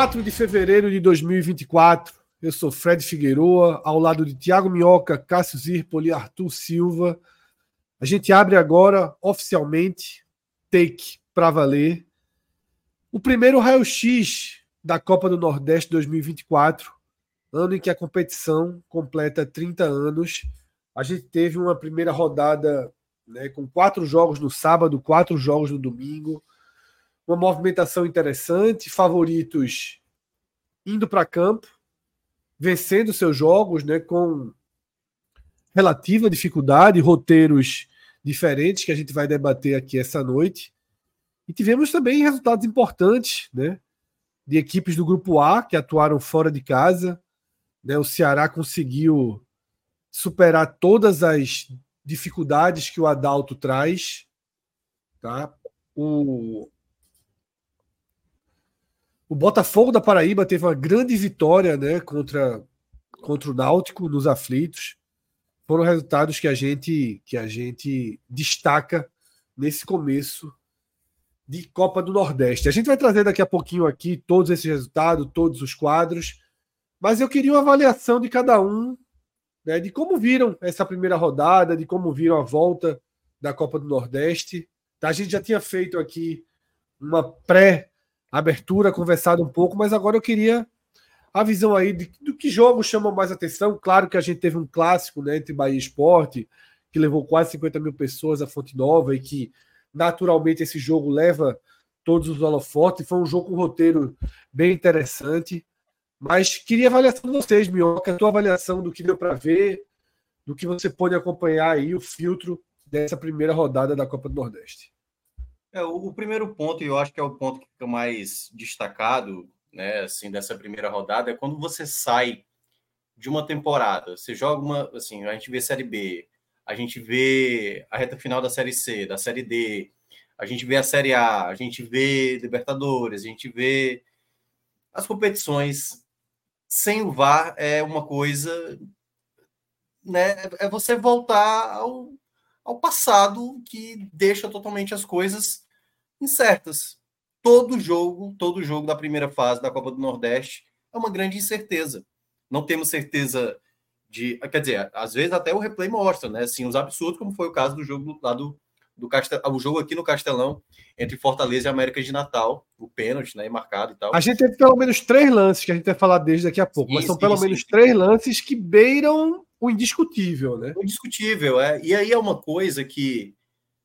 4 de fevereiro de 2024. Eu sou Fred Figueroa, ao lado de Tiago Minhoca, Cássio Zirpoli, Arthur Silva. A gente abre agora, oficialmente, take para valer, o primeiro raio-x da Copa do Nordeste 2024, ano em que a competição completa 30 anos. A gente teve uma primeira rodada né, com quatro jogos no sábado, quatro jogos no domingo uma movimentação interessante, favoritos indo para campo, vencendo seus jogos, né, com relativa dificuldade, roteiros diferentes que a gente vai debater aqui essa noite. E tivemos também resultados importantes, né, de equipes do grupo A que atuaram fora de casa, né? O Ceará conseguiu superar todas as dificuldades que o Adalto traz, tá? O o Botafogo da Paraíba teve uma grande vitória né, contra, contra o Náutico nos aflitos. Foram resultados que a gente que a gente destaca nesse começo de Copa do Nordeste. A gente vai trazer daqui a pouquinho aqui todos esses resultados, todos os quadros, mas eu queria uma avaliação de cada um, né, de como viram essa primeira rodada, de como viram a volta da Copa do Nordeste. A gente já tinha feito aqui uma pré abertura, conversado um pouco, mas agora eu queria a visão aí de, do que jogos chamam mais atenção. Claro que a gente teve um clássico né, entre Bahia e Esporte, que levou quase 50 mil pessoas à Fonte Nova e que naturalmente esse jogo leva todos os holofotes. Foi um jogo com um roteiro bem interessante. Mas queria a avaliação de vocês, Minhoca, a tua avaliação do que deu para ver, do que você pode acompanhar aí, o filtro dessa primeira rodada da Copa do Nordeste. É, o, o, primeiro ponto, e eu acho que é o ponto que fica mais destacado, né, assim, dessa primeira rodada, é quando você sai de uma temporada, você joga uma, assim, a gente vê Série B, a gente vê a reta final da Série C, da Série D, a gente vê a Série A, a gente vê Libertadores, a gente vê as competições. Sem o VAR é uma coisa, né, é você voltar ao ao passado que deixa totalmente as coisas incertas. Todo jogo, todo jogo da primeira fase da Copa do Nordeste é uma grande incerteza. Não temos certeza de, quer dizer, às vezes até o replay mostra, né? Assim, os absurdos, como foi o caso do jogo lá do, do Castel, o jogo aqui no Castelão entre Fortaleza e América de Natal, o pênalti, né, marcado e tal. A gente teve pelo menos três lances que a gente vai falar desde daqui a pouco, sim, mas são pelo sim, menos três lances que beiram o indiscutível, né? O indiscutível, é. E aí é uma coisa que,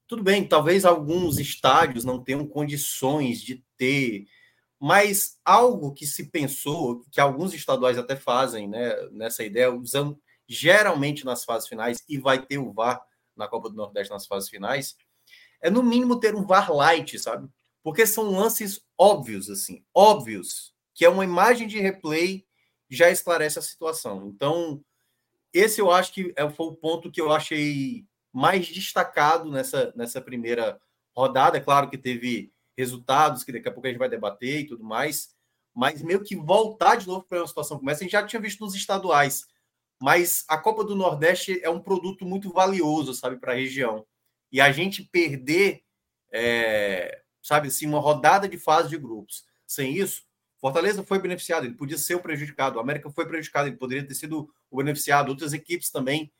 tudo bem, talvez alguns estádios não tenham condições de ter, mas algo que se pensou, que alguns estaduais até fazem, né, nessa ideia, usando geralmente nas fases finais, e vai ter o VAR na Copa do Nordeste nas fases finais, é no mínimo ter um VAR light, sabe? Porque são lances óbvios, assim, óbvios, que é uma imagem de replay já esclarece a situação. Então, esse eu acho que é, foi o ponto que eu achei mais destacado nessa, nessa primeira rodada. É claro que teve resultados que daqui a pouco a gente vai debater e tudo mais, mas meio que voltar de novo para uma situação como essa, a gente já tinha visto nos estaduais. Mas a Copa do Nordeste é um produto muito valioso, sabe, para a região. E a gente perder, é, sabe assim, uma rodada de fase de grupos sem isso, Fortaleza foi beneficiado, ele podia ser o prejudicado. O América foi prejudicado, ele poderia ter sido o beneficiado. Outras equipes também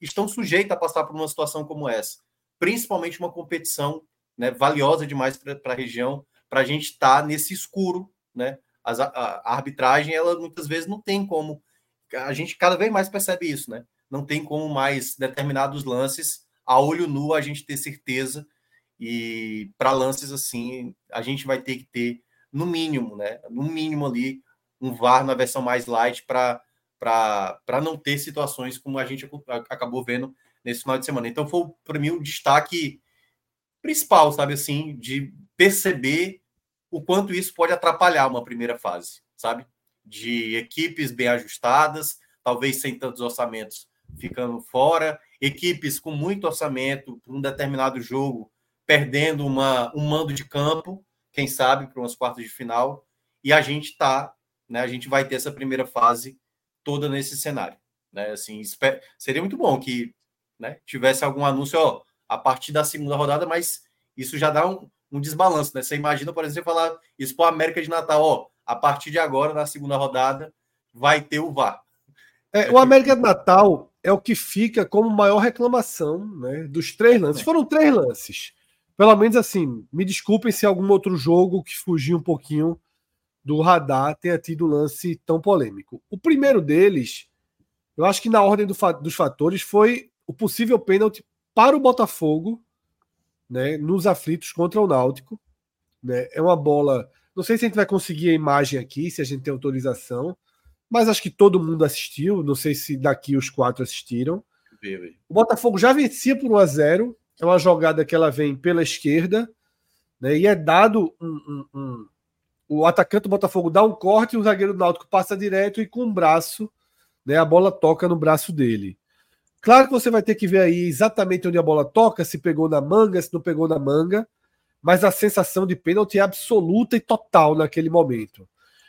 estão sujeitas a passar por uma situação como essa, principalmente uma competição né, valiosa demais para a região, para a gente estar tá nesse escuro. Né? a, a, arbitragem, ela muitas vezes não tem como. A gente cada vez mais percebe isso, né? não tem como mais determinados lances a olho nu a gente ter certeza e para lances assim a gente vai ter que ter no mínimo, né? No mínimo ali um VAR na versão mais light para não ter situações como a gente acabou vendo nesse final de semana. Então foi para mim o destaque principal, sabe assim, de perceber o quanto isso pode atrapalhar uma primeira fase, sabe? De equipes bem ajustadas, talvez sem tantos orçamentos ficando fora, equipes com muito orçamento para um determinado jogo perdendo uma, um mando de campo, quem sabe, para umas quartas de final, e a gente tá, né? A gente vai ter essa primeira fase toda nesse cenário, né? Assim, espero, seria muito bom que, né, tivesse algum anúncio, ó, a partir da segunda rodada, mas isso já dá um, um desbalanço, né? Você imagina, por exemplo, falar isso para a América de Natal, ó, a partir de agora, na segunda rodada, vai ter o VAR. É, o América de Natal é o que fica como maior reclamação né, dos três lances. Foram três lances. Pelo menos assim, me desculpem se algum outro jogo que fugiu um pouquinho do radar tenha tido lance tão polêmico. O primeiro deles, eu acho que na ordem do, dos fatores, foi o possível pênalti para o Botafogo né, nos aflitos contra o Náutico. Né? É uma bola. Não sei se a gente vai conseguir a imagem aqui, se a gente tem autorização, mas acho que todo mundo assistiu. Não sei se daqui os quatro assistiram. O Botafogo já vencia por 1 a 0 É uma jogada que ela vem pela esquerda, né? E é dado um, um, um, o atacante do Botafogo dá um corte, o zagueiro do Náutico passa direto e com o braço, né? A bola toca no braço dele. Claro que você vai ter que ver aí exatamente onde a bola toca, se pegou na manga, se não pegou na manga, mas a sensação de pênalti é absoluta e total naquele momento.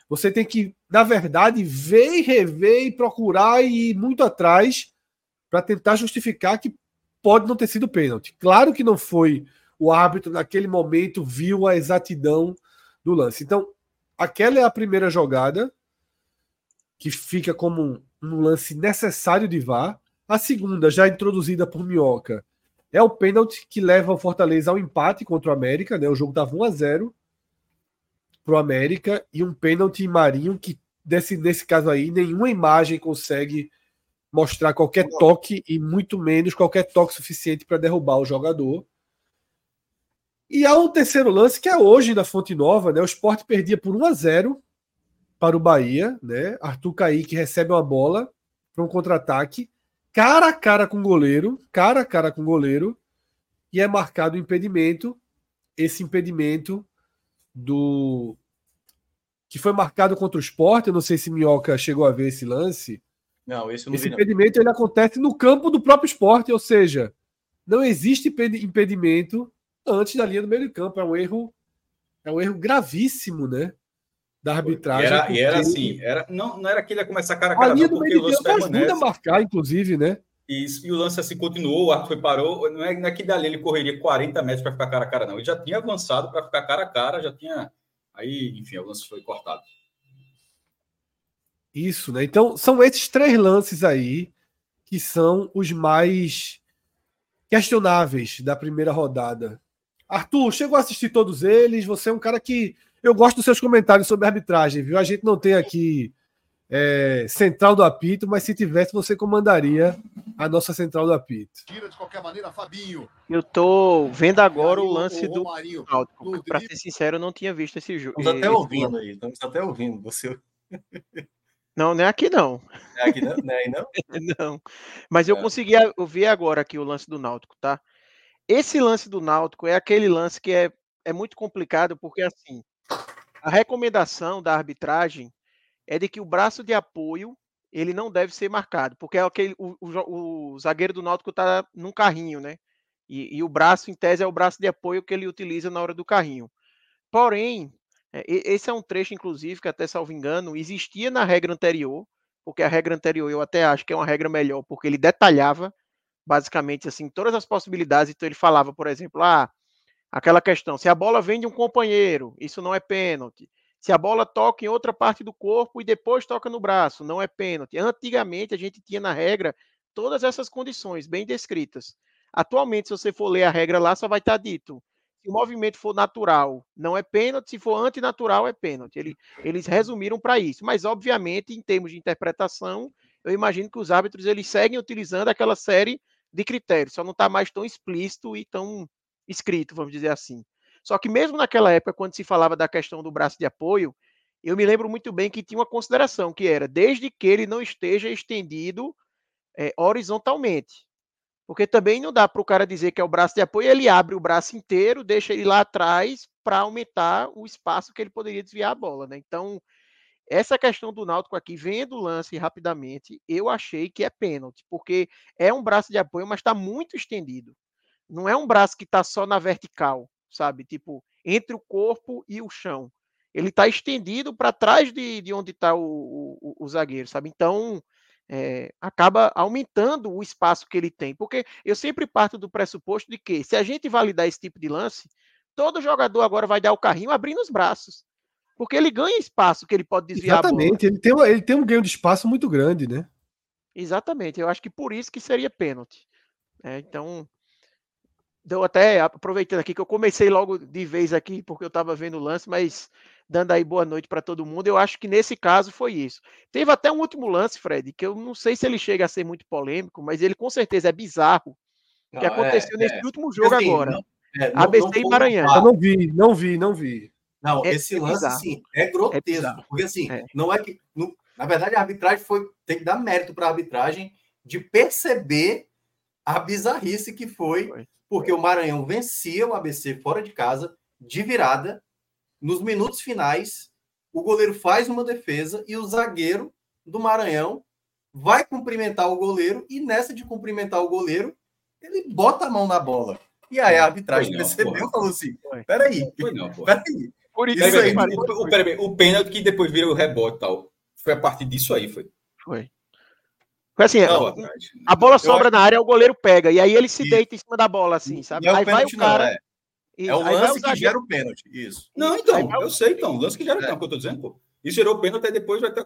Você tem que, na verdade, ver e rever e procurar e ir muito atrás para tentar justificar que pode não ter sido pênalti. Claro que não foi o árbitro naquele momento viu a exatidão do lance. Então, aquela é a primeira jogada que fica como um, um lance necessário de VAR. A segunda, já introduzida por Minhoca, é o pênalti que leva o Fortaleza ao empate contra o América, né? O jogo estava 1 a 0 para o América e um pênalti em Marinho que desse, nesse caso aí nenhuma imagem consegue mostrar qualquer toque e muito menos qualquer toque suficiente para derrubar o jogador. E há um terceiro lance que é hoje na Fonte Nova, né? O Sport perdia por 1 a 0 para o Bahia, né? Arthur Kaique recebe uma bola para um contra-ataque, cara a cara com o goleiro, cara a cara com o goleiro, e é marcado o impedimento. Esse impedimento do que foi marcado contra o esporte. Eu não sei se Minhoca chegou a ver esse lance. Não, esse não Esse vi, impedimento não. ele acontece no campo do próprio esporte, ou seja, não existe impedimento antes da linha do meio de campo. É um erro, é um erro gravíssimo, né? Da arbitragem. E era, e era assim, era, não, não era que ele ia começar cara a cara, a linha não, do meio de campo ajuda a marcar, inclusive, né? Isso, e o lance assim continuou, o arco foi parou. Não é, não é que dali ele correria 40 metros para ficar cara a cara, não. Ele já tinha avançado para ficar cara a cara, já tinha. Aí, enfim, o lance foi cortado. Isso, né? Então, são esses três lances aí que são os mais questionáveis da primeira rodada. Arthur, chegou a assistir todos eles. Você é um cara que. Eu gosto dos seus comentários sobre arbitragem, viu? A gente não tem aqui é, central do apito, mas se tivesse, você comandaria a nossa central do apito. Tira de qualquer maneira, Fabinho. Eu tô vendo agora o lance do Náutico. Para ser sincero, eu não tinha visto esse jogo. Estamos até ouvindo aí, estamos até ouvindo você. Não, não é aqui não. É aqui não? Não é aí não? não. Mas eu é. consegui ouvir agora aqui o lance do Náutico, tá? Esse lance do Náutico é aquele lance que é, é muito complicado, porque assim, a recomendação da arbitragem é de que o braço de apoio ele não deve ser marcado, porque é aquele, o, o, o zagueiro do Náutico está num carrinho, né? E, e, o braço, em tese, é o braço de apoio que ele utiliza na hora do carrinho. Porém, é, esse é um trecho, inclusive, que até salvo engano, existia na regra anterior, porque a regra anterior eu até acho que é uma regra melhor, porque ele detalhava basicamente assim todas as possibilidades. Então ele falava, por exemplo, ah, aquela questão, se a bola vem de um companheiro, isso não é pênalti. Se a bola toca em outra parte do corpo e depois toca no braço, não é pênalti. Antigamente a gente tinha na regra todas essas condições bem descritas. Atualmente, se você for ler a regra lá, só vai estar dito: se o movimento for natural, não é pênalti, se for antinatural, é pênalti. Eles, eles resumiram para isso. Mas, obviamente, em termos de interpretação, eu imagino que os árbitros eles seguem utilizando aquela série de critérios, só não está mais tão explícito e tão escrito, vamos dizer assim. Só que mesmo naquela época, quando se falava da questão do braço de apoio, eu me lembro muito bem que tinha uma consideração que era desde que ele não esteja estendido é, horizontalmente. Porque também não dá para o cara dizer que é o braço de apoio, ele abre o braço inteiro, deixa ele lá atrás para aumentar o espaço que ele poderia desviar a bola. Né? Então, essa questão do Náutico aqui, vendo o lance rapidamente, eu achei que é pênalti, porque é um braço de apoio, mas está muito estendido. Não é um braço que está só na vertical, sabe? Tipo, entre o corpo e o chão. Ele está estendido para trás de, de onde está o, o, o, zagueiro, sabe? Então, é, acaba aumentando o espaço que ele tem. Porque eu sempre parto do pressuposto de que, se a gente validar esse tipo de lance, todo jogador agora vai dar o carrinho abrindo os braços. Porque ele ganha espaço que ele pode desviar Exatamente, Ele, tem, ele tem um ganho de espaço muito grande, né? Exatamente, eu acho que por isso que seria pênalti. É, então, deu até, aproveitando aqui que eu comecei logo de vez aqui, porque eu estava vendo o lance, mas dando aí boa noite para todo mundo, eu acho que nesse caso foi isso. Teve até um último lance, Fred, que eu não sei se ele chega a ser muito polêmico, mas ele com certeza é bizarro, não, que aconteceu é, nesse é. último jogo assim, agora. Não, é, não, ABC e Maranhão. Eu não vi, não vi, não vi. Não, é, esse é lance, bizarro. assim, é grotesco. É porque, assim, é. não é que. Não, na verdade, a arbitragem foi. Tem que dar mérito para a arbitragem de perceber a bizarrice que foi, foi, porque o Maranhão vencia o ABC fora de casa, de virada. Nos minutos finais, o goleiro faz uma defesa e o zagueiro do Maranhão vai cumprimentar o goleiro, e nessa de cumprimentar o goleiro, ele bota a mão na bola. E aí a arbitragem percebeu e falou assim: peraí, peraí. Por isso pera, aí, o, pera, o pênalti que depois vira o rebote e tal. Foi a partir disso aí, foi. Foi. Foi assim, não, a, bola sobra na área, o goleiro pega, e aí ele se deita em cima da bola, assim, sabe? É aí vai o cara. Não, é. É. o lance que gera o pênalti. Isso. Não, então, eu sei, então. O lance que gera o é. pênalti, que eu tô dizendo, pô. Isso gerou pênalti, aí depois vai estar.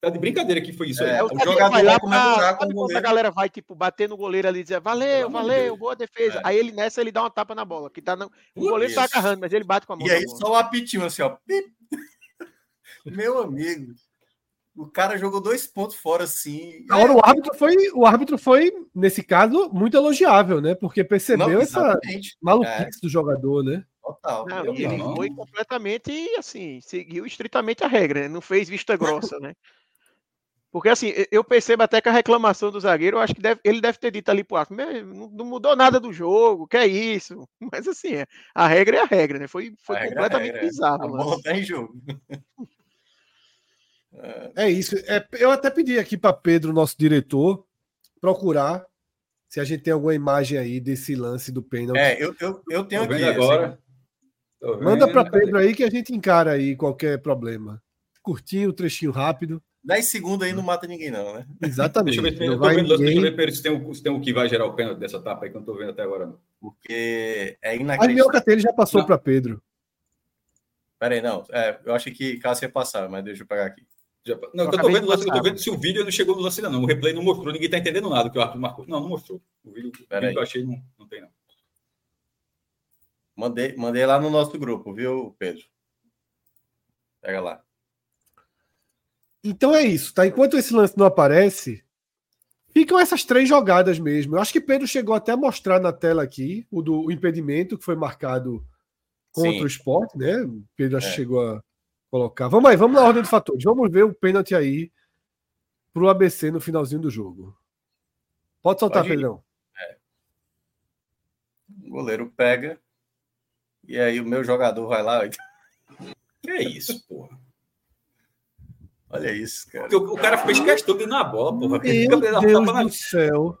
Tá de brincadeira que foi isso é, aí. o, jogador vai lá comemorar com o goleiro. A galera vai, tipo, bater no goleiro ali e dizer, valeu, valeu, boa defesa. É. Aí ele nessa, ele dá uma tapa na bola. Que tá no... O goleiro isso. tá agarrando, mas ele bate com a mão. E aí só o apitinho assim, ó. Meu amigo. O cara jogou dois pontos fora assim. Agora o árbitro foi, o árbitro foi nesse caso muito elogiável, né? Porque percebeu não, essa maluquice é. do jogador, né? Total. Não, ele não. foi completamente assim, seguiu estritamente a regra, né? não fez vista grossa, né? Porque assim, eu percebo até que a reclamação do zagueiro, eu acho que deve, ele deve ter dito ali pro árbitro, não, mudou nada do jogo, que é isso. Mas assim, é, a regra é a regra, né? Foi, foi é completamente regra, bizarro. A bola tá em jogo. É isso. É, eu até pedi aqui para Pedro, nosso diretor, procurar se a gente tem alguma imagem aí desse lance do pênalti. É, eu, eu, eu tenho aqui. agora. Manda para Pedro aí que a gente encara aí qualquer problema. Curtinho, trechinho rápido. 10 segundos aí não mata ninguém, não, né? Exatamente. Deixa eu ver, ninguém... deixa eu ver se, tem um, se tem um que vai gerar o pênalti dessa etapa aí que eu não tô vendo até agora. Não. Porque é inacreditável. A minha já passou para Pedro. Pera aí, não. É, eu achei que Cássio ia passar, mas deixa eu pegar aqui. Já, não, eu, eu tô vendo lance, eu tô vendo se o vídeo não chegou no lance ainda, não. O replay não mostrou, ninguém tá entendendo nada que o árbitro marcou. Não, não mostrou. O vídeo, o vídeo que eu achei não, não tem, não. Mandei, mandei lá no nosso grupo, viu, Pedro? Pega lá. Então é isso, tá? Enquanto esse lance não aparece, ficam essas três jogadas mesmo. Eu acho que Pedro chegou até a mostrar na tela aqui o do o impedimento que foi marcado contra Sim. o esporte, né? Pedro acho é. que chegou a colocar. Vamos aí, vamos na ordem de fatores. Vamos ver o pênalti aí pro ABC no finalzinho do jogo. Pode soltar, Pode Pedrão. É. O goleiro pega e aí o meu jogador vai lá. Que é isso, porra? Olha isso, cara. Porque o, o cara fez questão de ir na bola, porra. Meu Deus do céu.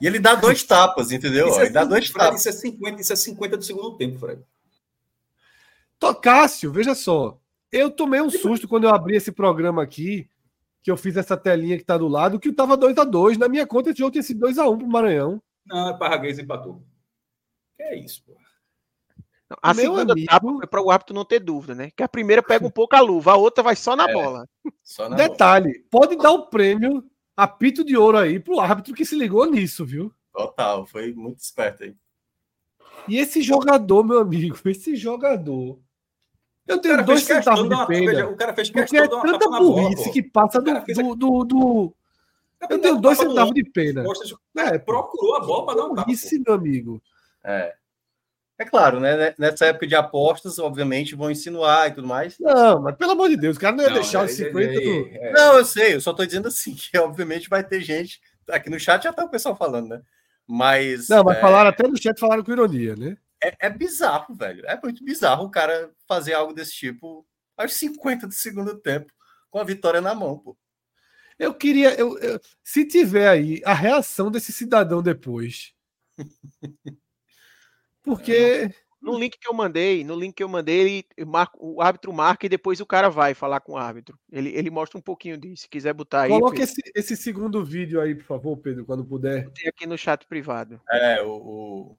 E ele dá dois tapas, entendeu? Isso é, ele dá dois Fred, tapas. Isso é 50, isso é 50 do segundo tempo, Fred. Cássio, veja só. Eu tomei um susto quando eu abri esse programa aqui, que eu fiz essa telinha que tá do lado, que eu tava 2 a 2 Na minha conta, esse jogo tinha sido 2x1 um pro Maranhão. Não, é Parraguês empatou. Que é isso, porra. A Meu segunda amigo... etapa foi para o árbitro não ter dúvida, né? Que a primeira pega um pouco a luva, a outra vai só na é, bola. Só na Detalhe, bola. pode dar o prêmio apito de ouro aí pro árbitro que se ligou nisso, viu? Total, foi muito esperto aí. E esse jogador, meu amigo, esse jogador, Eu tenho dois centavos de pena. O cara fez questão porque é tanta burrice bola, que passa do, do, do, do... Eu tenho dois centavos de pena. É, procurou a bola para dar um tapa. Isso, meu amigo. É. É claro, né? Nessa época de apostas, obviamente, vão insinuar e tudo mais. Não, mas pelo amor de Deus, o cara não ia não, deixar os 50 é, do... é. Não, eu sei, eu só tô dizendo assim, que obviamente vai ter gente. Aqui no chat já tá o pessoal falando, né? Mas. Não, mas é... falaram até no chat, falaram com ironia, né? É, é, bizarro, velho. É muito bizarro o cara fazer algo desse tipo aos 50 do segundo tempo, com a vitória na mão, pô. Eu queria. Eu, eu, se tiver aí a reação desse cidadão depois. Porque. No link que eu mandei, no link que eu mandei, ele marca, o árbitro marca e depois o cara vai falar com o árbitro. Ele, ele mostra um pouquinho disso. Se quiser botar aí. Coloque esse, esse segundo vídeo aí, por favor, Pedro, quando puder. Tem aqui no chat privado. É, o, o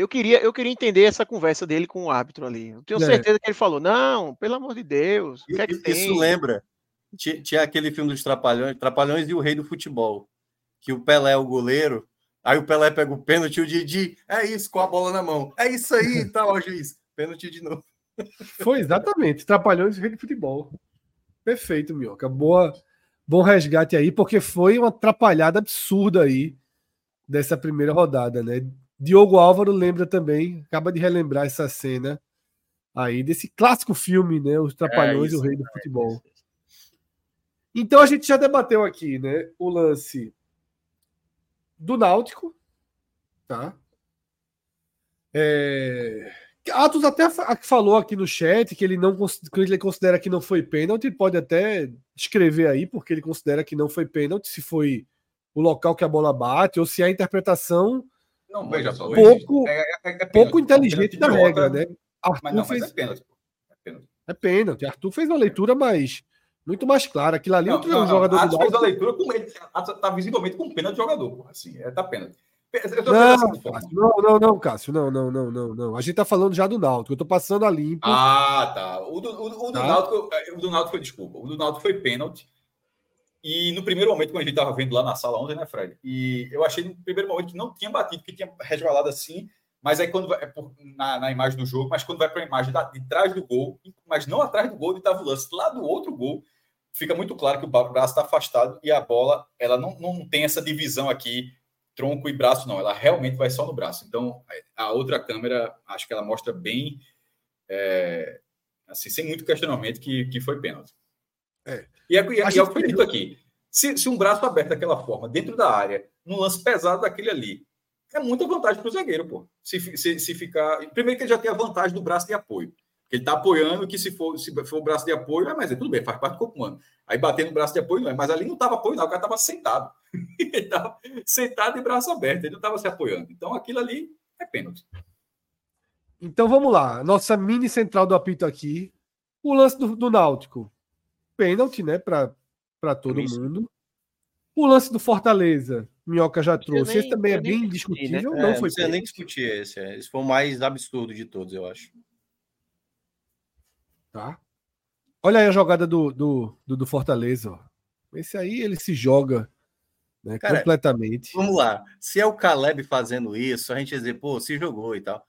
Eu queria, eu queria entender essa conversa dele com o árbitro ali. Eu tenho é. certeza que ele falou: não, pelo amor de Deus. Que é que isso lembra? Tinha, tinha, aquele filme dos Trapalhões, Trapalhões e o Rei do Futebol. Que o Pelé é o goleiro, aí o Pelé pega o pênalti e o Didi, é isso, com a bola na mão. É isso aí, tá, ó, juiz. Pênalti de novo. Foi exatamente, Trapalhões e o Rei do Futebol. Perfeito, Mioca. Boa, bom resgate aí, porque foi uma atrapalhada absurda aí dessa primeira rodada, né? Diogo Álvaro lembra também, acaba de relembrar essa cena aí desse clássico filme, né? Os Trapalhões é, e o Rei do Futebol. Então a gente já debateu aqui, né? O lance do Náutico, tá? É... Atos até falou aqui no chat que ele não que ele considera que não foi pênalti, pode até escrever aí porque ele considera que não foi pênalti, se foi o local que a bola bate ou se a interpretação não, veja só. Pouco, é, é, é pouco inteligente da regra, né? Arthur mas não, fez... mas é pênalti. É pênalti. É pênalti. Arthur fez uma leitura mais, muito mais clara. Aquilo ali, não, não, um jogador. Arthur fez a leitura com ele. Tá visivelmente com pênalti de jogador. Assim, é, tá pênalti. Não, não, não, Cássio, não, não, não, não, não. A gente tá falando já do Náutico. Eu tô passando a limpo. Ah, tá. O do, o, o do tá? Náutico, o do Náutico foi desculpa. O do Náutico foi pênalti. E no primeiro momento, quando a gente estava vendo lá na sala ontem, né, Fred? E eu achei no primeiro momento que não tinha batido, que tinha resvalado assim, mas aí quando vai, é por, na, na, imagem do jogo, mas quando vai para a imagem da, de trás do gol, mas não atrás do gol, onde estava o lance, lá do outro gol, fica muito claro que o braço está afastado e a bola, ela não, não tem essa divisão aqui, tronco e braço, não, ela realmente vai só no braço. Então, a outra câmera, acho que ela mostra bem, é, assim, sem muito questionamento, que, que foi pênalti. É. E é, e é, é o que foi dito aqui. Se, se, um braço aberto daquela forma, dentro da área, num lance pesado daquele ali, é muita vantagem para o zagueiro, pô. Se, se, se, ficar. Primeiro que ele já tem a vantagem do braço de apoio. Ele está apoiando que se for, se for o braço de apoio, é, mas é tudo bem, faz parte do corpo humano. Aí bater no braço de apoio não é, mas ali não estava apoio, não, o cara estava sentado. ele estava sentado e braço aberto, ele não estava se apoiando. Então aquilo ali é pênalti. Então vamos lá, nossa mini central do apito aqui. O lance do, do Náutico pênalti, né, para todo Isso. mundo. O lance do Fortaleza, Minhoca já trouxe. Nem, esse também é bem discutível. Né? Não é, foi não nem discutir esse. É. Esse foi o mais absurdo de todos, eu acho. Tá. Olha aí a jogada do, do, do, do Fortaleza. Ó. Esse aí ele se joga né, Cara, completamente. Vamos lá. Se é o Caleb fazendo isso, a gente ia dizer, pô, se jogou e tal.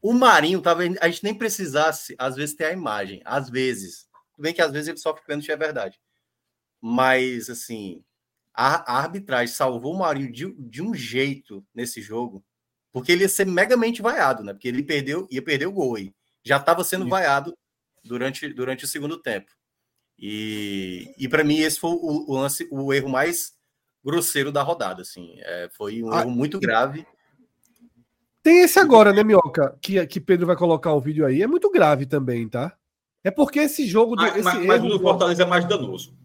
O Marinho, talvez a gente nem precisasse, às vezes, ter a imagem. Às vezes. Tudo bem que às vezes ele sofre pênalti, é verdade. Mas, assim, a, a arbitragem salvou o Marinho de, de, um jeito nesse jogo, porque ele ia ser megamente vaiado, né? Porque ele perdeu, ia perder o gol aí. Já estava sendo vaiado durante, durante o segundo tempo. E, e para mim, esse foi o, o, lance, o erro mais grosseiro da rodada. Assim. É, foi um ah, erro muito grave. Tem esse agora, né, Mioca? Que, que Pedro vai colocar o vídeo aí. É muito grave também, tá? É porque esse jogo. Do, esse mas, mas o do Fortaleza é mais danoso.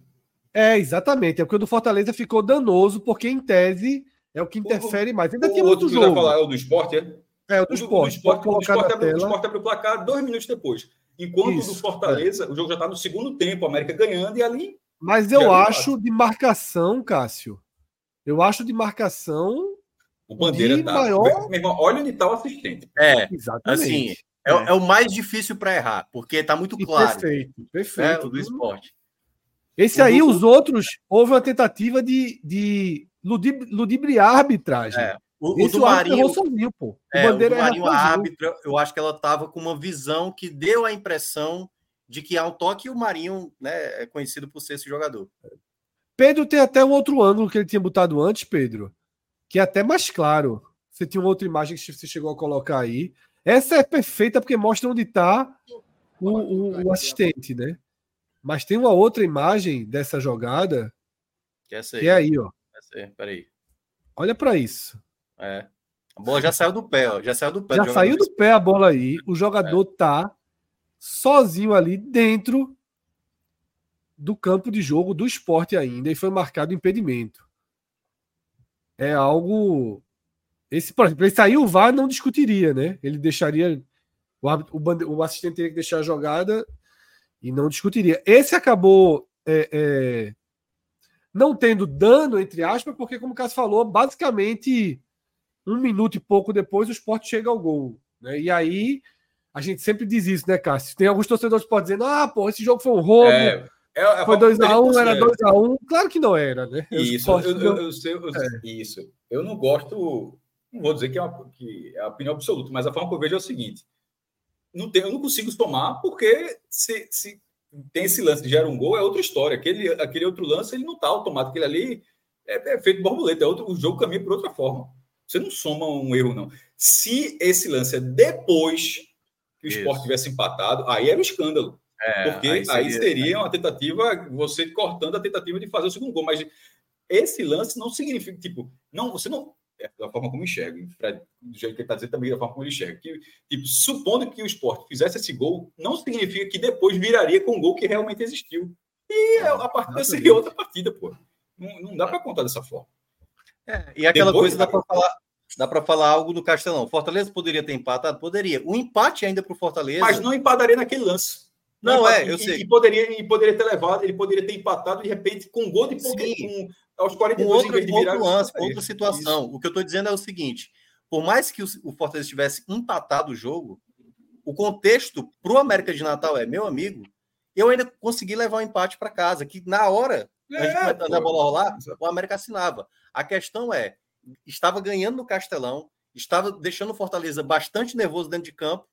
É, exatamente. É porque o do Fortaleza ficou danoso, porque em tese é o que interfere mais. Ainda o tinha outro jogo. falar é o do esporte, é? É, o do esporte. O do esporte, o esporte, abre, o esporte abre o placar dois minutos depois. Enquanto Isso, o do Fortaleza, é. o jogo já está no segundo tempo, a América ganhando, e ali Mas eu acho de marcação, Cássio. Eu acho de marcação. O Bandeira tá. Maior... Meu irmão, olha onde está o assistente. É, exatamente. Assim, é, é. é o mais difícil para errar, porque está muito claro. perfeito, perfeito. É, do esporte. Esse aí, os outros, houve uma tentativa de, de ludibriar a arbitragem. É. O, o do Marinho, sozinho, pô. O é, Bandeira o do Marinho, a árbitra, eu acho que ela estava com uma visão que deu a impressão de que há um toque e o Marinho né, é conhecido por ser esse jogador. Pedro tem até um outro ângulo que ele tinha botado antes, Pedro, que é até mais claro. Você tinha uma outra imagem que você chegou a colocar aí. Essa é perfeita porque mostra onde está o, o, o, assistente, né? Mas tem uma outra imagem dessa jogada que, é essa aí, que é aí, ó. Essa aí, peraí. Olha para isso. É. A bola já saiu do pé, ó. Já saiu do pé. Já saiu do pé a bola aí. O jogador é. tá sozinho ali dentro do campo de jogo do esporte ainda e foi marcado impedimento. É algo. Esse, por exemplo, ele saiu o VAR não discutiria, né? Ele deixaria. O, o, o assistente teria que deixar a jogada e não discutiria. Esse acabou é, é, não tendo dano, entre aspas, porque, como o Cássio falou, basicamente um minuto e pouco depois o esporte chega ao gol. Né? E aí a gente sempre diz isso, né, Cássio? Tem alguns torcedores que podem dizer, ah, pô, esse jogo foi um roubo. É, é, é foi 2x1, um, era 2x1. Um. Claro que não era, né? Isso, eu, eu, eu, eu sei, é. isso. Eu não gosto, não vou dizer que é, uma, que é a opinião absoluta, mas a forma que eu vejo é o seguinte: não tem, eu não consigo tomar, porque se, se tem esse lance de gera um gol, é outra história. Aquele, aquele outro lance, ele não está automático. Aquele ali é, é feito borboleta, é outro, o jogo caminha por outra forma. Você não soma um erro, não. Se esse lance é depois que o Isso. esporte tivesse empatado, aí era um escândalo. É, porque aí seria, aí seria, uma tentativa, você cortando a tentativa de fazer o segundo gol. Mas esse lance não significa, tipo, não, você não. É da forma como enxerga, do jeito que ele está dizendo também, da forma como ele enxerga. Que, tipo, supondo que o esporte fizesse esse gol, não significa que depois viraria com o gol que realmente existiu. E é, a partida seria outra partida, pô. Não, não dá para contar dessa forma. É, e aquela depois, coisa dá para falar Dá para falar algo do Castelão. Fortaleza poderia ter empatado? Poderia. O empate ainda para o Fortaleza. Mas não empataria naquele lance. Não, não é, eu e, sei. E poderia, e poderia ter levado, ele poderia ter empatado de repente com um gol de com, aos 42 um outro, em outro lance, outra situação. Isso. O que eu estou dizendo é o seguinte: por mais que o, o Fortaleza tivesse empatado o jogo, o contexto para o América de Natal é, meu amigo, eu ainda consegui levar o um empate para casa, que na hora é, a gente começando a bola rolar, o América assinava. A questão é, estava ganhando no Castelão, estava deixando o Fortaleza bastante nervoso dentro de campo.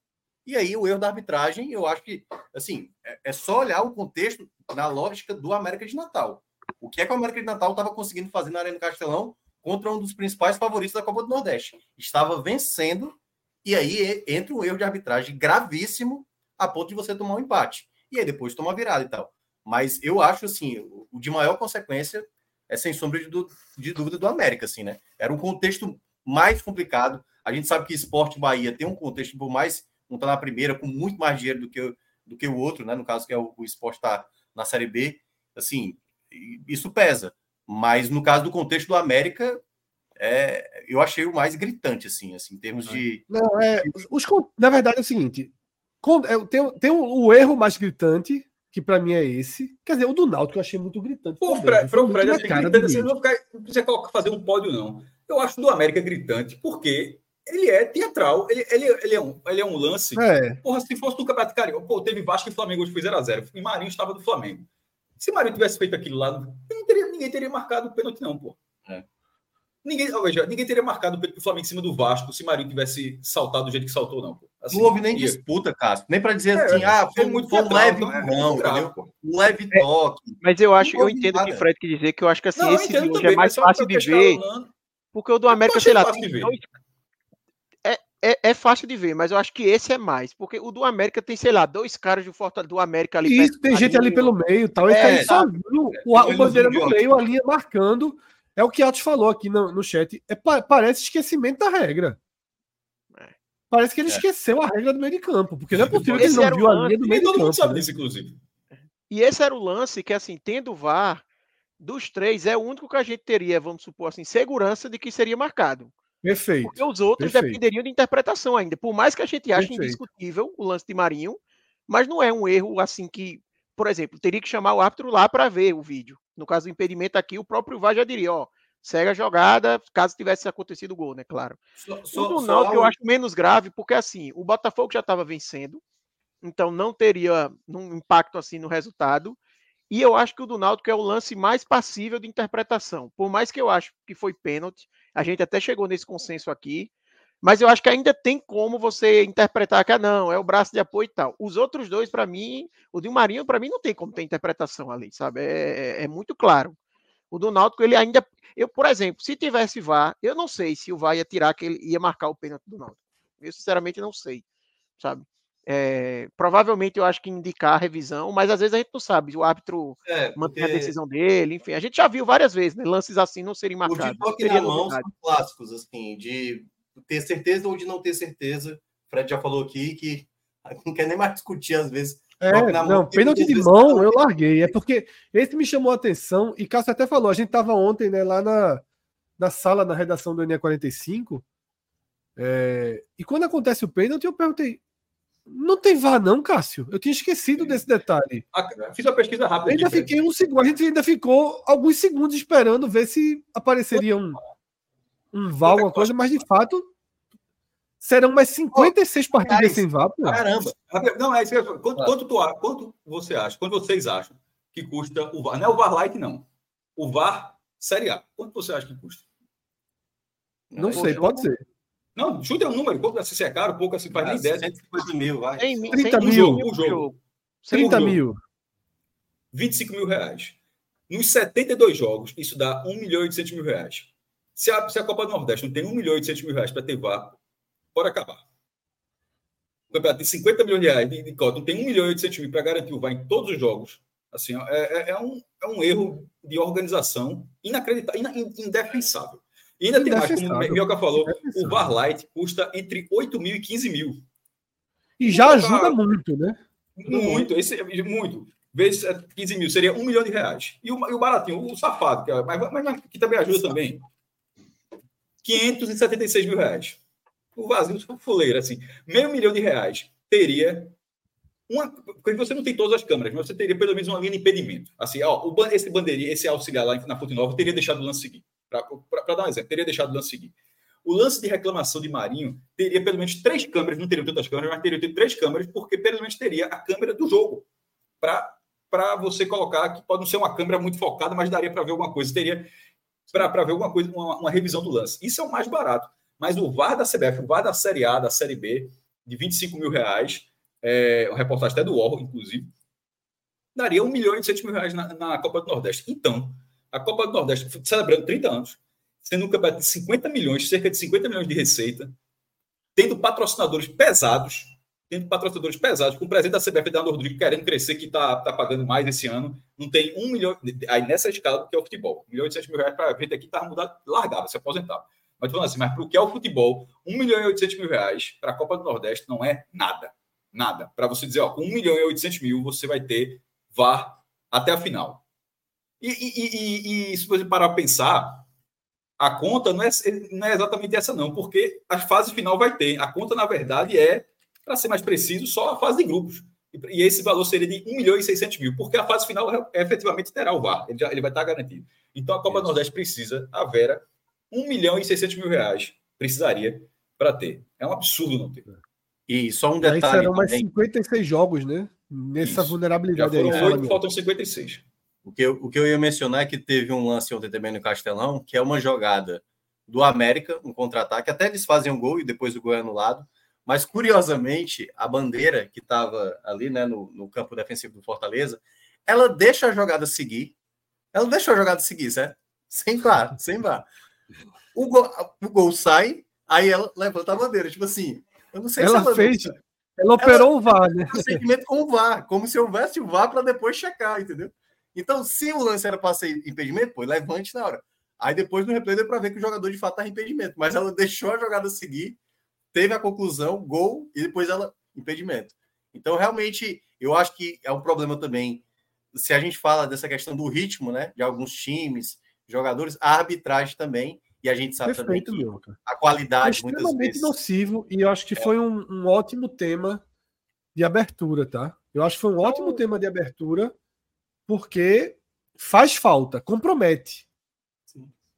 E aí o erro da arbitragem, eu acho que, assim, é, é só olhar o contexto na lógica do América de Natal. O que é que o América de Natal estava conseguindo fazer na Arena do Castelão contra um dos principais favoritos da Copa do Nordeste? Estava vencendo e aí entra um erro de arbitragem gravíssimo a ponto de você tomar um empate. E aí depois tomar virada e tal. Mas eu acho, assim, o de maior consequência é sem sombra de, de dúvida do América, assim, né? Era um contexto mais complicado. A gente sabe que Esporte Bahia tem um contexto, por mais um tá na primeira, com muito mais dinheiro do que, do que o outro, né? No caso que é o, o esporte está na Série B, assim, isso pesa. Mas no caso do contexto do América, é, eu achei o mais gritante, assim, assim, em termos de. Não, é, os, na verdade é o seguinte: é, tem, tem o, o erro mais gritante, que para mim é esse. Quer dizer, o do Náutico eu achei muito gritante. Pô, Fred, Fred, Fred achei gritante. Você não, ficar, não precisa fazer um pódio, não. Eu acho do América gritante, porque ele é teatral. Ele, ele, ele, é, um, ele é um lance. É. Porra, se fosse do Campeonato Carioca, pô, teve Vasco e Flamengo hoje foi 0x0. E Marinho estava do Flamengo. Se Marinho tivesse feito aquilo lá, teria, ninguém teria marcado o pênalti, não, pô. É. Ninguém, veja, ninguém teria marcado o Flamengo em cima do Vasco se Marinho tivesse saltado do jeito que saltou, não. Assim, não houve nem ia... disputa, Cássio. Nem para dizer é, assim, ah, foi, muito foi um leve não, não grave, um leve é, toque. Mas eu acho, eu entendo o que Fred quer dizer, que eu acho que assim, não, esse hoje é mais fácil de ver. Porque o do América, sei lá, tem dois... é, é, é, fácil de ver, mas eu acho que esse é mais. Porque o do América tem, sei lá, dois caras do, Fortaleza, do América ali. Isso, tem gente ali pelo meio tal. Ele é, tá sozinho, o, o bandeira no meio, a linha marcando. É o que Atos falou aqui no, no chat. É, parece esquecimento da regra. É. Parece que ele é. esqueceu a regra do meio de campo, porque não é possível que ele não viu a linha do meio de campo. Todo mundo sabe né? disso, inclusive. E esse era o lance que, assim, tendo o VAR, dos três, é o único que a gente teria, vamos supor assim, segurança de que seria marcado. Perfeito. Porque os outros perfeito. dependeriam de interpretação ainda. Por mais que a gente ache perfeito. indiscutível o lance de Marinho, mas não é um erro assim que por exemplo, teria que chamar o árbitro lá para ver o vídeo. No caso do impedimento aqui, o próprio VAR já diria, ó, segue a jogada, caso tivesse acontecido o gol, né? Claro. Só, só, o do Náutico eu acho menos grave, porque assim, o Botafogo já estava vencendo, então não teria um impacto assim no resultado. E eu acho que o do Náutico é o lance mais passível de interpretação. Por mais que eu acho que foi pênalti, a gente até chegou nesse consenso aqui, mas eu acho que ainda tem como você interpretar que ah, não, é o braço de apoio e tal. Os outros dois, para mim, o de Marinho, para mim, não tem como ter interpretação ali, sabe? É, é, é muito claro. O do Náutico, ele ainda. Eu, por exemplo, se tivesse VAR, eu não sei se o VAR ia tirar que ele ia marcar o pênalti do Náutico. Eu, sinceramente, não sei, sabe? É, provavelmente eu acho que indicar a revisão, mas às vezes a gente não sabe. O árbitro é, mantém a decisão dele, enfim. A gente já viu várias vezes, né, lances assim não serem marcados. O de toque na mão são clássicos, assim, de ter certeza ou de não ter certeza. O Fred já falou aqui que não quer nem mais discutir às vezes é, não, pênalti de mão eu larguei. É porque esse me chamou a atenção e Cássio até falou, a gente estava ontem né, lá na, na sala, na redação do NE45, é, e quando acontece o pênalti, eu perguntei, não tem VAR não, Cássio? Eu tinha esquecido desse detalhe. Fiz a pesquisa rápida. Ainda aqui, fiquei um segundo, a gente ainda ficou alguns segundos esperando ver se apareceria um, um VAR, alguma coisa, mas de fato Serão mais 56 oh, partidas sem VAR, pô. Caramba. Não, é isso. Quanto, quanto, tu, quanto você acha? Quanto vocês acham que custa o VAR? Não é o VAR Lite, não. O VAR Série A. Quanto você acha que custa? Não, não sei, pode ser. Não, chuta um número. Quanto se é caro, pouco assim, faz nem ideia. 150 mil, vai. 30 mil. Um jogo. 30 mil. 25 mil reais. Nos 72 jogos, isso dá 1 milhão e 800 mil reais. Se a, se a Copa do Nordeste não tem 1 milhão e 800 mil reais para ter VAR, pode acabar. O campeonato tem 50 milhões de reais de, de cota, tem 1 milhão e 800 mil para garantir o VAR em todos os jogos. Assim, é, é, é, um, é um erro de organização inacreditável, indefensável. E ainda tem mais, como o Mioca falou, o VAR Light custa entre 8 mil e 15 mil. E já ajuda muito, né? Muito, esse, muito. Vezes 15 mil, seria 1 milhão de reais. E o, e o baratinho, o safado, que, é, mas, mas, que também ajuda também, 576 mil reais o vazio fuleiro, assim, meio milhão de reais teria uma. Porque você não tem todas as câmeras, mas você teria pelo menos uma linha de impedimento. Assim, ó, o, esse bandeirinha, esse auxiliar lá na Fonte Nova, teria deixado o lance seguir. Para dar um exemplo, teria deixado o lance seguir. O lance de reclamação de Marinho teria pelo menos três câmeras, não teria tantas câmeras, mas teria três câmeras, porque pelo menos teria a câmera do jogo. Para você colocar, que pode não ser uma câmera muito focada, mas daria para ver alguma coisa. Teria para ver alguma coisa, uma, uma revisão do lance. Isso é o mais barato. Mas o VAR da CBF, o VAR da Série A, da Série B, de 25 mil reais, é, uma reportagem até do UOL, inclusive, daria 1 milhão e 800 mil reais na, na, Copa do Nordeste. Então, a Copa do Nordeste, celebrando 30 anos, sendo um campeonato de 50 milhões, cerca de 50 milhões de receita, tendo patrocinadores pesados, tendo patrocinadores pesados, com o presidente da CBF, Daniel Rodrigues, querendo crescer, que está tá pagando mais esse ano, não tem um milhão, aí nessa escala, que é o futebol, 1 milhão e 800 mil reais para a gente aqui, estava mudado, largava, se aposentava. Mas falando assim, mas para o que é o futebol, 1 milhão e 800 mil reais para a Copa do Nordeste não é nada. Nada. Para você dizer, ó, com 1 milhão e 800 mil você vai ter VAR até a final. E, e, e, e se você parar para pensar, a conta não é, não é exatamente essa, não, porque a fase final vai ter. A conta, na verdade, é, para ser mais preciso, só a fase de grupos. E esse valor seria de 1 milhão e 600 mil, porque a fase final é, efetivamente terá o VAR, ele, já, ele vai estar garantido. Então a Copa do Nordeste precisa, a Vera, 1 milhão e 600 mil reais precisaria para ter. É um absurdo não ter. E só um detalhe. Aí serão mais 56 jogos, né? Nessa Isso. vulnerabilidade Já foram aí. 8, faltam 56. O que, eu, o que eu ia mencionar é que teve um lance ontem também no Castelão, que é uma jogada do América, um contra-ataque. Até eles fazem um gol e depois o gol é anulado. Mas, curiosamente, a bandeira que estava ali né, no, no campo defensivo do Fortaleza, ela deixa a jogada seguir. Ela deixa a jogada seguir, certo? Sem vá, sem vá. O gol, o gol sai, aí ela levanta a bandeira. Tipo assim, eu não sei ela se ela fez. Ela operou ela, o VAR, né? Segmento com o VAR, como se houvesse o VAR para depois checar, entendeu? Então, se o lance era para ser impedimento, pô, levante na hora. Aí depois no replay deu para ver que o jogador de fato estava impedimento, mas ela deixou a jogada seguir, teve a conclusão, gol, e depois ela impedimento. Então, realmente, eu acho que é um problema também. Se a gente fala dessa questão do ritmo, né, de alguns times, jogadores, a arbitragem também, e a gente sabe Perfeito, também a qualidade é extremamente vezes... nocivo, e eu acho que é. foi um, um ótimo tema de abertura, tá? Eu acho que foi um ótimo oh. tema de abertura, porque faz falta, compromete.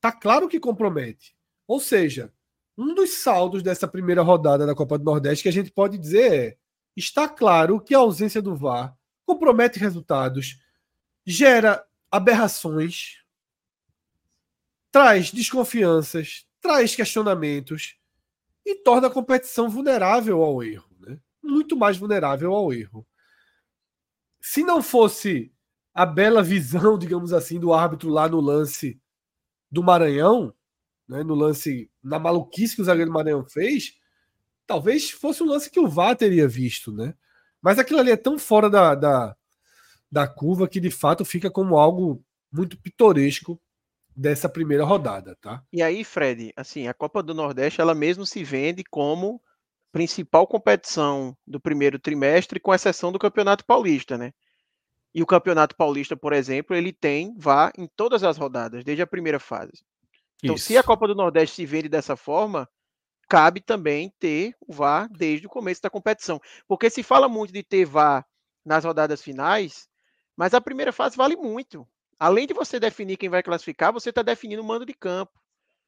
Tá claro que compromete. Ou seja, um dos saldos dessa primeira rodada da Copa do Nordeste que a gente pode dizer é: está claro que a ausência do VAR compromete resultados, gera aberrações, traz desconfianças, traz questionamentos e torna a competição vulnerável ao erro, né? muito mais vulnerável ao erro. Se não fosse a bela visão, digamos assim, do árbitro lá no lance do Maranhão, né, no lance, na maluquice que o zagueiro do Maranhão fez, talvez fosse um lance que o VAR teria visto, né? Mas aquilo ali é tão fora da, da, da curva que de fato fica como algo muito pitoresco dessa primeira rodada, tá? E aí, Fred, assim, a Copa do Nordeste ela mesmo se vende como principal competição do primeiro trimestre, com exceção do Campeonato Paulista, né? E o Campeonato Paulista, por exemplo, ele tem vá em todas as rodadas, desde a primeira fase. Então, Isso. se a Copa do Nordeste se vende dessa forma, cabe também ter o VAR desde o começo da competição. Porque se fala muito de ter VAR nas rodadas finais, mas a primeira fase vale muito. Além de você definir quem vai classificar, você está definindo o mando de campo.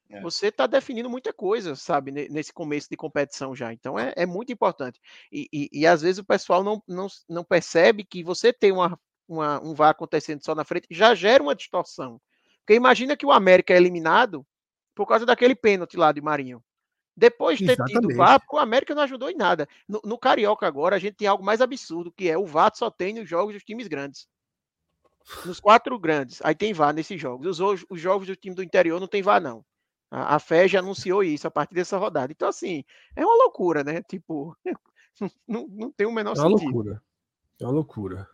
É. Você está definindo muita coisa, sabe, nesse começo de competição já. Então é, é muito importante. E, e, e, às vezes o pessoal não, não, não percebe que você tem uma, uma, um VAR acontecendo só na frente já gera uma distorção. Porque imagina que o América é eliminado por causa daquele pênalti lá de Marinho. Depois de ter Exatamente. tido VAR, o América não ajudou em nada. No, no, Carioca agora, a gente tem algo mais absurdo, que é o VAR só tem nos jogos dos times grandes. Nos quatro grandes, aí tem VAR nesses jogos. Os, os jogos do time do interior não tem VAR, não. A, a FE já anunciou isso a partir dessa rodada. Então, assim, é uma loucura, né? Tipo, não, não tem o menor sentido. É uma loucura. É uma loucura.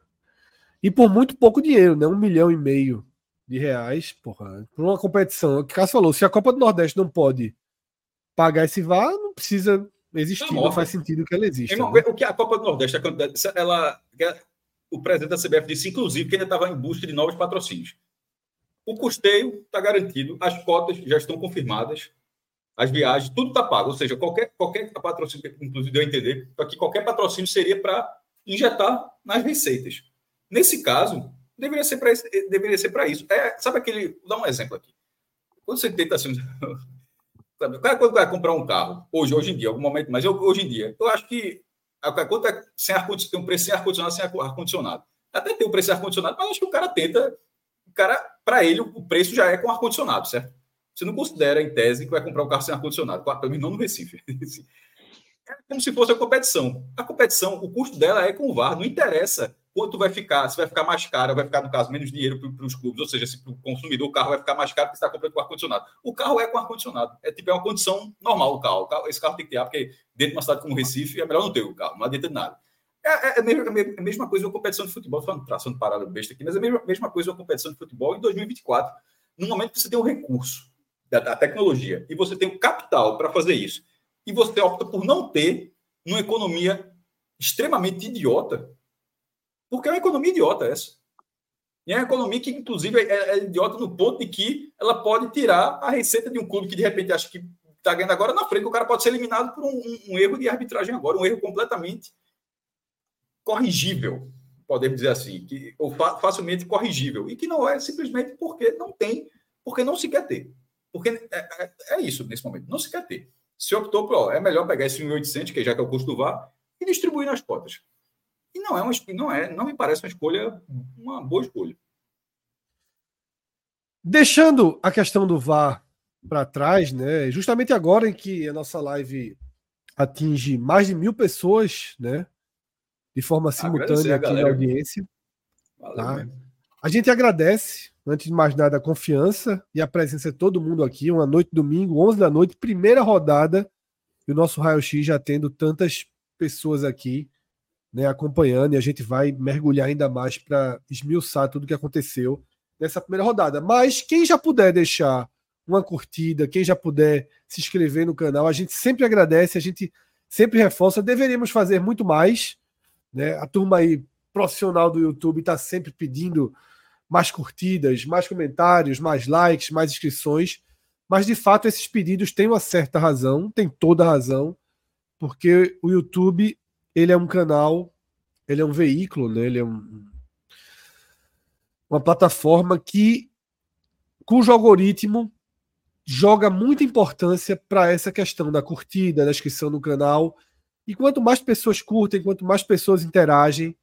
E por muito pouco dinheiro, né? Um milhão e meio de reais, porra, por uma competição. O que Cássio falou, se a Copa do Nordeste não pode pagar esse VAR, não precisa existir, não, não faz sentido que ela exista. Né? O que a Copa do Nordeste, ela, o presidente da CBF disse, inclusive, que ele estava em busca de novos patrocínios. O custeio está garantido, as cotas já estão confirmadas, as viagens, tudo está pago. Ou seja, qualquer, qualquer patrocínio, inclusive deu a entender, que qualquer patrocínio seria para injetar nas receitas. Nesse caso, deveria ser para deveria ser para isso. É, sabe aquele, vou dar um exemplo aqui. Quando você tenta assim, sabe, quando vai comprar um carro, hoje, hoje em dia, algum momento, mas eu, hoje em dia, eu acho que a conta é sem ar tem um preço sem ar condicionado, sem ar condicionado. Até tem um preço sem ar condicionado, mas acho que o cara tenta, o cara, para ele o preço já é com ar condicionado, certo? Você não considera em tese que vai comprar um carro sem ar condicionado, pelo menos não no Recife. É como se fosse a competição. A competição, o custo dela é com o VAR, não interessa quanto vai ficar, se vai ficar mais caro, vai ficar, no caso, menos dinheiro para os clubes, ou seja, se para o consumidor o carro vai ficar mais caro porque está comprando com ar-condicionado. O carro é com ar-condicionado. É tipo, é uma condição normal o carro. Esse carro tem que ter ar, porque dentro de uma cidade como Recife é melhor não ter o carro, não adianta de nada. É, é, é, a é a mesma coisa uma competição de futebol, falando traçando parada besta aqui, mas é a mesma, mesma coisa uma competição de futebol em 2024. No momento que você tem o recurso da, da tecnologia e você tem o capital para fazer isso, e você opta por não ter numa economia extremamente idiota, porque é uma economia idiota essa. E é uma economia que, inclusive, é, é idiota no ponto de que ela pode tirar a receita de um clube que, de repente, acha que está ganhando agora na frente. O cara pode ser eliminado por um, um, um erro de arbitragem agora, um erro completamente corrigível, podemos dizer assim, que, ou fa facilmente corrigível. E que não é simplesmente porque não tem, porque não se quer ter. Porque é, é, é isso nesse momento, não se quer ter. Se optou por, ó, é melhor pegar esse 1.800, que já que é o custo do VAR, e distribuir nas cotas. E não é uma não é, não me parece uma escolha, uma boa escolha. Deixando a questão do VAR para trás, né? Justamente agora em que a nossa live atinge mais de mil pessoas, né? De forma simultânea aqui na audiência. Tá? A gente agradece, antes de mais nada, a confiança e a presença de todo mundo aqui. Uma noite domingo, 11 da noite, primeira rodada. E o nosso Raio X já tendo tantas pessoas aqui né, acompanhando e a gente vai mergulhar ainda mais para esmiuçar tudo o que aconteceu nessa primeira rodada. Mas quem já puder deixar uma curtida, quem já puder se inscrever no canal, a gente sempre agradece, a gente sempre reforça. Deveríamos fazer muito mais. Né? A turma aí profissional do YouTube está sempre pedindo mais curtidas, mais comentários, mais likes, mais inscrições. Mas de fato esses pedidos têm uma certa razão, tem toda a razão, porque o YouTube ele é um canal ele é um veículo, né? Ele é um, uma plataforma que, cujo algoritmo joga muita importância para essa questão da curtida, da inscrição no canal. E quanto mais pessoas curtem, quanto mais pessoas interagem,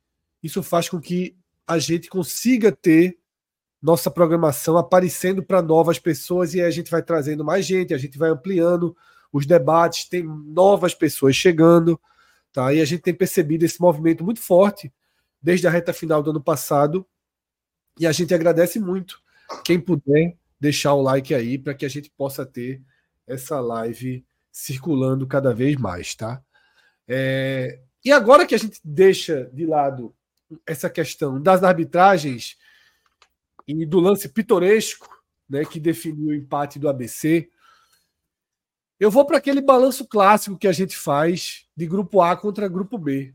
isso faz com que a gente consiga ter nossa programação aparecendo para novas pessoas e aí a gente vai trazendo mais gente, a gente vai ampliando os debates, tem novas pessoas chegando, tá? E a gente tem percebido esse movimento muito forte desde a reta final do ano passado. E a gente agradece muito quem puder deixar o like aí para que a gente possa ter essa live circulando cada vez mais, tá? É... E agora que a gente deixa de lado essa questão das arbitragens e do lance pitoresco, né, que definiu o empate do ABC, eu vou para aquele balanço clássico que a gente faz de grupo A contra grupo B.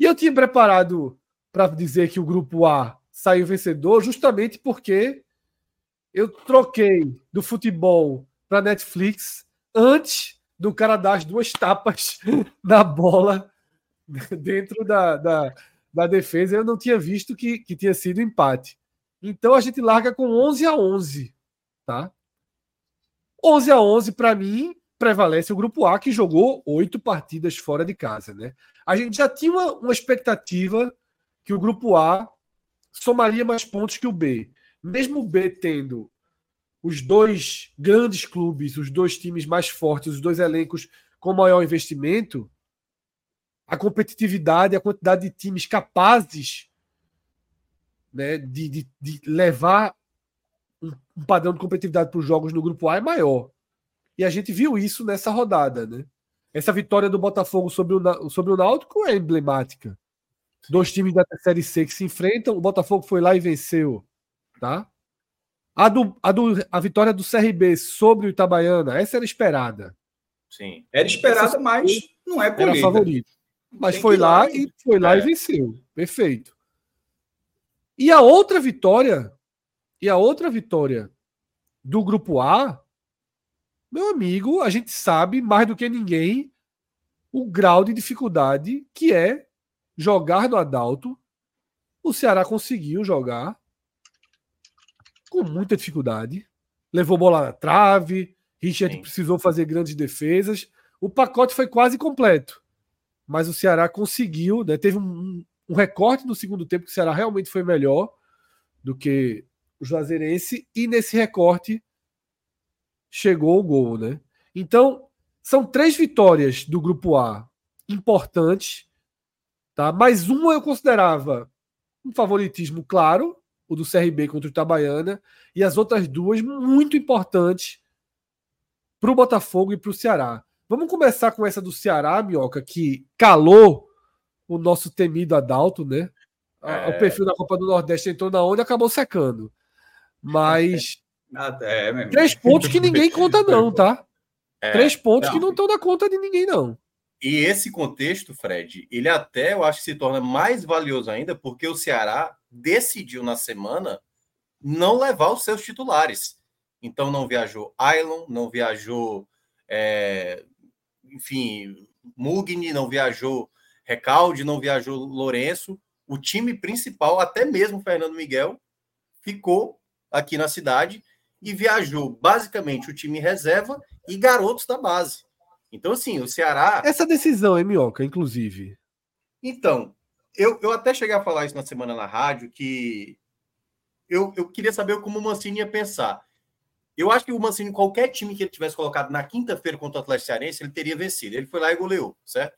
E eu tinha preparado para dizer que o grupo A saiu vencedor justamente porque eu troquei do futebol para Netflix antes do cara dar as duas tapas na bola dentro da, da, da defesa. Eu não tinha visto que, que tinha sido empate. Então a gente larga com 11 a 11, tá? 11 a 11 para mim prevalece o grupo A que jogou oito partidas fora de casa, né? A gente já tinha uma, uma expectativa que o grupo A somaria mais pontos que o B mesmo o B tendo os dois grandes clubes, os dois times mais fortes, os dois elencos com maior investimento, a competitividade, a quantidade de times capazes né, de, de, de levar um, padrão de competitividade para os jogos no grupo A é maior. E a gente viu isso nessa rodada. Né? Essa vitória do Botafogo sobre o, sobre o Náutico é emblemática. Dois times da Série C que se enfrentam, o Botafogo foi lá e venceu. Tá? A, do, a, do, a vitória do CRB sobre o Itabaiana, essa era esperada. Sim. Era esperada, essa mas não é. Era favorito. Mas Tem foi lá e foi lá é. e venceu. Perfeito. E a outra vitória, e a outra vitória do grupo A, meu amigo, a gente sabe mais do que ninguém o grau de dificuldade que é jogar no Adalto. O Ceará conseguiu jogar com muita dificuldade. Levou bola na trave, Richard Sim. precisou fazer grandes defesas. O pacote foi quase completo. Mas o Ceará conseguiu, né? teve um, um recorte no segundo tempo que o Ceará realmente foi melhor do que o Juazeirense, e nesse recorte chegou o gol, né? Então, são três vitórias do grupo A importantes, tá? Mais uma eu considerava um favoritismo claro, o do CRB contra o Itabaiana, e as outras duas muito importantes para o Botafogo e para o Ceará. Vamos começar com essa do Ceará, Minhoca, que calou o nosso temido Adalto, né? É... O perfil da Copa do Nordeste entrou na onda e acabou secando. Mas. É, é três pontos que ninguém conta, não, tá? É, três pontos não. que não estão na conta de ninguém, não. E esse contexto, Fred, ele até eu acho que se torna mais valioso ainda porque o Ceará decidiu na semana não levar os seus titulares. Então não viajou Ailon, não viajou, é, enfim, Mugni, não viajou Recalde, não viajou Lourenço. O time principal, até mesmo Fernando Miguel, ficou aqui na cidade e viajou basicamente o time reserva e garotos da base. Então, assim, o Ceará. Essa decisão é minhoca, inclusive. Então, eu, eu até cheguei a falar isso na semana na rádio, que eu, eu queria saber como o Mancini ia pensar. Eu acho que o Mancini, qualquer time que ele tivesse colocado na quinta-feira contra o Atlético Cearense, ele teria vencido. Ele foi lá e goleou, certo?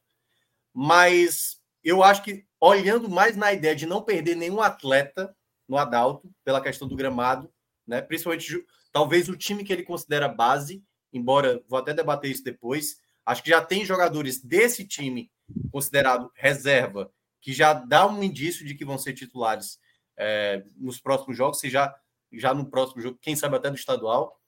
Mas eu acho que, olhando mais na ideia de não perder nenhum atleta no Adalto, pela questão do gramado, né? principalmente talvez o time que ele considera base, embora vou até debater isso depois, acho que já tem jogadores desse time considerado reserva que já dá um indício de que vão ser titulares é, nos próximos jogos, se já, já no próximo jogo, quem sabe até no estadual.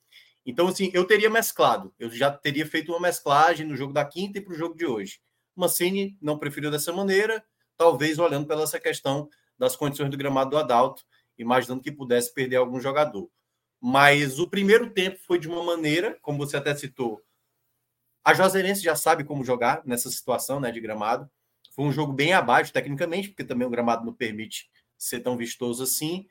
Então, assim, eu teria mesclado, eu já teria feito uma mesclagem no jogo da quinta e para o jogo de hoje. Mancini não preferiu dessa maneira, talvez olhando pela essa questão das condições do gramado do Adalto, imaginando que pudesse perder algum jogador. Mas o primeiro tempo foi de uma maneira, como você até citou, a Juazeirense já sabe como jogar nessa situação né, de gramado. Foi um jogo bem abaixo tecnicamente, porque também o gramado não permite ser tão vistoso assim.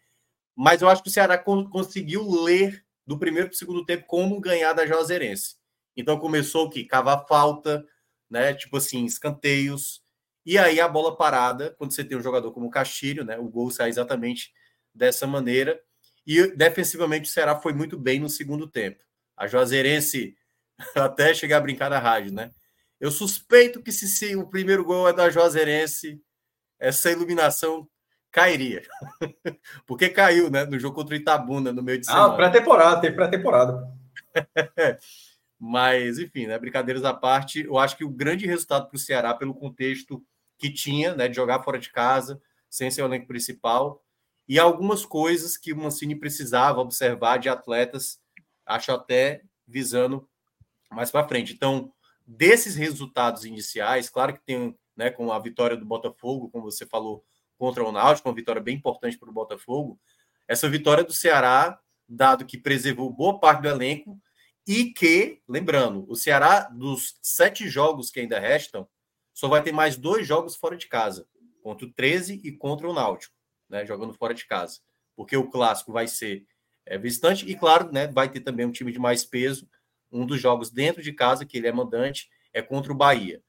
Mas eu acho que o Ceará conseguiu ler do primeiro para o segundo tempo como ganhar da Juazeirense. Então começou o que? Cavar falta, né? Tipo assim, escanteios. E aí a bola parada, quando você tem um jogador como o Castilho, né? O gol sai exatamente dessa maneira. E defensivamente o Ceará foi muito bem no segundo tempo. A Juazeirense até chegar a brincar na rádio, né? Eu suspeito que se, se o primeiro gol é da Juazeirense, essa iluminação cairia. Porque caiu, né? No jogo contra o Itabuna, no meio de ah, semana. Ah, pré-temporada, teve pré-temporada. Mas, enfim, né? Brincadeiras à parte, eu acho que o grande resultado para o Ceará, pelo contexto que tinha, né? De jogar fora de casa, sem ser o elenco principal, e algumas coisas que o Mancini precisava observar de atletas, acho até visando mais para frente. Então, desses resultados iniciais, claro que tem, né, com a vitória do Botafogo, como você falou, contra o Náutico, uma vitória bem importante para o Botafogo. Essa vitória do Ceará, dado que preservou boa parte do elenco e que, lembrando, o Ceará, dos sete jogos que ainda restam, só vai ter mais dois jogos fora de casa, contra o 13 e contra o Náutico, né, jogando fora de casa. Porque o clássico vai ser é, visitante e, claro, né, vai ter também um time de mais peso, um dos jogos dentro de casa, que ele é mandante, é contra o Bahia.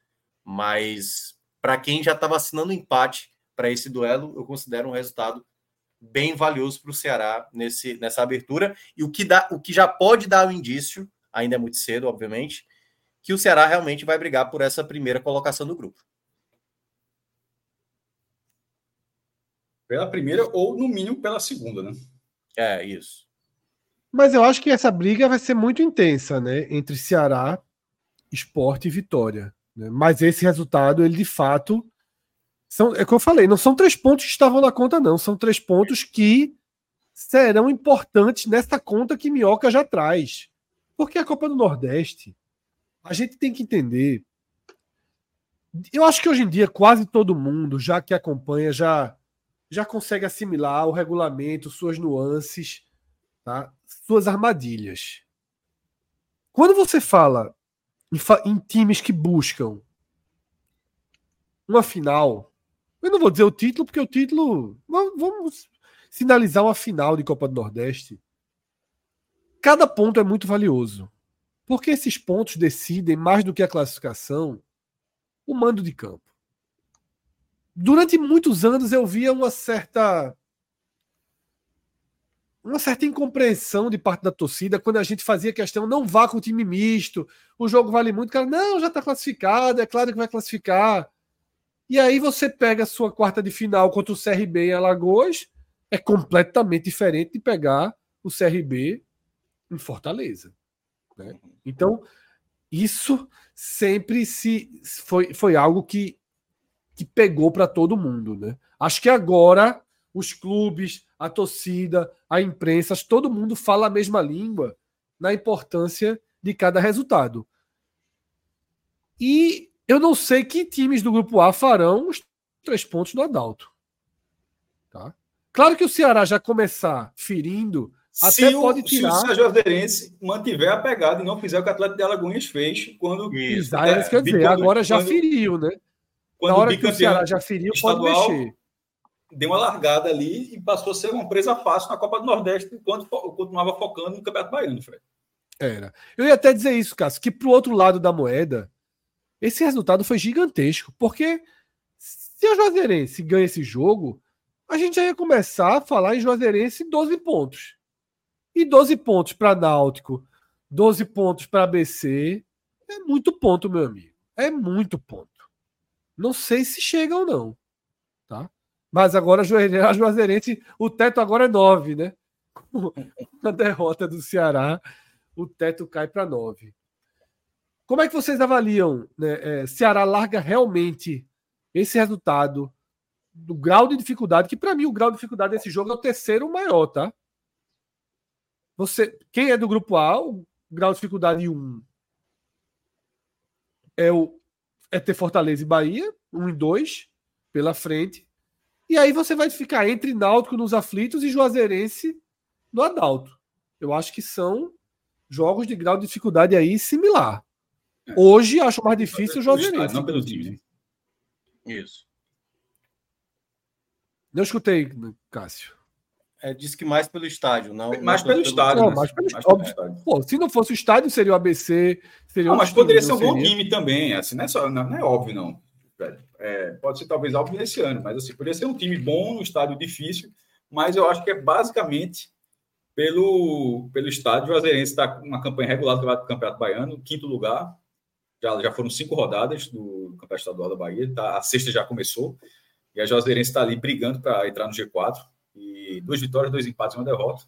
Mas para quem já estava assinando empate para esse duelo, eu considero um resultado bem valioso para o Ceará nesse, nessa abertura. E o que, dá, o que já pode dar o um indício, ainda é muito cedo, obviamente, que o Ceará realmente vai brigar por essa primeira colocação do grupo. Pela primeira ou, no mínimo, pela segunda, né? É, isso. Mas eu acho que essa briga vai ser muito intensa, né? Entre Ceará, Esporte e Vitória. Né? Mas esse resultado, ele de fato. São, é o que eu falei, não são três pontos que estavam na conta, não. São três pontos que serão importantes nessa conta que Minhoca já traz. Porque a Copa do Nordeste, a gente tem que entender. Eu acho que hoje em dia quase todo mundo, já que acompanha, já, já consegue assimilar o regulamento, suas nuances tá? suas armadilhas. Quando você fala em, em times que buscam uma final, eu não vou dizer o título, porque o título. Vamos sinalizar uma final de Copa do Nordeste. Cada ponto é muito valioso. Porque esses pontos decidem, mais do que a classificação, o mando de campo. Durante muitos anos eu via uma certa uma certa incompreensão de parte da torcida quando a gente fazia questão não vá com o time misto, o jogo vale muito, cara, não, já está classificado, é claro que vai classificar. E aí você pega a sua quarta de final contra o CRB em Alagoas, é completamente diferente de pegar o CRB em Fortaleza. Né? Então, isso sempre se foi, foi algo que, que pegou para todo mundo. Né? Acho que agora os clubes, a torcida, a imprensa, todo mundo fala a mesma língua na importância de cada resultado. E eu não sei que times do grupo A farão os três pontos do Adalto. Tá? Claro que o Ceará já começar ferindo, se até o, pode tirar. Se o Sérgio Aderense mantiver a pegada e não fizer o que o Atlético de Alagoas fez quando. Isso, é, isso quer dizer, agora já quando, feriu, né? Quando Na hora que o Ceará já feriu, pode mexer deu uma largada ali e passou a ser uma presa fácil na Copa do Nordeste, enquanto continuava focando no Campeonato Baiano, Fred. Era. Eu ia até dizer isso, Cássio, que pro outro lado da moeda, esse resultado foi gigantesco, porque se o Juazeirense ganha esse jogo, a gente já ia começar a falar em Juazeirense 12 pontos. E 12 pontos para Náutico, 12 pontos para ABC, é muito ponto, meu amigo. É muito ponto. Não sei se chega ou não, tá? Mas agora a Juazeirense, o teto agora é 9, né? Na derrota do Ceará, o teto cai para 9. Como é que vocês avaliam? Né? É, Ceará larga realmente esse resultado do grau de dificuldade, que para mim o grau de dificuldade desse jogo é o terceiro maior, tá? Você, quem é do grupo A, o grau de dificuldade 1 é o é ter Fortaleza e Bahia, 1 e 2 pela frente. E aí você vai ficar entre Náutico nos aflitos e Juazeirense no Adalto. Eu acho que são jogos de grau de dificuldade aí similar. Hoje acho mais difícil o Juazeirense. Não pelo time. Isso. Não escutei, Cássio. É, disse que mais pelo estádio, não. Mais pelo, pelo estádio. Não, mais pelo, mais pelo estádio. Pô, se não fosse o estádio, seria o ABC. Seria não, mas poderia ser um bom time também. Assim, não, é só, não, não é óbvio, não. É, pode ser talvez algo nesse ano, mas assim, poderia ser um time bom no estádio difícil, mas eu acho que é basicamente pelo, pelo estádio. O Azeirense está com uma campanha regular do Campeonato Baiano, quinto lugar. Já, já foram cinco rodadas do Campeonato Estadual da Bahia, tá, a sexta já começou. E a Juazeirense está ali brigando para entrar no G4. Duas vitórias, dois empates e uma derrota.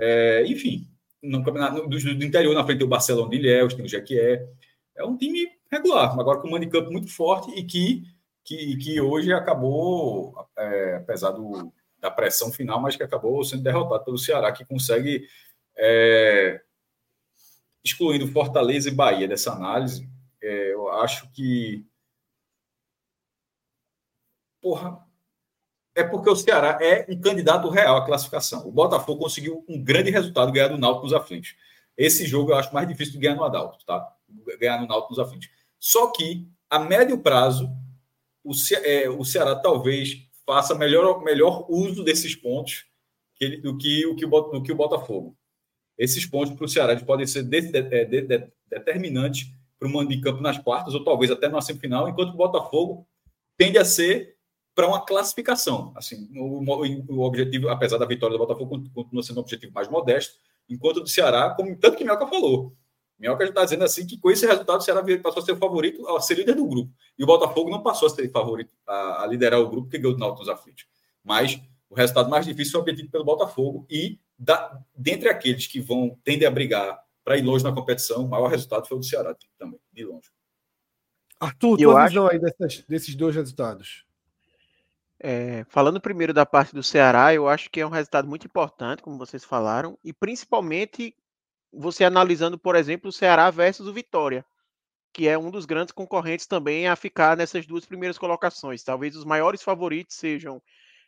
É, enfim, no, no, do, do, interior, na frente tem o Barcelona de Ilhéus, tem o Jequié. É um time regular, agora com um campo muito forte e que, que, que hoje acabou, é, apesar do, da pressão final, mas que acabou sendo derrotado pelo Ceará, que consegue, é, excluindo Fortaleza e Bahia dessa análise, é, eu acho que porra, é porque o Ceará é um candidato real à classificação. O Botafogo conseguiu um grande resultado ganhar do Náutico nos aflitos. Esse jogo eu acho mais difícil de ganhar no Adalto, tá? Ganhar no Náutico nos aflitos. Só que, a médio prazo, o, Ce é, o Ceará talvez faça melhor, melhor uso desses pontos que ele, do, que, o que o, do que o Botafogo. Esses pontos para o Ceará podem ser de, de, de, determinantes para o mando de campo nas quartas, ou talvez até na semifinal, enquanto o Botafogo tende a ser para uma classificação. Assim, o, o, objetivo, apesar da vitória do Botafogo, continua sendo um objetivo mais modesto, enquanto do Ceará, como tanto que Minhoca falou. Minhoca já está dizendo assim que com esse resultado o Ceará passou a ser o favorito a ser líder do grupo. E o Botafogo não passou a ser favorito a, a liderar o grupo, porque ganhou o Náutico nos aflitos. Mas o resultado mais difícil foi obtido pelo Botafogo e da, dentre aqueles que vão tender a brigar para ir longe na competição, o maior resultado foi o do Ceará também, de longe. Arthur, tua acho... visão aí dessas, desses dois resultados? É, falando primeiro da parte do Ceará, eu acho que é um resultado muito importante, como vocês falaram, e principalmente você analisando, por exemplo, o Ceará versus o Vitória, que é um dos grandes concorrentes também a ficar nessas duas primeiras colocações. Talvez os maiores favoritos sejam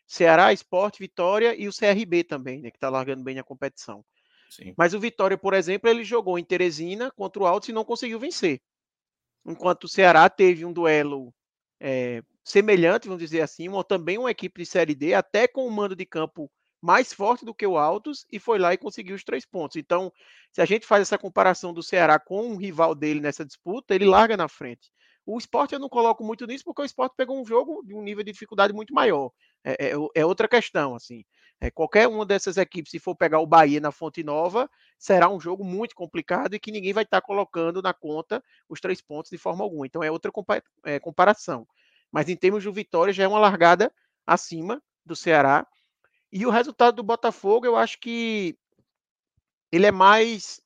Ceará, Esporte, Vitória e o CRB também, né, que está largando bem a competição. Sim. Mas o Vitória, por exemplo, ele jogou em Teresina contra o Altos e não conseguiu vencer. Enquanto o Ceará teve um duelo é, semelhante, vamos dizer assim, uma, também uma equipe de Série D, até com um mando de campo mais forte do que o Altos, e foi lá e conseguiu os três pontos. Então, se a gente faz essa comparação do Ceará com um rival dele nessa disputa, ele larga na frente. O esporte eu não coloco muito nisso, porque o esporte pegou um jogo de um nível de dificuldade muito maior. É, é, é outra questão, assim. É, qualquer uma dessas equipes, se for pegar o Bahia na Fonte Nova, será um jogo muito complicado e que ninguém vai estar colocando na conta os três pontos de forma alguma. Então é outra é, comparação mas em termos de vitória já é uma largada acima do Ceará. E o resultado do Botafogo, eu acho que ele é mais.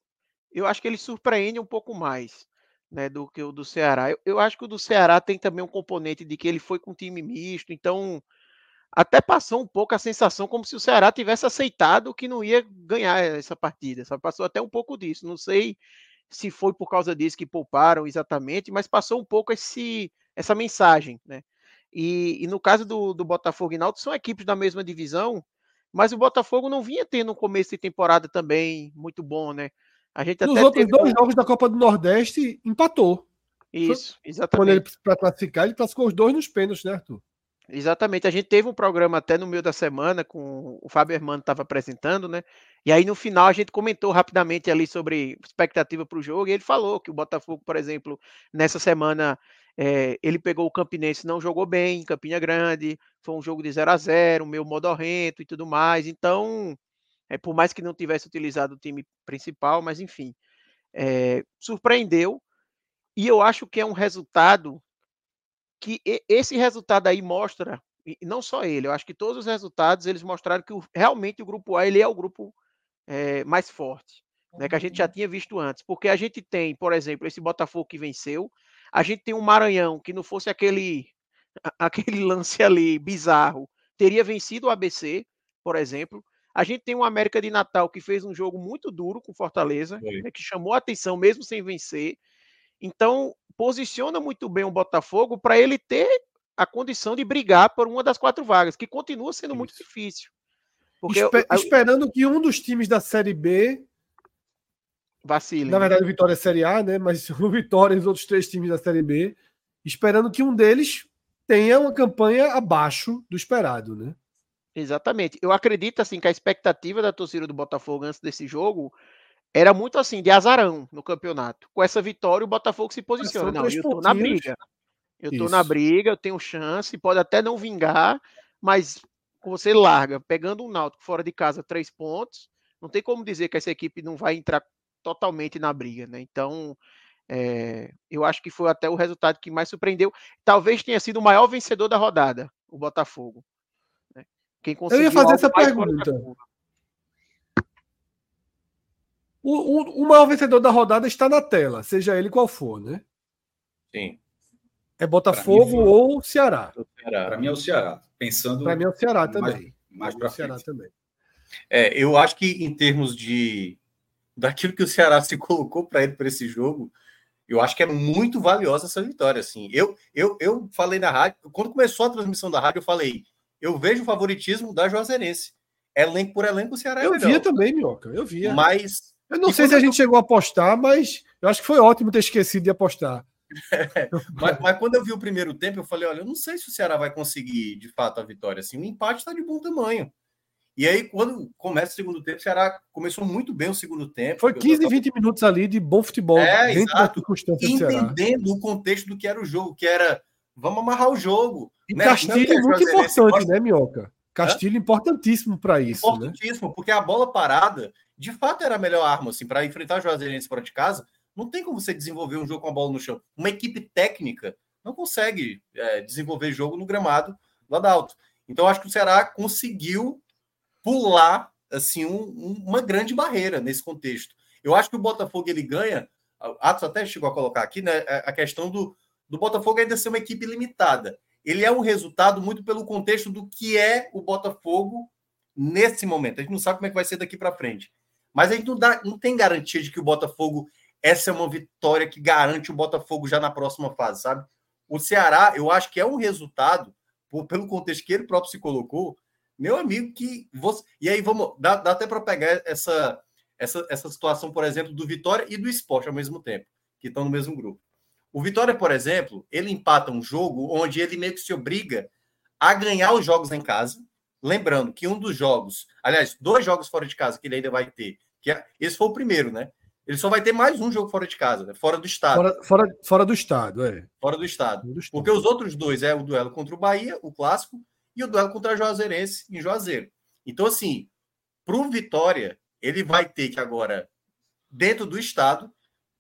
Eu acho que ele surpreende um pouco mais né, do que o do Ceará. Eu, eu acho que o do Ceará tem também um componente de que ele foi com time misto, então até passou um pouco a sensação como se o Ceará tivesse aceitado que não ia ganhar essa partida. Passou até um pouco disso. Não sei se foi por causa disso que pouparam exatamente, mas passou um pouco esse essa mensagem, né? E, e no caso do, do Botafogo e Náutico, são equipes da mesma divisão, mas o Botafogo não vinha tendo um começo de temporada também muito bom, né? A gente Nos outros dois um... jogos da Copa do Nordeste, empatou. Isso, exatamente. Quando ele, para classificar, ele classificou os dois nos pênaltis, né, Arthur? Exatamente. A gente teve um programa até no meio da semana com o Fábio Hermano estava apresentando, né? E aí no final a gente comentou rapidamente ali sobre expectativa para o jogo e ele falou que o Botafogo, por exemplo, nessa semana é, ele pegou o Campinense, não jogou bem em Campinha Grande, foi um jogo de 0 a 0 meio modorrento e tudo mais. Então, é, por mais que não tivesse utilizado o time principal, mas enfim, é, surpreendeu. E eu acho que é um resultado que esse resultado aí mostra, e não só ele, eu acho que todos os resultados eles mostraram que o, realmente o grupo A ele é o grupo é, mais forte, né, que a gente já uhum. tinha visto antes, porque a gente tem, por exemplo, esse Botafogo que venceu, a gente tem um Maranhão que não fosse aquele aquele lance ali bizarro, teria vencido o ABC, por exemplo. A gente tem um América de Natal que fez um jogo muito duro com Fortaleza, né, que chamou a atenção mesmo sem vencer. Então, posiciona muito bem o Botafogo para ele ter a condição de brigar por uma das quatro vagas, que continua sendo Isso. muito difícil. Espe eu, esperando que um dos times da Série B vacile. Na verdade, o Vitória é Série A, né? Mas o Vitória e os outros três times da Série B, esperando que um deles tenha uma campanha abaixo do esperado, né? Exatamente. Eu acredito assim que a expectativa da torcida do Botafogo antes desse jogo era muito assim de azarão no campeonato. Com essa vitória o Botafogo se posiciona. Não, eu tô na briga. Eu tô Isso. na briga, eu tenho chance, pode até não vingar, mas você larga pegando um Náutico fora de casa três pontos, não tem como dizer que essa equipe não vai entrar totalmente na briga, né? Então, é, eu acho que foi até o resultado que mais surpreendeu. Talvez tenha sido o maior vencedor da rodada, o Botafogo. Né? Quem conseguiu eu ia fazer essa pergunta. O, o, o, maior vencedor da rodada está na tela, seja ele qual for, né? Sim. É Botafogo mim, ou Ceará? Para mim é o Ceará. Pensando. Para mim é o Ceará também. Mais, mais para Ceará também. É, eu acho que em termos de daquilo que o Ceará se colocou para ele para esse jogo, eu acho que é muito valiosa essa vitória. Assim, eu, eu, eu falei na rádio, quando começou a transmissão da rádio, eu falei, eu vejo o favoritismo da Juazeirense. Elenco por elenco, o Ceará é Eu melhor. via também, Minhoca, eu via. Mas. Eu não sei se a gente chegou a apostar, mas eu acho que foi ótimo ter esquecido de apostar. É, mas, mas, quando eu vi o primeiro tempo, eu falei: olha, eu não sei se o Ceará vai conseguir de fato a vitória. Assim, o empate está de bom tamanho. E aí, quando começa o segundo tempo, o Ceará começou muito bem o segundo tempo. Foi 15, 20 minutos ali de bom futebol. É, exato. Entendendo o contexto do que era o jogo, que era vamos amarrar o jogo. E né? Castilho é muito importante, né, Minhoca? Castilho é? importantíssimo para isso. Né? Importantíssimo, né? porque a bola parada, de fato, era a melhor arma assim, para enfrentar o Juazeirense fora de casa. Não tem como você desenvolver um jogo com a bola no chão. Uma equipe técnica não consegue é, desenvolver jogo no gramado lá da alto. Então, acho que o Ceará conseguiu pular assim um, uma grande barreira nesse contexto. Eu acho que o Botafogo ele ganha. Atos até chegou a colocar aqui, né? A questão do, do Botafogo ainda ser uma equipe limitada. Ele é um resultado muito pelo contexto do que é o Botafogo nesse momento. A gente não sabe como é que vai ser daqui para frente. Mas a gente não, dá, não tem garantia de que o Botafogo essa é uma vitória que garante o Botafogo já na próxima fase, sabe? O Ceará, eu acho que é um resultado, por, pelo contexto que ele próprio se colocou, meu amigo, que você. E aí, vamos. Dá, dá até para pegar essa, essa, essa situação, por exemplo, do Vitória e do esporte ao mesmo tempo, que estão no mesmo grupo. O Vitória, por exemplo, ele empata um jogo onde ele meio que se obriga a ganhar os jogos em casa. Lembrando que um dos jogos, aliás, dois jogos fora de casa que ele ainda vai ter, que é, esse foi o primeiro, né? Ele só vai ter mais um jogo fora de casa, né? fora do estado. Fora, fora, fora do estado, é. Fora do estado. do estado. Porque os outros dois é o duelo contra o Bahia, o clássico, e o duelo contra a Juazeirense em Juazeiro. Então, assim, para o Vitória, ele vai ter que agora, dentro do Estado,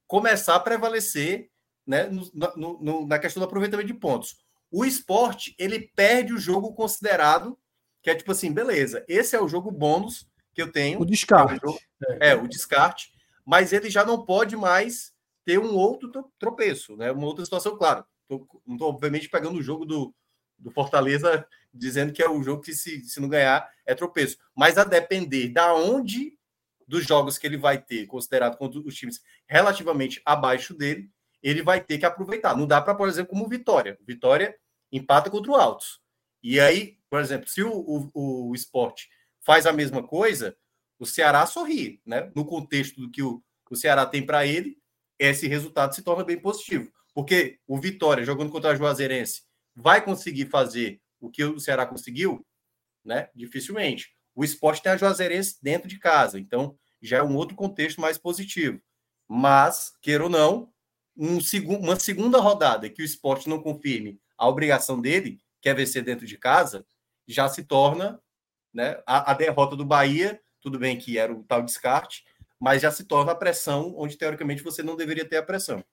começar a prevalecer né, no, no, na questão do aproveitamento de pontos. O esporte, ele perde o jogo considerado, que é tipo assim, beleza, esse é o jogo bônus que eu tenho. O descarte. É, o, jogo, é, o descarte, mas ele já não pode mais ter um outro tropeço, né? Uma outra situação, claro. Tô, não estou, obviamente, pegando o jogo do, do Fortaleza dizendo que é o jogo que, se, se não ganhar, é tropeço. Mas a depender da onde dos jogos que ele vai ter, considerado contra os times relativamente abaixo dele, ele vai ter que aproveitar. Não dá para, por exemplo, como Vitória. Vitória empata contra o Altos. E aí, por exemplo, se o, o, o esporte faz a mesma coisa, o Ceará sorri, né? No contexto do que o, o Ceará tem para ele, esse resultado se torna bem positivo. Porque o Vitória, jogando contra a Juazeirense, vai conseguir fazer o que o Ceará conseguiu, né? Dificilmente. O esporte tem a Juazeirense dentro de casa, então já é um outro contexto mais positivo. Mas, queira ou não, um segu uma segunda rodada que o esporte não confirme a obrigação dele, que é vencer dentro de casa, já se torna né, a, a derrota do Bahia, tudo bem que era o tal descarte, mas já se torna a pressão onde teoricamente você não deveria ter a pressão.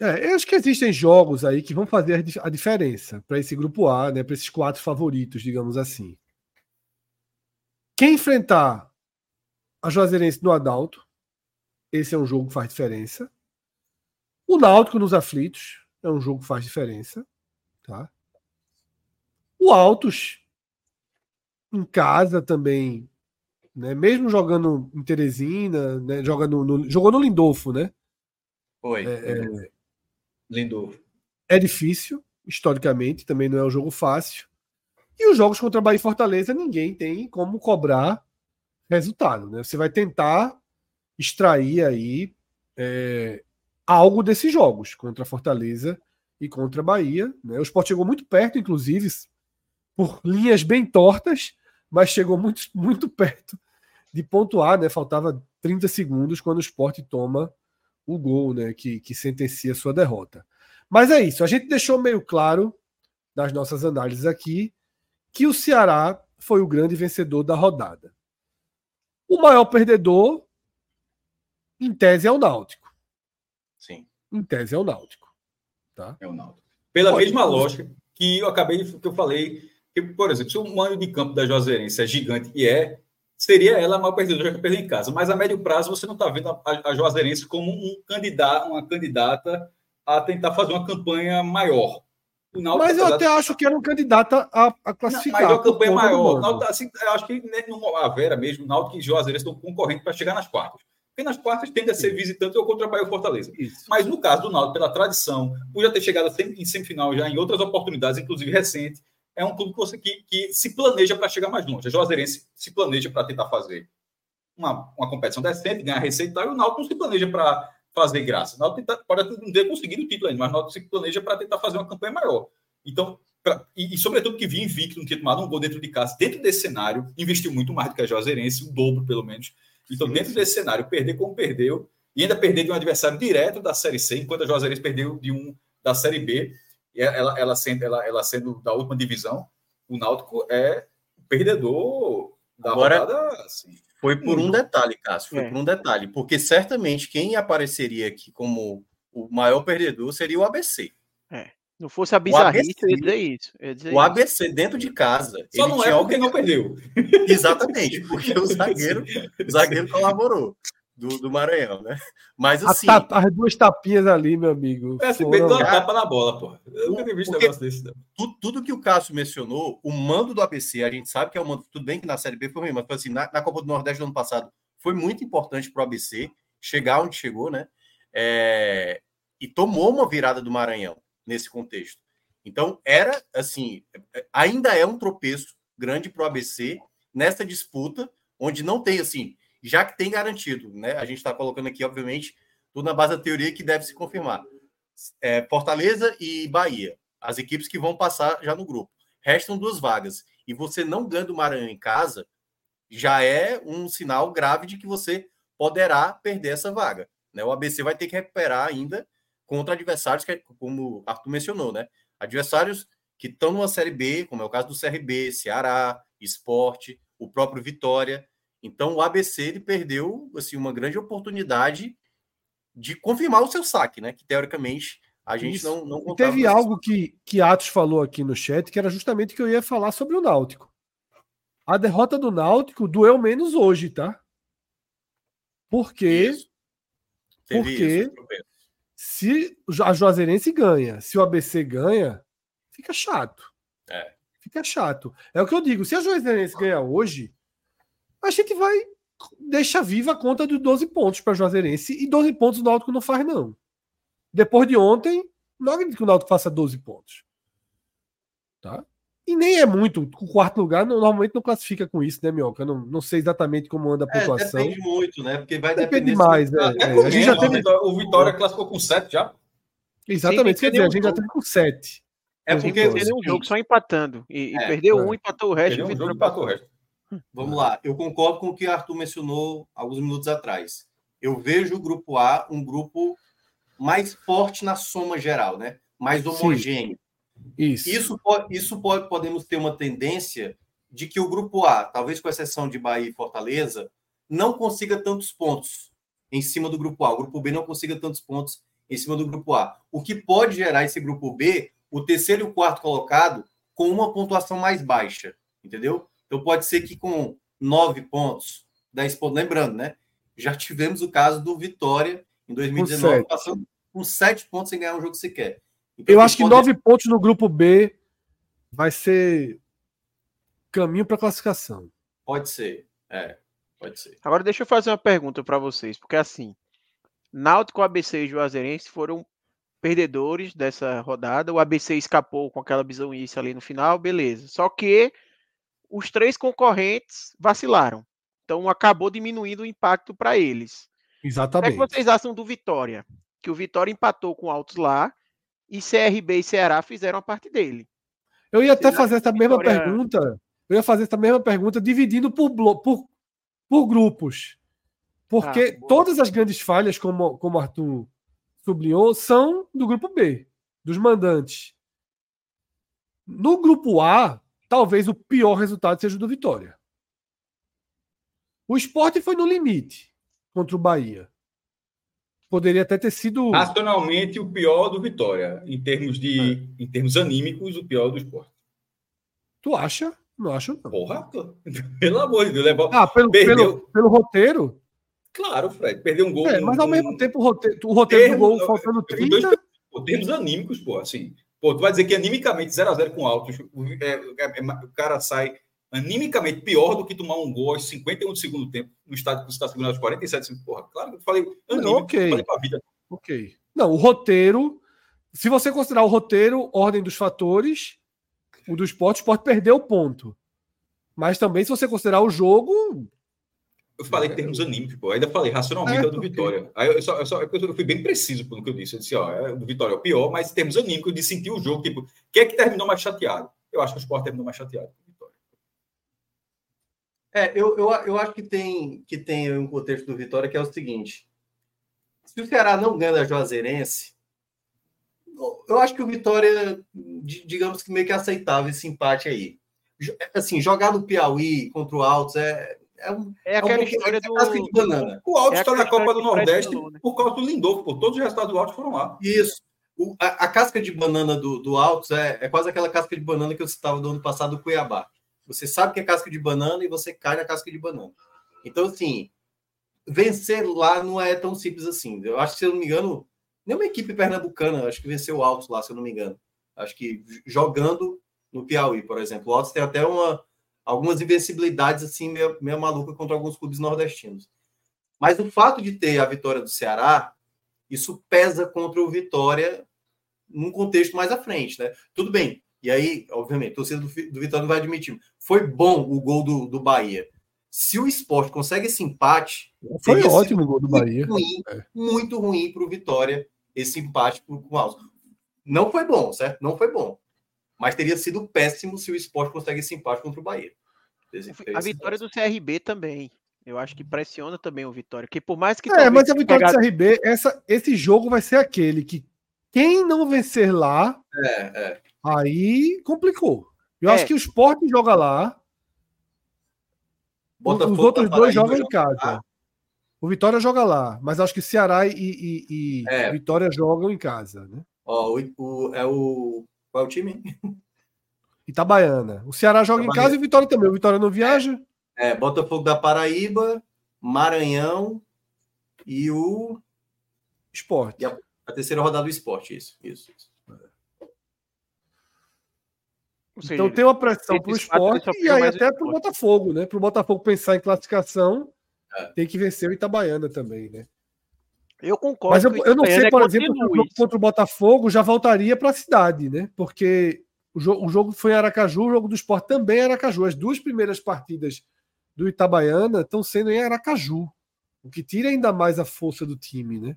É, eu acho que existem jogos aí que vão fazer a diferença para esse grupo A, né, para esses quatro favoritos, digamos assim. Quem enfrentar a Juazeirense no Adalto, esse é um jogo que faz diferença. O Náutico nos aflitos é um jogo que faz diferença, tá? O Altos em casa também, né? Mesmo jogando em Teresina, né? Jogando no, jogou no Lindolfo, né? Foi. É, é, Lindor. É difícil, historicamente, também não é um jogo fácil. E os jogos contra Bahia e Fortaleza, ninguém tem como cobrar resultado. Né? Você vai tentar extrair aí é, algo desses jogos contra Fortaleza e contra Bahia. Né? O Sport chegou muito perto, inclusive, por linhas bem tortas, mas chegou muito, muito perto de pontuar, né? Faltava 30 segundos quando o Sport toma o gol, né? Que, que sentencia sua derrota. Mas é isso, a gente deixou meio claro nas nossas análises aqui que o Ceará foi o grande vencedor da rodada. O maior perdedor, em tese, é o Náutico. Sim. Em tese é o Náutico. Tá? É o Náutico. Pela Pode mesma lógica que eu acabei que eu falei, que, por exemplo, se o mando de campo da Juazeirense é gigante e é, seria ela a maior perdedora que perdeu em casa. Mas a médio prazo você não está vendo a, a Juazeirense como um candidato, uma candidata a tentar fazer uma campanha maior. Mas eu até acho que era um candidato a, a classificar. Não, mas a campanha maior. Náutico, assim, eu acho que no, a Vera mesmo, Náutico e Juazeirense estão concorrendo para chegar nas quartas. Porque nas quartas tende a ser visitante ou contra o Fortaleza. Isso. Mas no caso do Náutico, pela tradição, por já ter chegado em semifinal já em outras oportunidades, inclusive recente, é um clube que, você, que, que se planeja para chegar mais longe. A Juazeirense se planeja para tentar fazer uma, uma competição decente, ganhar receita e tal, e o Náutico não se planeja para fazer graça. O Náutico tenta, pode não ter conseguido o título ainda, mas o Náutico se planeja para tentar fazer uma campanha maior. Então, pra, e, e, sobretudo que vinha invicto, não tinha tomado um gol dentro de casa. Dentro desse cenário, investiu muito mais do que a Juazeirense, o dobro pelo menos. Então, dentro desse cenário, perder como perdeu, e ainda perder de um adversário direto da Série C, enquanto a Juazeirense perdeu de um da Série B, ela, ela, sendo, ela, ela sendo da última divisão, o Náutico é perdedor da Agora, rodada, assim. Foi por um detalhe, Cássio, foi é. por um detalhe, porque certamente quem apareceria aqui como o maior perdedor seria o ABC. É. Não fosse a bizarrice, eu ia dizer isso. Ia dizer o ABC isso. dentro de casa. Só não é porque não perdeu. Exatamente, porque o zagueiro, o zagueiro colaborou do, do Maranhão, né? Mas assim. Tapa, as duas tapinhas ali, meu amigo. É, foram... deu uma tapa na bola, pô. Eu nunca tinha visto um negócio desse. Não. Tudo, tudo, que o Cássio mencionou, o mando do ABC, a gente sabe que é o mando. Tudo bem que na Série B foi ruim, mas assim, na, na Copa do Nordeste do ano passado foi muito importante para o ABC chegar onde chegou, né? É, e tomou uma virada do Maranhão nesse contexto. Então, era assim, ainda é um tropeço grande para o ABC nessa disputa, onde não tem assim já que tem garantido, né? A gente está colocando aqui, obviamente, tudo na base da teoria que deve se confirmar. É, Fortaleza e Bahia, as equipes que vão passar já no grupo. Restam duas vagas. E você não ganha do Maranhão em casa, já é um sinal grave de que você poderá perder essa vaga. Né? O ABC vai ter que recuperar ainda contra adversários, que, como Arthur mencionou, né? Adversários que estão numa Série B, como é o caso do CRB, Ceará, Esporte, o próprio Vitória. Então o ABC ele perdeu assim uma grande oportunidade de confirmar o seu saque, né? Que teoricamente a gente Isso. não, não Teve algo que, que Atos falou aqui no chat que era justamente que eu ia falar sobre o Náutico. A derrota do Náutico doeu menos hoje, tá? Porque porque se a Juazeirense ganha, se o ABC ganha, fica chato. É. Fica chato. É o que eu digo. Se a Juazeirense ganhar hoje, a gente vai deixar viva a conta de 12 pontos para Juazeirense e 12 pontos o Náutico não faz, não. Depois de ontem, não acredito que o Náutico faça 12 pontos. Tá? E nem é muito. O quarto lugar normalmente não classifica com isso, né, Mioca? Não, não sei exatamente como anda a é, pontuação. É, depende muito, né? Porque vai depender. Depende mais. É, é, a gente já teve... O Vitória classificou com 7 já. Exatamente, Sim, quer dizer, a gente já teve com 7. É porque ele um jogo só empatando. E, é, perdeu um, empatou o resto. Perdeu um jogo, empatou o resto. Vamos lá, eu concordo com o que o Arthur mencionou alguns minutos atrás. Eu vejo o grupo A um grupo mais forte na soma geral, né? Mais homogêneo. Isso. Isso, isso pode, podemos ter uma tendência de que o grupo A, talvez com exceção de Bahia e Fortaleza, não consiga tantos pontos em cima do grupo A. O grupo B não consiga tantos pontos em cima do grupo A. O que pode gerar esse grupo B, o terceiro e o quarto colocado, com uma pontuação mais baixa, entendeu? Então pode ser que com nove pontos, dez pontos, lembrando, né? Já tivemos o caso do Vitória em 2019, com passando com sete pontos sem ganhar um jogo sequer. Então, Eu acho que pode... nove pontos no grupo B vai ser caminho para classificação. Pode ser, é, pode ser. Agora deixa eu fazer uma pergunta para vocês, porque assim, Náutico, ABC e Juazeirense foram perdedores dessa rodada. O ABC escapou com aquela bizonhice ali no final, beleza. Só que os três concorrentes vacilaram. Então acabou diminuindo o impacto para eles. Exatamente. O que, é que vocês acham do Vitória? Que o Vitória empatou com Altos lá e CRB e Ceará fizeram a parte dele. Eu ia até fazer essa mesma Vitória... pergunta. Eu ia fazer essa mesma pergunta dividindo por, por, por grupos. Porque ah, todas as grandes falhas, como, como Arthur sublinhou, são do grupo B, dos mandantes. No grupo A, talvez o pior resultado seja o do Vitória. O esporte foi no limite contra o Bahia. Poderia até ter sido. Nacionalmente, o pior do Vitória. Em termos, de, é. em termos anímicos, o pior do esporte. Tu acha? Não acho, não. Porra, pelo amor de Deus. Ah, pelo, pelo, pelo roteiro? Claro, Fred. Perdeu um gol. É, mas ao mesmo tempo, o roteiro, o roteiro termo, do gol faltando 30. Dois, termos anímicos, pô, assim. Pô, tu vai dizer que animicamente 0x0 com altos, o, é, é, o cara sai animicamente pior do que tomar um gol aos 51 do segundo tempo no estádio que você está segurando aos 47. Assim, porra, claro que eu falei anímico, Não, ok. falei pra vida. Ok. Não, o roteiro, se você considerar o roteiro, ordem dos fatores, o do esporte, o esporte perdeu o ponto. Mas também, se você considerar o jogo, eu falei em termos anímicos, pô. Ainda falei racionalmente é, é o do Vitória. Aí eu, só, eu, só, eu fui bem preciso no que eu disse. Eu disse, ó, é, o Vitória é o pior, mas em termos anímicos, de sentir o jogo, tipo, quem é que terminou mais chateado? Eu acho que o Sport terminou mais chateado. Vitória. É, eu, eu, eu acho que tem, que tem um contexto do Vitória que é o seguinte: se o Ceará não ganha da Juazeirense, eu acho que o Vitória, digamos que meio que aceitável esse empate aí. Assim, jogar no Piauí contra o Altos é, é, um, é aquela é um história do. De banana. O Alto é está na Copa do Nordeste né? por causa do Lindolfo, por todos os resultados do Alto foram lá. Isso. O, a, a, casca de banana do, do Altos é, é quase aquela casca de banana que eu citava do ano passado do Cuiabá. Você sabe que é casca de banana e você cai na casca de banana. Então, assim, vencer lá não é tão simples assim. Eu acho que, se eu não me engano, nenhuma equipe pernambucana acho que venceu o Altos lá, se eu não me engano. Acho que jogando no Piauí, por exemplo. O Altos tem até uma, algumas invencibilidades assim meio, meio maluca contra alguns clubes nordestinos. Mas o fato de ter a vitória do Ceará, isso pesa contra o Vitória num contexto mais à frente, né? Tudo bem. E aí, obviamente, o torcedor do, do Vitória não vai admitir. Foi bom o gol do, do Bahia. Se o esporte consegue esse empate. Foi ótimo o gol do Bahia. Ruim, é. Muito ruim para o Vitória esse empate com o Alves. Não foi bom, certo? Não foi bom mas teria sido péssimo se o esporte consegue esse empate contra o Bahia. A vitória do CRB também. Eu acho que pressiona também o Vitória. Que por mais que. É, mas a vitória do CRB, essa, esse jogo vai ser aquele que quem não vencer lá, é, é. aí complicou. Eu é. acho que o esporte joga lá. Botafogo, os outros dois jogam em casa. Lá. O Vitória joga lá, mas acho que Ceará e, e, e é. Vitória jogam em casa. Né? Ó, o, o, é o qual é o time? Itabaiana. O Ceará joga Itabaiana. em casa e o Vitória também. O Vitória não viaja? É, é, Botafogo da Paraíba, Maranhão e o Esporte. E a, a terceira rodada do esporte, isso. isso, isso. Seja, então tem uma pressão para o esporte e aí até para o Botafogo, né? Para o Botafogo pensar em classificação, é. tem que vencer o Itabaiana também, né? Eu concordo. Mas eu, eu não sei, por exemplo, se o jogo contra o Botafogo já voltaria para a cidade, né? Porque o, jo o jogo foi em Aracaju, o jogo do esporte também é Aracaju. As duas primeiras partidas do Itabaiana estão sendo em Aracaju, o que tira ainda mais a força do time, né?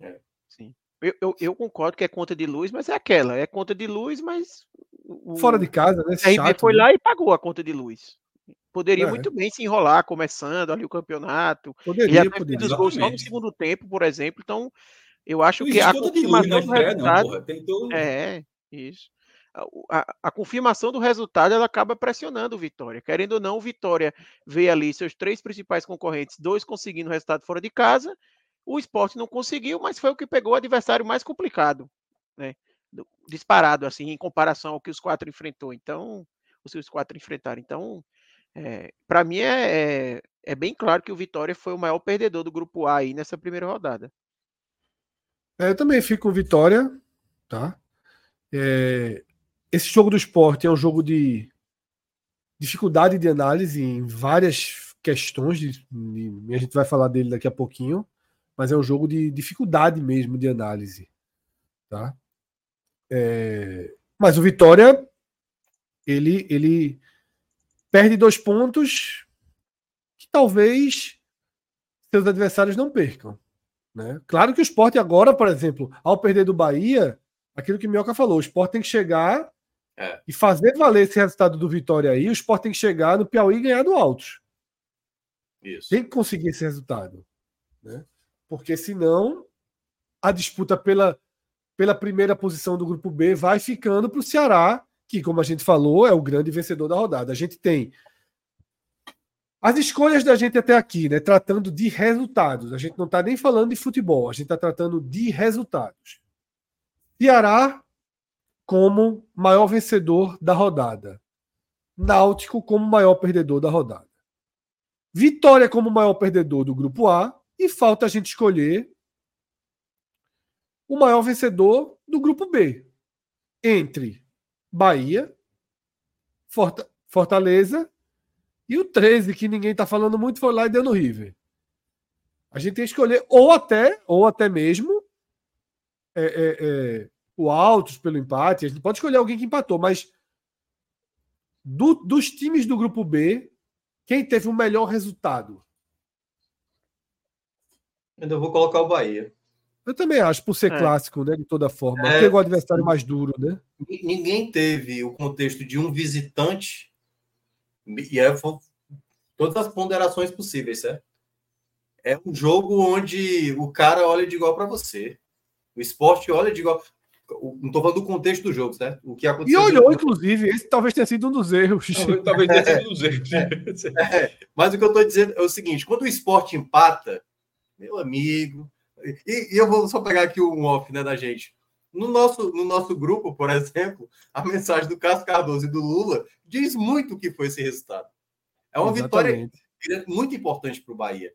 É, sim. Eu, eu, eu, concordo que é conta de luz, mas é aquela, é conta de luz, mas. O... Fora de casa, né? A RB foi né? lá e pagou a conta de luz. Poderia é. muito bem se enrolar começando ali o campeonato. Poderia, poderia. Os gols só no segundo tempo, por exemplo. Então, eu acho que a confirmação do resultado... Não, É, isso. A, a, a, confirmação do resultado ela acaba pressionando o Vitória. Querendo ou não, o Vitória vê ali seus três principais concorrentes, dois conseguindo o resultado fora de casa. O esporte não conseguiu, mas foi o que pegou o adversário mais complicado, né? Disparado, assim, em comparação ao que os quatro enfrentou. Então, os seus quatro enfrentaram. Então, é, para mim é, é, é, bem claro que o Vitória foi o maior perdedor do grupo A aí nessa primeira rodada. É, eu também fico com Vitória, tá? É, esse jogo do esporte é um jogo de dificuldade de análise em várias questões, de, de, a gente vai falar dele daqui a pouquinho, mas é um jogo de dificuldade mesmo de análise, tá? É, mas o Vitória, ele, ele perde dois pontos que talvez seus adversários não percam. Né? Claro que o esporte agora, por exemplo, ao perder do Bahia, aquilo que o Minhoca falou, o esporte tem que chegar é. e fazer valer esse resultado do Vitória aí, o esporte tem que chegar no Piauí e ganhar do Altos. Isso. Tem que conseguir esse resultado. Né? Porque senão a disputa pela, pela primeira posição do grupo B vai ficando para o Ceará, que, como a gente falou, é o grande vencedor da rodada. A gente tem as escolhas da gente até aqui, né, tratando de resultados. A gente não está nem falando de futebol, a gente está tratando de resultados. Ceará como maior vencedor da rodada. Náutico como maior perdedor da rodada. Vitória como maior perdedor do grupo A. E falta a gente escolher o maior vencedor do grupo B. Entre Bahia, Fortaleza e o 13, que ninguém está falando muito, foi lá e deu no River. A gente tem que escolher, ou até, ou até mesmo é, é, é, o Altos pelo empate. A gente pode escolher alguém que empatou, mas do, dos times do grupo B, quem teve o melhor resultado? Ainda vou colocar o Bahia. Eu também acho, por ser é. clássico, né? De toda forma. É, Pegou o adversário mais duro, né? Ninguém teve o contexto de um visitante e é todas as ponderações possíveis, certo? É um jogo onde o cara olha de igual para você. O esporte olha de igual. Não estou falando do contexto do jogo, certo? O que aconteceu. E olhou, inclusive, esse talvez tenha sido um dos erros. Talvez, talvez tenha sido um dos erros. É, é, mas o que eu estou dizendo é o seguinte: quando o esporte empata, meu amigo. E, e, eu vou só pegar aqui um off né, da gente. No nosso, no nosso grupo, por exemplo, a mensagem do Cássio Cardoso e do Lula diz muito o que foi esse resultado. É uma Exatamente. vitória muito importante para o Bahia.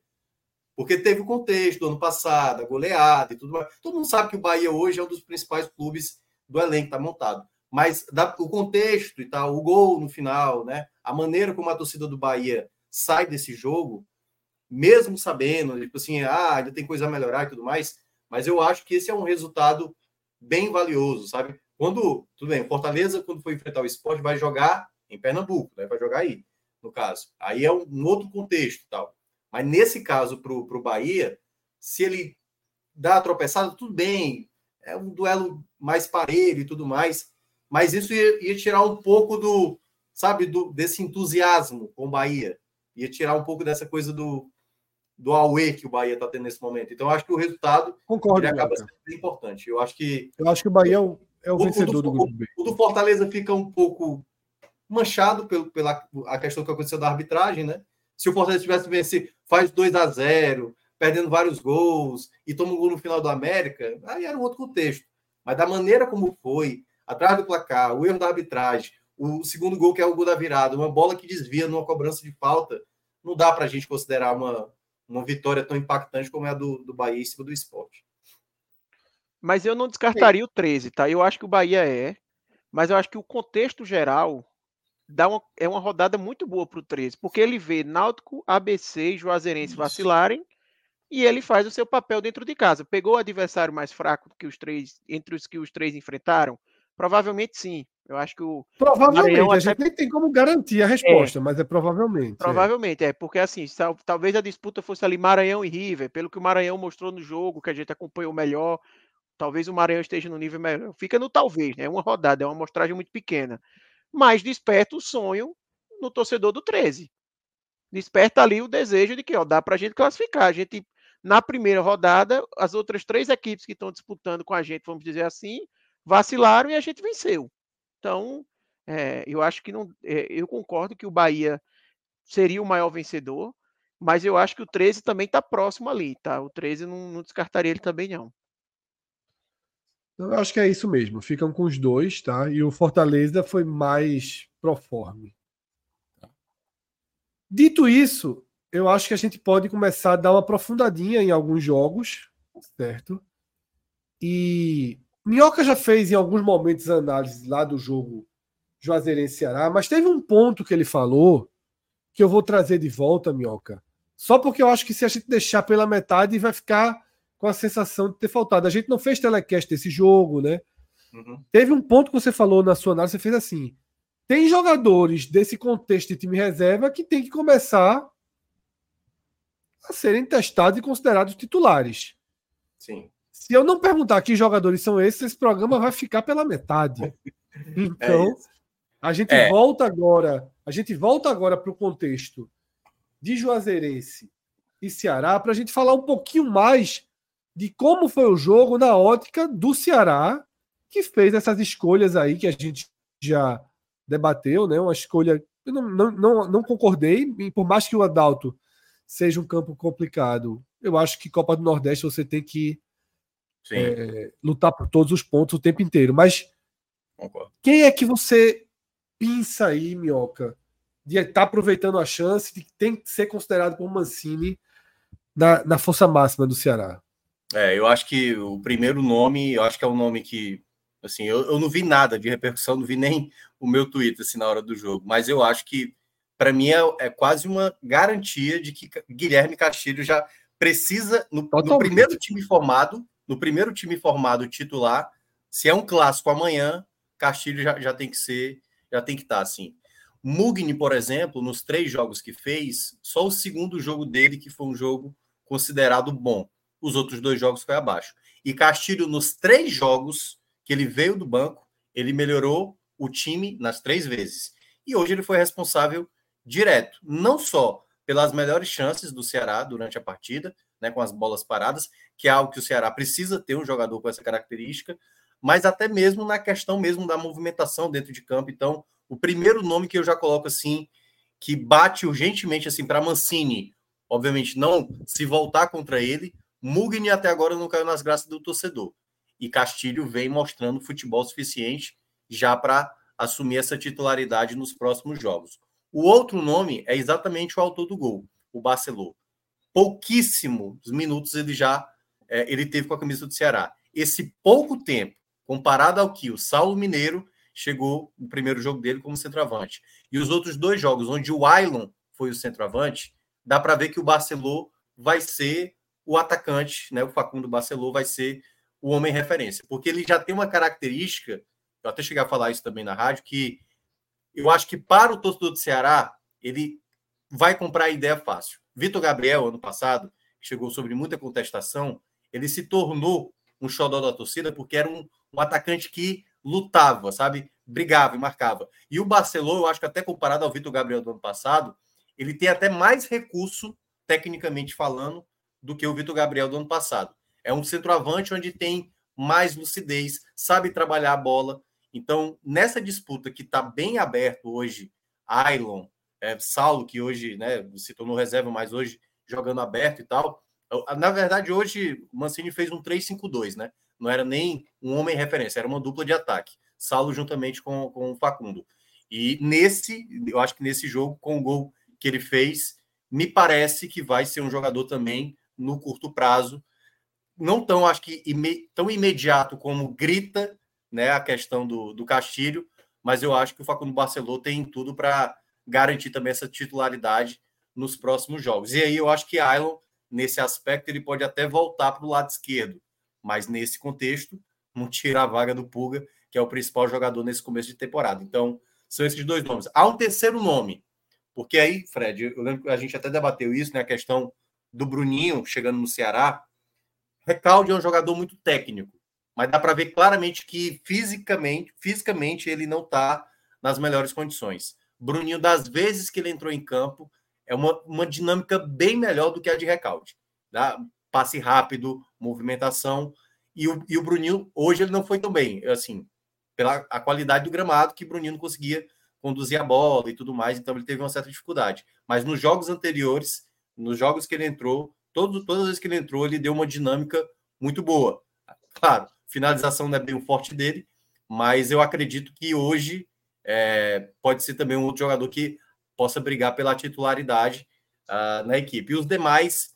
Porque teve o contexto do ano passado, a goleada e tudo mais. Todo mundo sabe que o Bahia hoje é um dos principais clubes do elenco que está montado. Mas da, o contexto e tal, o gol no final, né? A maneira como a torcida do Bahia sai desse jogo, mesmo sabendo, tipo assim, ah, ainda tem coisa a melhorar e tudo mais, mas eu acho que esse é um resultado bem valioso, sabe? Quando, tudo bem, Fortaleza, quando for enfrentar o esporte, vai jogar em Pernambuco, né? vai jogar aí, no caso. Aí é um, um outro contexto tal. Mas nesse caso, para o Bahia, se ele dá a tropeçada, tudo bem, é um duelo mais parelho e tudo mais, mas isso ia, ia tirar um pouco do, sabe, do, desse entusiasmo com o Bahia. Ia tirar um pouco dessa coisa do, do Aue que o Bahia está tendo nesse momento. Então, acho que o resultado Concordo, acaba sendo importante. Eu acho que. Eu acho que o Bahia é o, é o, o vencedor do, do, grupo B. O, do Fortaleza fica um pouco manchado pelo, pela a questão que aconteceu da arbitragem, né? Se o Fortaleza tivesse vencido, faz 2 a 0 perdendo vários gols e toma um gol no final do América, aí era um outro contexto. Mas da maneira como foi, atrás do placar, o erro da arbitragem, o segundo gol que é o gol da virada, uma bola que desvia numa cobrança de falta, não dá para a gente considerar uma, uma vitória tão impactante como é a do, do Bahia em cima do esporte. Mas eu não descartaria o 13, tá? Eu acho que o Bahia é, mas eu acho que o contexto geral dá uma, é uma rodada muito boa para o 13, porque ele vê Náutico, ABC e Juazeirense Isso. vacilarem e ele faz o seu papel dentro de casa. Pegou o adversário mais fraco que os três, entre os que os três enfrentaram? Provavelmente sim. Eu acho que o. Provavelmente, Maranhão a gente nem tem como garantir a resposta, é, mas é provavelmente. É. Provavelmente, é. é, porque assim, talvez a disputa fosse ali Maranhão e River, pelo que o Maranhão mostrou no jogo, que a gente acompanhou melhor. Talvez o Maranhão esteja no nível melhor. Fica no talvez, né? É uma rodada, é uma amostragem muito pequena. Mas desperta o sonho no torcedor do 13. Desperta ali o desejo de que, ó, dá pra gente classificar. A gente, na primeira rodada, as outras três equipes que estão disputando com a gente, vamos dizer assim, vacilaram e a gente venceu. Então, é, eu acho que não. É, eu concordo que o Bahia seria o maior vencedor, mas eu acho que o 13 também está próximo ali, tá? O 13 não, não descartaria ele também, não. Eu acho que é isso mesmo. Ficam com os dois, tá? E o Fortaleza foi mais proforme. Dito isso, eu acho que a gente pode começar a dar uma aprofundadinha em alguns jogos, certo? E Minhoca já fez em alguns momentos análise lá do jogo Juazeirense Ceará, mas teve um ponto que ele falou que eu vou trazer de volta, Minhoca. Só porque eu acho que se a gente deixar pela metade vai ficar com a sensação de ter faltado. A gente não fez telecast desse jogo, né? Uhum. Teve um ponto que você falou na sua análise, você fez assim: tem jogadores desse contexto de time reserva que tem que começar a serem testados e considerados titulares. Sim. Se eu não perguntar que jogadores são esses, esse programa vai ficar pela metade. Então, é a gente é. volta agora, a gente volta agora para o contexto de Juazeirense e Ceará para a gente falar um pouquinho mais de como foi o jogo na ótica do Ceará, que fez essas escolhas aí que a gente já debateu, né? Uma escolha. Eu não, não, não, não concordei, por mais que o Adalto seja um campo complicado, eu acho que Copa do Nordeste você tem que é, lutar por todos os pontos o tempo inteiro. Mas Concordo. quem é que você pensa aí, Minhoca, de estar tá aproveitando a chance de que tem que ser considerado como Mancini na, na força máxima do Ceará? É, eu acho que o primeiro nome, eu acho que é um nome que, assim, eu, eu não vi nada de repercussão, não vi nem o meu Twitter assim, na hora do jogo, mas eu acho que, para mim, é, é, quase uma garantia de que Guilherme Castilho já precisa, no, no primeiro time formado, no primeiro time formado titular, se é um clássico amanhã, Castilho já, já tem que ser, já tem que estar tá, assim. Mugni, por exemplo, nos três jogos que fez, só o segundo jogo dele que foi um jogo considerado bom. Os outros dois jogos foi abaixo. E Castilho, nos três jogos que ele veio do banco, ele melhorou o time nas três vezes. E hoje ele foi responsável direto, não só pelas melhores chances do Ceará durante a partida, né, com as bolas paradas, que é algo que o Ceará precisa ter um jogador com essa característica, mas até mesmo na questão mesmo da movimentação dentro de campo. Então, o primeiro nome que eu já coloco assim, que bate urgentemente assim para Mancini, obviamente não se voltar contra ele, Mugni até agora não caiu nas graças do torcedor. E Castilho vem mostrando futebol suficiente já para assumir essa titularidade nos próximos jogos. O outro nome é exatamente o autor do gol, o Barcelona. Pouquíssimos minutos ele já é, ele teve com a camisa do Ceará. Esse pouco tempo, comparado ao que o Saulo Mineiro chegou no primeiro jogo dele como centroavante, e os outros dois jogos onde o Ailon foi o centroavante, dá para ver que o Barcelona vai ser o atacante, né? O Facundo Barcelona vai ser o homem referência, porque ele já tem uma característica, eu até cheguei a falar isso também na rádio, que eu acho que para o torcedor do Ceará, ele vai comprar a ideia fácil. Vitor Gabriel, ano passado, chegou sobre muita contestação, ele se tornou um xodó da torcida porque era um, um atacante que lutava, sabe? Brigava e marcava. E o Barcelona, eu acho que até comparado ao Vitor Gabriel do ano passado, ele tem até mais recurso, tecnicamente falando, do que o Vitor Gabriel do ano passado. É um centroavante onde tem mais lucidez, sabe trabalhar a bola. Então, nessa disputa que está bem aberto hoje, Ailon, é, Saulo, que hoje né, se tornou reserva, mas hoje jogando aberto e tal, na verdade, hoje o Mancini fez um 3-5-2, né? Não era nem um homem referência, era uma dupla de ataque. Saulo juntamente com, com o Facundo. E nesse, eu acho que nesse jogo, com o gol que ele fez, me parece que vai ser um jogador também no curto prazo. Não tão, acho que, ime, tão imediato como grita né, a questão do, do Castilho, mas eu acho que o Facundo Barcelona tem tudo para garantir também essa titularidade nos próximos jogos. E aí eu acho que Ailon nesse aspecto, ele pode até voltar para o lado esquerdo, mas nesse contexto, não tira a vaga do Puga, que é o principal jogador nesse começo de temporada. Então, são esses dois nomes. Há um terceiro nome, porque aí, Fred, eu lembro que a gente até debateu isso, né? A questão do Bruninho chegando no Ceará. Recalde é um jogador muito técnico, mas dá para ver claramente que fisicamente, fisicamente ele não está nas melhores condições. Bruninho, das vezes que ele entrou em campo, é uma, uma dinâmica bem melhor do que a de Recalde. Tá? Passe rápido, movimentação. E o, e o Bruninho, hoje, ele não foi tão bem. Assim, pela a qualidade do gramado, que o Bruninho não conseguia conduzir a bola e tudo mais, então ele teve uma certa dificuldade. Mas nos jogos anteriores, nos jogos que ele entrou, todo, todas as vezes que ele entrou, ele deu uma dinâmica muito boa. Claro, finalização não é bem o forte dele, mas eu acredito que hoje é, pode ser também um outro jogador que possa brigar pela titularidade uh, na equipe. E os demais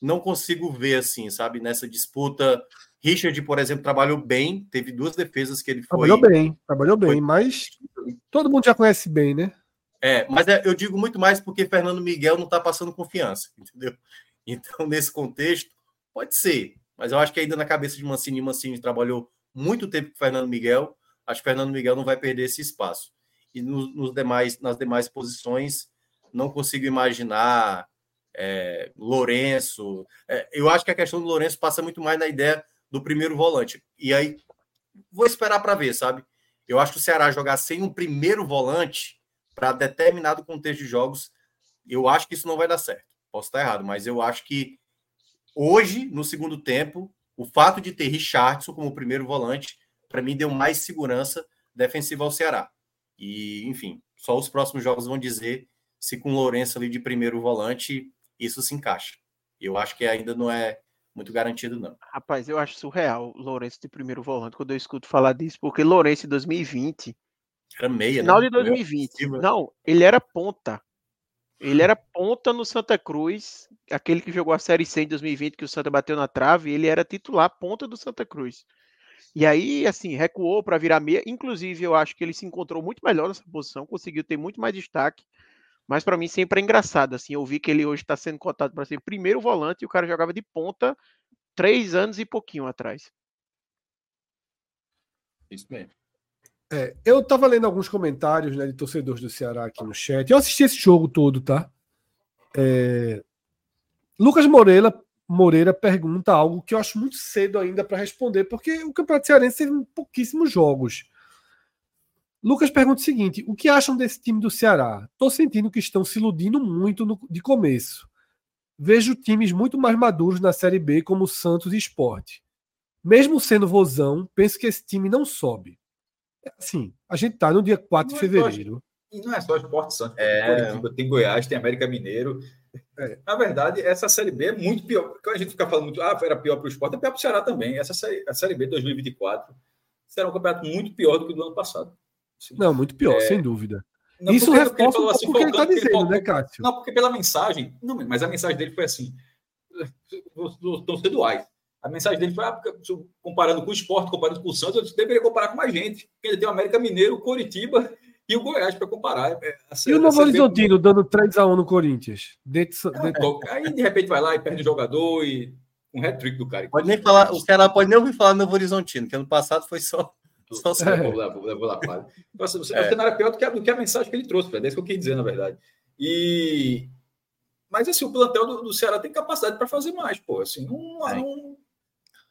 não consigo ver assim, sabe, nessa disputa. Richard, por exemplo, trabalhou bem, teve duas defesas que ele foi. Trabalhou bem, trabalhou bem, foi... mas todo mundo já conhece bem, né? É, mas é, eu digo muito mais porque Fernando Miguel não está passando confiança, entendeu? Então, nesse contexto, pode ser, mas eu acho que ainda na cabeça de Mancini, Mancini trabalhou muito tempo com Fernando Miguel, acho que Fernando Miguel não vai perder esse espaço e nos, nos demais, nas demais posições não consigo imaginar é, Lourenço. É, eu acho que a questão do Lourenço passa muito mais na ideia do primeiro volante. E aí, vou esperar para ver, sabe? Eu acho que o Ceará jogar sem um primeiro volante para determinado contexto de jogos, eu acho que isso não vai dar certo. Posso estar errado, mas eu acho que hoje, no segundo tempo, o fato de ter Richardson como primeiro volante, para mim, deu mais segurança defensiva ao Ceará. E, enfim, só os próximos jogos vão dizer se com o Lourenço ali de primeiro volante isso se encaixa. Eu acho que ainda não é muito garantido, não. Rapaz, eu acho surreal o Lourenço de primeiro volante quando eu escuto falar disso, porque Lourenço em 2020. Era meia, final né? de 2020. Não, ele era ponta. Ele era ponta no Santa Cruz, aquele que jogou a Série C em 2020, que o Santa bateu na trave, ele era titular ponta do Santa Cruz. E aí, assim, recuou para virar meia. Inclusive, eu acho que ele se encontrou muito melhor nessa posição, conseguiu ter muito mais destaque. Mas para mim sempre é engraçado, assim, eu vi que ele hoje está sendo cotado para ser primeiro volante e o cara jogava de ponta três anos e pouquinho atrás. Isso mesmo. É, eu estava lendo alguns comentários né, de torcedores do Ceará aqui no chat. Eu assisti esse jogo todo, tá? É... Lucas Moreira, Moreira pergunta algo que eu acho muito cedo ainda para responder, porque o Campeonato Cearense teve pouquíssimos jogos. Lucas pergunta o seguinte: o que acham desse time do Ceará? Estou sentindo que estão se iludindo muito no, de começo. Vejo times muito mais maduros na Série B, como Santos e Esporte. Mesmo sendo vozão, penso que esse time não sobe. Sim, a gente está no dia 4 de é fevereiro. e não é só Esporte Santos, é... tem Goiás, tem América Mineiro. É. Na verdade, essa Série B é muito pior. Quando a gente fica falando muito, ah, era pior para o esporte, é pior para o Ceará também. Essa série, a Série B de 2024 será um campeonato muito pior do que o do ano passado. Não, muito pior, é... sem dúvida. Não, Isso reforça ele assim, o que ele está dizendo, falou, né, Cássio? Não, porque pela mensagem. Não, mas a mensagem dele foi assim: estão sendo A mensagem dele foi: ah, comparando com o esporte, comparando com o Santos, eu deveria comparar com mais gente. Porque ainda tem o América Mineiro, Coritiba e o Goiás para comparar. É, e o Novo Horizontino dando 3x1 no Corinthians? Dentro, dentro... Aí de repente vai lá e perde o jogador e um hat-trick do cara. Pode nem falar, o cara pode nem ouvir falar do Novo Horizontino, que ano passado foi só só é. vou lá, vou, vou lá, Então, assim, você, é. o cenário é pior do que, a, do que a mensagem que ele trouxe, Fred. É isso que eu quis dizer, na verdade. E... Mas assim, o plantel do, do Ceará tem capacidade para fazer mais, pô. Assim, não, é. não,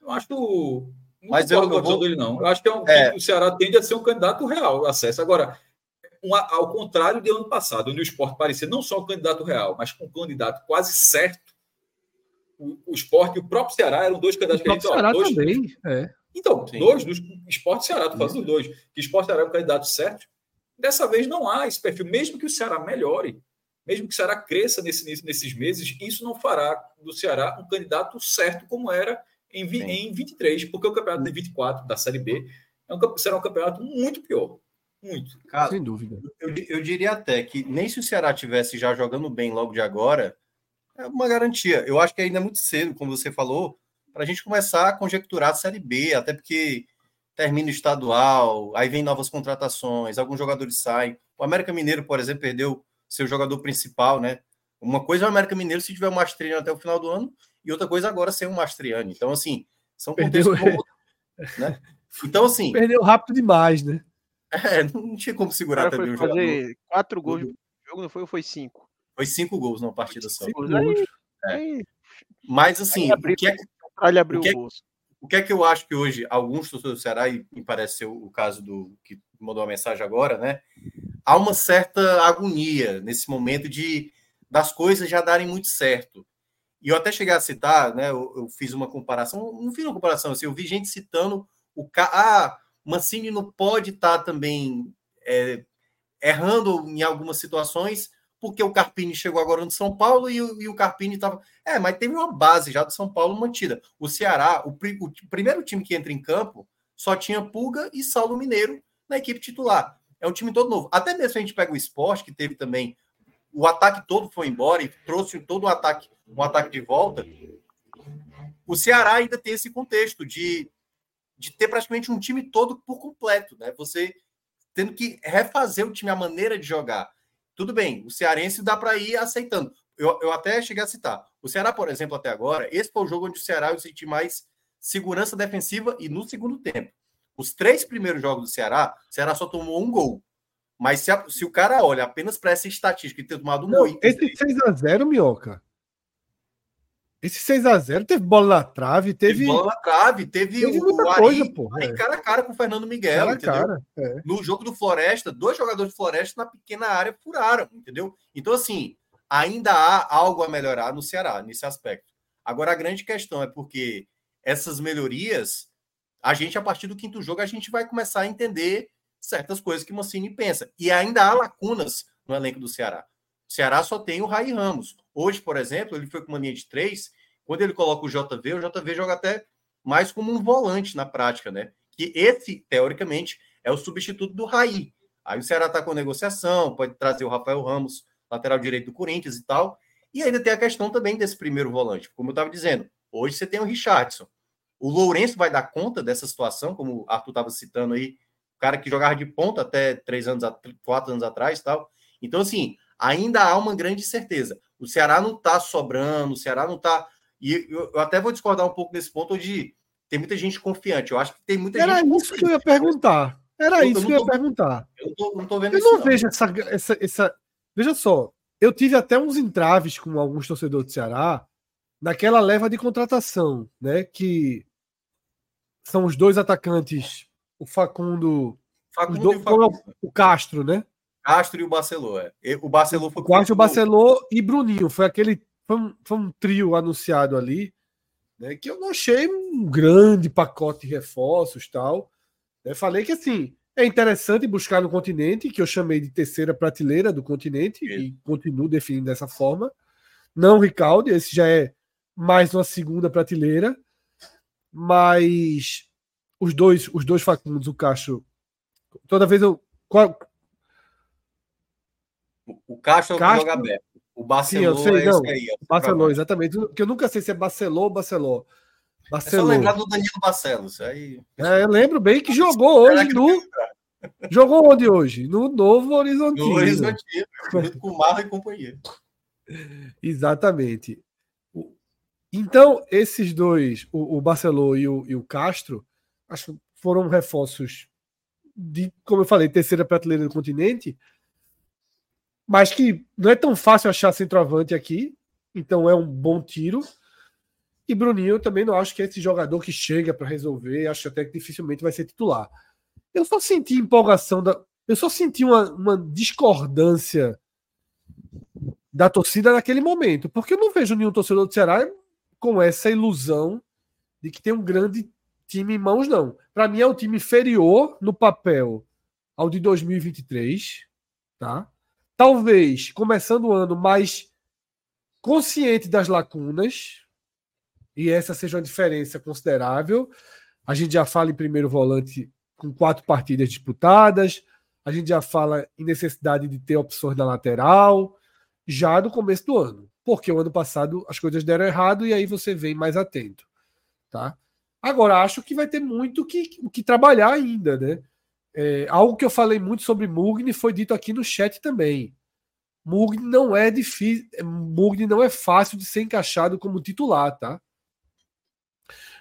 não acho. Não mas eu, eu vou... dele, não. Eu acho que é um, é. o Ceará tende a ser um candidato real acesso. Agora, um, ao contrário de ano passado, onde o esporte parecia não só um candidato real, mas com um candidato quase certo. O, o esporte e o próprio Ceará eram dois candidatos o que a gente Ceará dois, também, é. Então, Sim. dois dos Esporte Ceará, estou falando dois, que Esporte Ceará é um candidato certo. Dessa vez não há esse perfil, mesmo que o Ceará melhore, mesmo que o Ceará cresça nesse, nesses meses, isso não fará do Ceará um candidato certo como era em, em 23, porque o campeonato de 24 da Série B é um, será um campeonato muito pior. Muito. Cara, Sem dúvida. Eu, eu diria até que nem se o Ceará tivesse já jogando bem logo de agora, é uma garantia. Eu acho que ainda é muito cedo, como você falou, para a gente começar a conjecturar a Série B, até porque termina o estadual, aí vem novas contratações, alguns jogadores saem. O América Mineiro, por exemplo, perdeu seu jogador principal, né? Uma coisa é o América Mineiro se tiver o Mastriano até o final do ano, e outra coisa agora ser um Mastriano. Então, assim, são perdeu, né? Então, assim. Perdeu rápido demais, né? É, não tinha como segurar também o jogador. fazer quatro gols no jogo, não foi ou foi cinco? Foi cinco gols numa partida só. Aí, é. Mas, assim, o que é, ele abriu o, que, é o bolso. O que é que eu acho que hoje alguns torcedores do Ceará, e me parece o caso do que mandou a mensagem agora, né? Há uma certa agonia nesse momento de das coisas já darem muito certo. E eu até cheguei a citar, né? Eu, eu fiz uma comparação, não fiz uma comparação, assim, eu vi gente citando o ah, Mancini não pode estar tá também é, errando em algumas situações, porque o Carpini chegou agora no São Paulo e, e o Carpini estava. É, mas teve uma base já do São Paulo mantida. O Ceará, o, o, primeiro time que entra em campo, só tinha Pulga e Saulo Mineiro na equipe titular. É um time todo novo. Até mesmo a gente pega o esporte, que teve também. O ataque todo foi embora e trouxe todo o ataque, um ataque de volta. O Ceará ainda tem esse contexto de, de ter praticamente um time todo por completo, né? Você tendo que refazer o time, a maneira de jogar. Tudo bem, o cearense dá para ir aceitando. Eu, eu até cheguei a citar. O Ceará, por exemplo, até agora, esse foi o jogo onde o Ceará eu senti mais segurança defensiva e no segundo tempo. Os três primeiros jogos do Ceará, o Ceará só tomou um gol. Mas se, a, se o cara olha apenas para essa estatística e ter tomado um Não, gol. Esse 6x0, Minhoca, Esse 6x0 teve bola na trave, teve. teve bola na trave, teve, teve muita o Ari, coisa, pô. Ari, é. cara a cara com o Fernando Miguel, cara entendeu? Cara, é. No jogo do Floresta, dois jogadores de Floresta na pequena área furaram, entendeu? Então, assim, ainda há algo a melhorar no Ceará, nesse aspecto. Agora, a grande questão é porque essas melhorias, a gente, a partir do quinto jogo, a gente vai começar a entender certas coisas que o Mancini pensa. E ainda há lacunas no elenco do Ceará. O Ceará só tem o Rai Ramos. Hoje, por exemplo, ele foi com uma linha de três. Quando ele coloca o JV, o JV joga até mais como um volante na prática, né? Que esse, teoricamente, é o substituto do Raí. Aí o Ceará está com negociação, pode trazer o Rafael Ramos, lateral direito do Corinthians e tal. E ainda tem a questão também desse primeiro volante. Como eu estava dizendo, hoje você tem o Richardson. O Lourenço vai dar conta dessa situação, como o Arthur estava citando aí, o cara que jogava de ponta até três anos, quatro anos atrás tal. Então, assim, ainda há uma grande certeza. O Ceará não está sobrando, o Ceará não está. E eu, eu, até vou discordar um pouco nesse ponto onde tem muita gente confiante. Eu acho que tem muita Era gente. Era isso que eu ia perguntar. Era eu, isso eu que eu ia perguntar. Eu tô, não tô vendo Eu não, não vejo essa, essa, essa. Veja só, eu tive até uns entraves com alguns torcedores do Ceará naquela leva de contratação, né? Que são os dois atacantes, o Facundo. Facundo do, o, Facundo. o Castro, né? Castro e o Barcelô. É. O Barcelô foi. O Castro, o Barcelô e Bruninho. Foi aquele. Foi um, foi um trio anunciado ali, né? Que eu não achei um grande pacote de reforços tal. Eu falei que assim é interessante buscar no continente, que eu chamei de terceira prateleira do continente, e continuo definindo dessa forma. Não Ricaldi, esse já é mais uma segunda prateleira, mas os dois, os dois Facundos, o Castro, toda vez eu. Qual... O Castro, Castro joga aberto. O Barcelona Sim, sei, não. Aí, Barcelona, exatamente. Que eu nunca sei se é Barcelona ou Barcelona. Barcelona. É só lembrar do Danilo Barcelos. Aí... É, eu lembro bem que jogou hoje no. Jogou onde hoje? No Novo Horizontino. No Horizontino, com o Marra e companhia. Exatamente. Então, esses dois, o, o Barcelona e o, e o Castro, acho que foram reforços de, como eu falei, terceira prateleira do continente, mas que não é tão fácil achar centroavante aqui, então é um bom tiro. E Bruninho eu também não acho que é esse jogador que chega para resolver, acho até que dificilmente vai ser titular. Eu só senti empolgação da. Eu só senti uma, uma discordância da torcida naquele momento, porque eu não vejo nenhum torcedor do Ceará com essa ilusão de que tem um grande time em mãos, não. Para mim é um time inferior no papel ao de 2023, tá? Talvez começando o ano mais consciente das lacunas, e essa seja uma diferença considerável. A gente já fala em primeiro volante com quatro partidas disputadas, a gente já fala em necessidade de ter opções na lateral, já no começo do ano, porque o ano passado as coisas deram errado e aí você vem mais atento, tá? Agora acho que vai ter muito que, que trabalhar ainda, né? É, algo que eu falei muito sobre Mugni foi dito aqui no chat também. Mugni não é difícil, Mugni não é fácil de ser encaixado como titular, tá?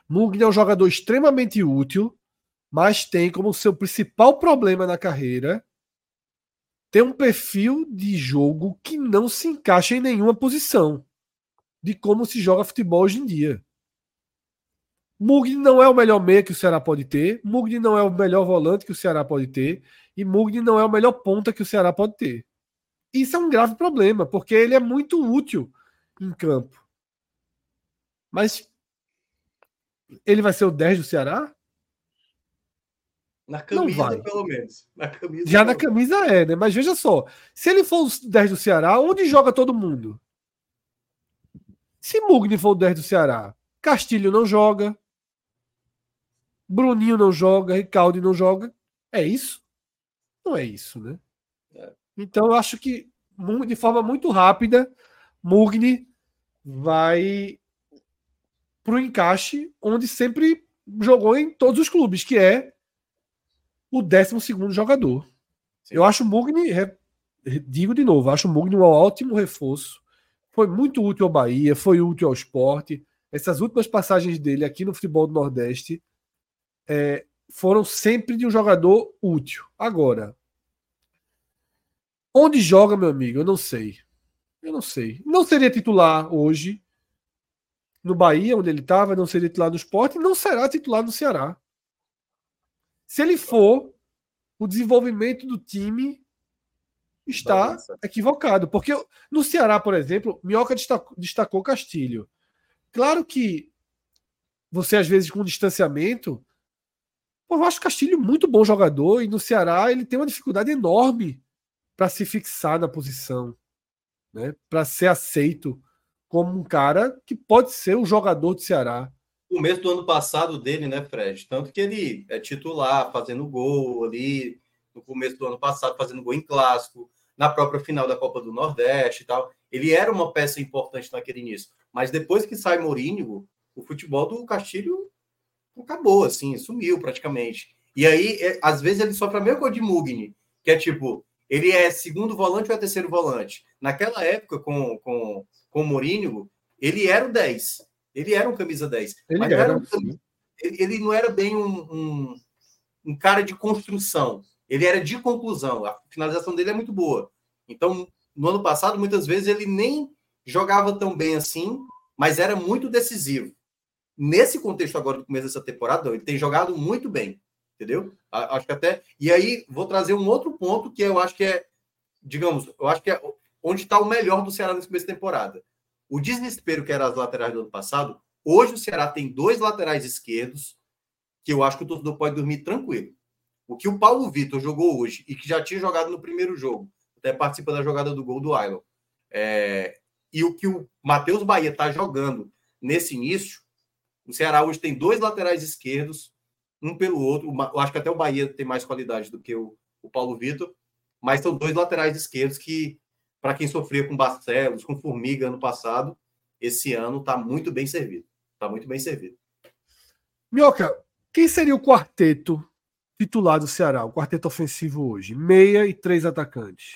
Mugni é um jogador extremamente útil, mas tem como seu principal problema na carreira ter um perfil de jogo que não se encaixa em nenhuma posição de como se joga futebol hoje em dia. Mugni não é o melhor meia que o Ceará pode ter, Mugni não é o melhor volante que o Ceará pode ter, e Mugni não é o melhor ponta que o Ceará pode ter. Isso é um grave problema, porque ele é muito útil em campo. Mas ele vai ser o 10 do Ceará? Na camisa, pelo menos. Na camisa, Já na camisa é, né? Mas veja só: se ele for o 10 do Ceará, onde joga todo mundo? Se Mugni for o 10 do Ceará, Castilho não joga, Bruninho não joga, Ricaldi não joga. É isso? Não é isso, né? É. Então eu acho que de forma muito rápida, Mugni vai para o encaixe onde sempre jogou em todos os clubes, que é o 12 jogador. Sim. Eu acho o Mugni, digo de novo, acho o Mugni um ótimo reforço. Foi muito útil ao Bahia, foi útil ao esporte. Essas últimas passagens dele aqui no futebol do Nordeste é, foram sempre de um jogador útil. Agora, onde joga, meu amigo? Eu não sei. Eu não sei. Não seria titular hoje, no Bahia, onde ele estava, não seria titular no esporte, não será titular no Ceará. Se ele for, o desenvolvimento do time está equivocado. Porque no Ceará, por exemplo, Minhoca destacou, destacou Castilho. Claro que você, às vezes, com distanciamento. Eu acho Castilho muito bom jogador e no Ceará ele tem uma dificuldade enorme para se fixar na posição, né? para ser aceito como um cara que pode ser um jogador do Ceará. O começo do ano passado dele, né, Fred? Tanto que ele é titular, fazendo gol ali, no começo do ano passado, fazendo gol em clássico, na própria final da Copa do Nordeste e tal. Ele era uma peça importante naquele início. Mas depois que sai Mourinho, o futebol do Castilho acabou, assim, sumiu praticamente. E aí, é, às vezes, ele sofre a mesma coisa de Mugni, que é tipo, ele é segundo volante ou é terceiro volante. Naquela época, com, com com o Mourinho, ele era o 10. Ele era um camisa 10. Ele, mas era, não era um, ele não era bem um, um, um, cara de construção. Ele era de conclusão. A finalização dele é muito boa. Então, no ano passado, muitas vezes ele nem jogava tão bem assim, mas era muito decisivo. Nesse contexto agora do começo dessa temporada, ele tem jogado muito bem, entendeu? Acho que até. E aí vou trazer um outro ponto que eu acho que é, digamos, eu acho que é onde está o melhor do Ceará nesse começo de temporada. O desespero que era as laterais do ano passado, hoje o Ceará tem dois laterais esquerdos que eu acho que o torcedor pode dormir tranquilo. O que o Paulo Vitor jogou hoje e que já tinha jogado no primeiro jogo, até participa da jogada do gol do Island, é, e o que o Matheus Bahia está jogando nesse início, o Ceará hoje tem dois laterais esquerdos, um pelo outro. Eu acho que até o Bahia tem mais qualidade do que o, o Paulo Vitor, mas são dois laterais esquerdos que para quem sofria com Barcelos, com Formiga ano passado, esse ano está muito bem servido. Está muito bem servido. Minhoca, quem seria o quarteto titular do Ceará, o quarteto ofensivo hoje? Meia e três atacantes.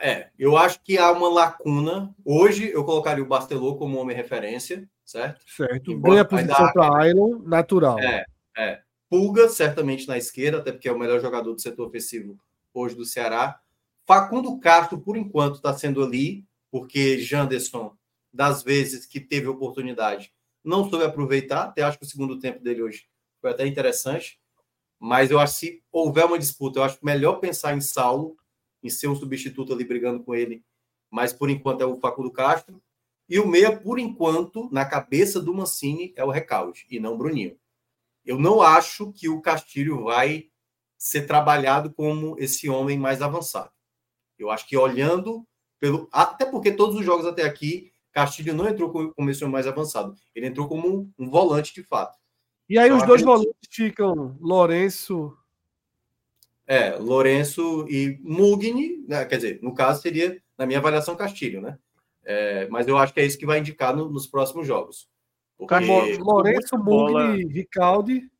É, eu acho que há uma lacuna. Hoje eu colocaria o Bastelô como homem referência, certo? Certo. Ganha posição para Ailon, natural. É, é. Pulga, certamente na esquerda, até porque é o melhor jogador do setor ofensivo hoje do Ceará. Facundo Castro, por enquanto, está sendo ali, porque Janderson, das vezes que teve oportunidade, não soube aproveitar. Até acho que o segundo tempo dele hoje foi até interessante. Mas eu acho que se houver uma disputa, eu acho melhor pensar em Saulo, em ser um substituto ali brigando com ele. Mas por enquanto é o Facundo Castro. E o meia, por enquanto, na cabeça do Mancini, é o Recalde, e não o Bruninho. Eu não acho que o Castilho vai ser trabalhado como esse homem mais avançado. Eu acho que olhando pelo. Até porque todos os jogos até aqui, Castilho não entrou como começou mais avançado. Ele entrou como um, volante de fato. E aí os dois volantes ficam Lourenço. É, Lourenço e Mugni, né? quer dizer, no caso seria, na minha avaliação, Castilho, né? É, mas eu acho que é isso que vai indicar no, nos próximos jogos. Porque... Lourenço, Mugni, Ricaldi.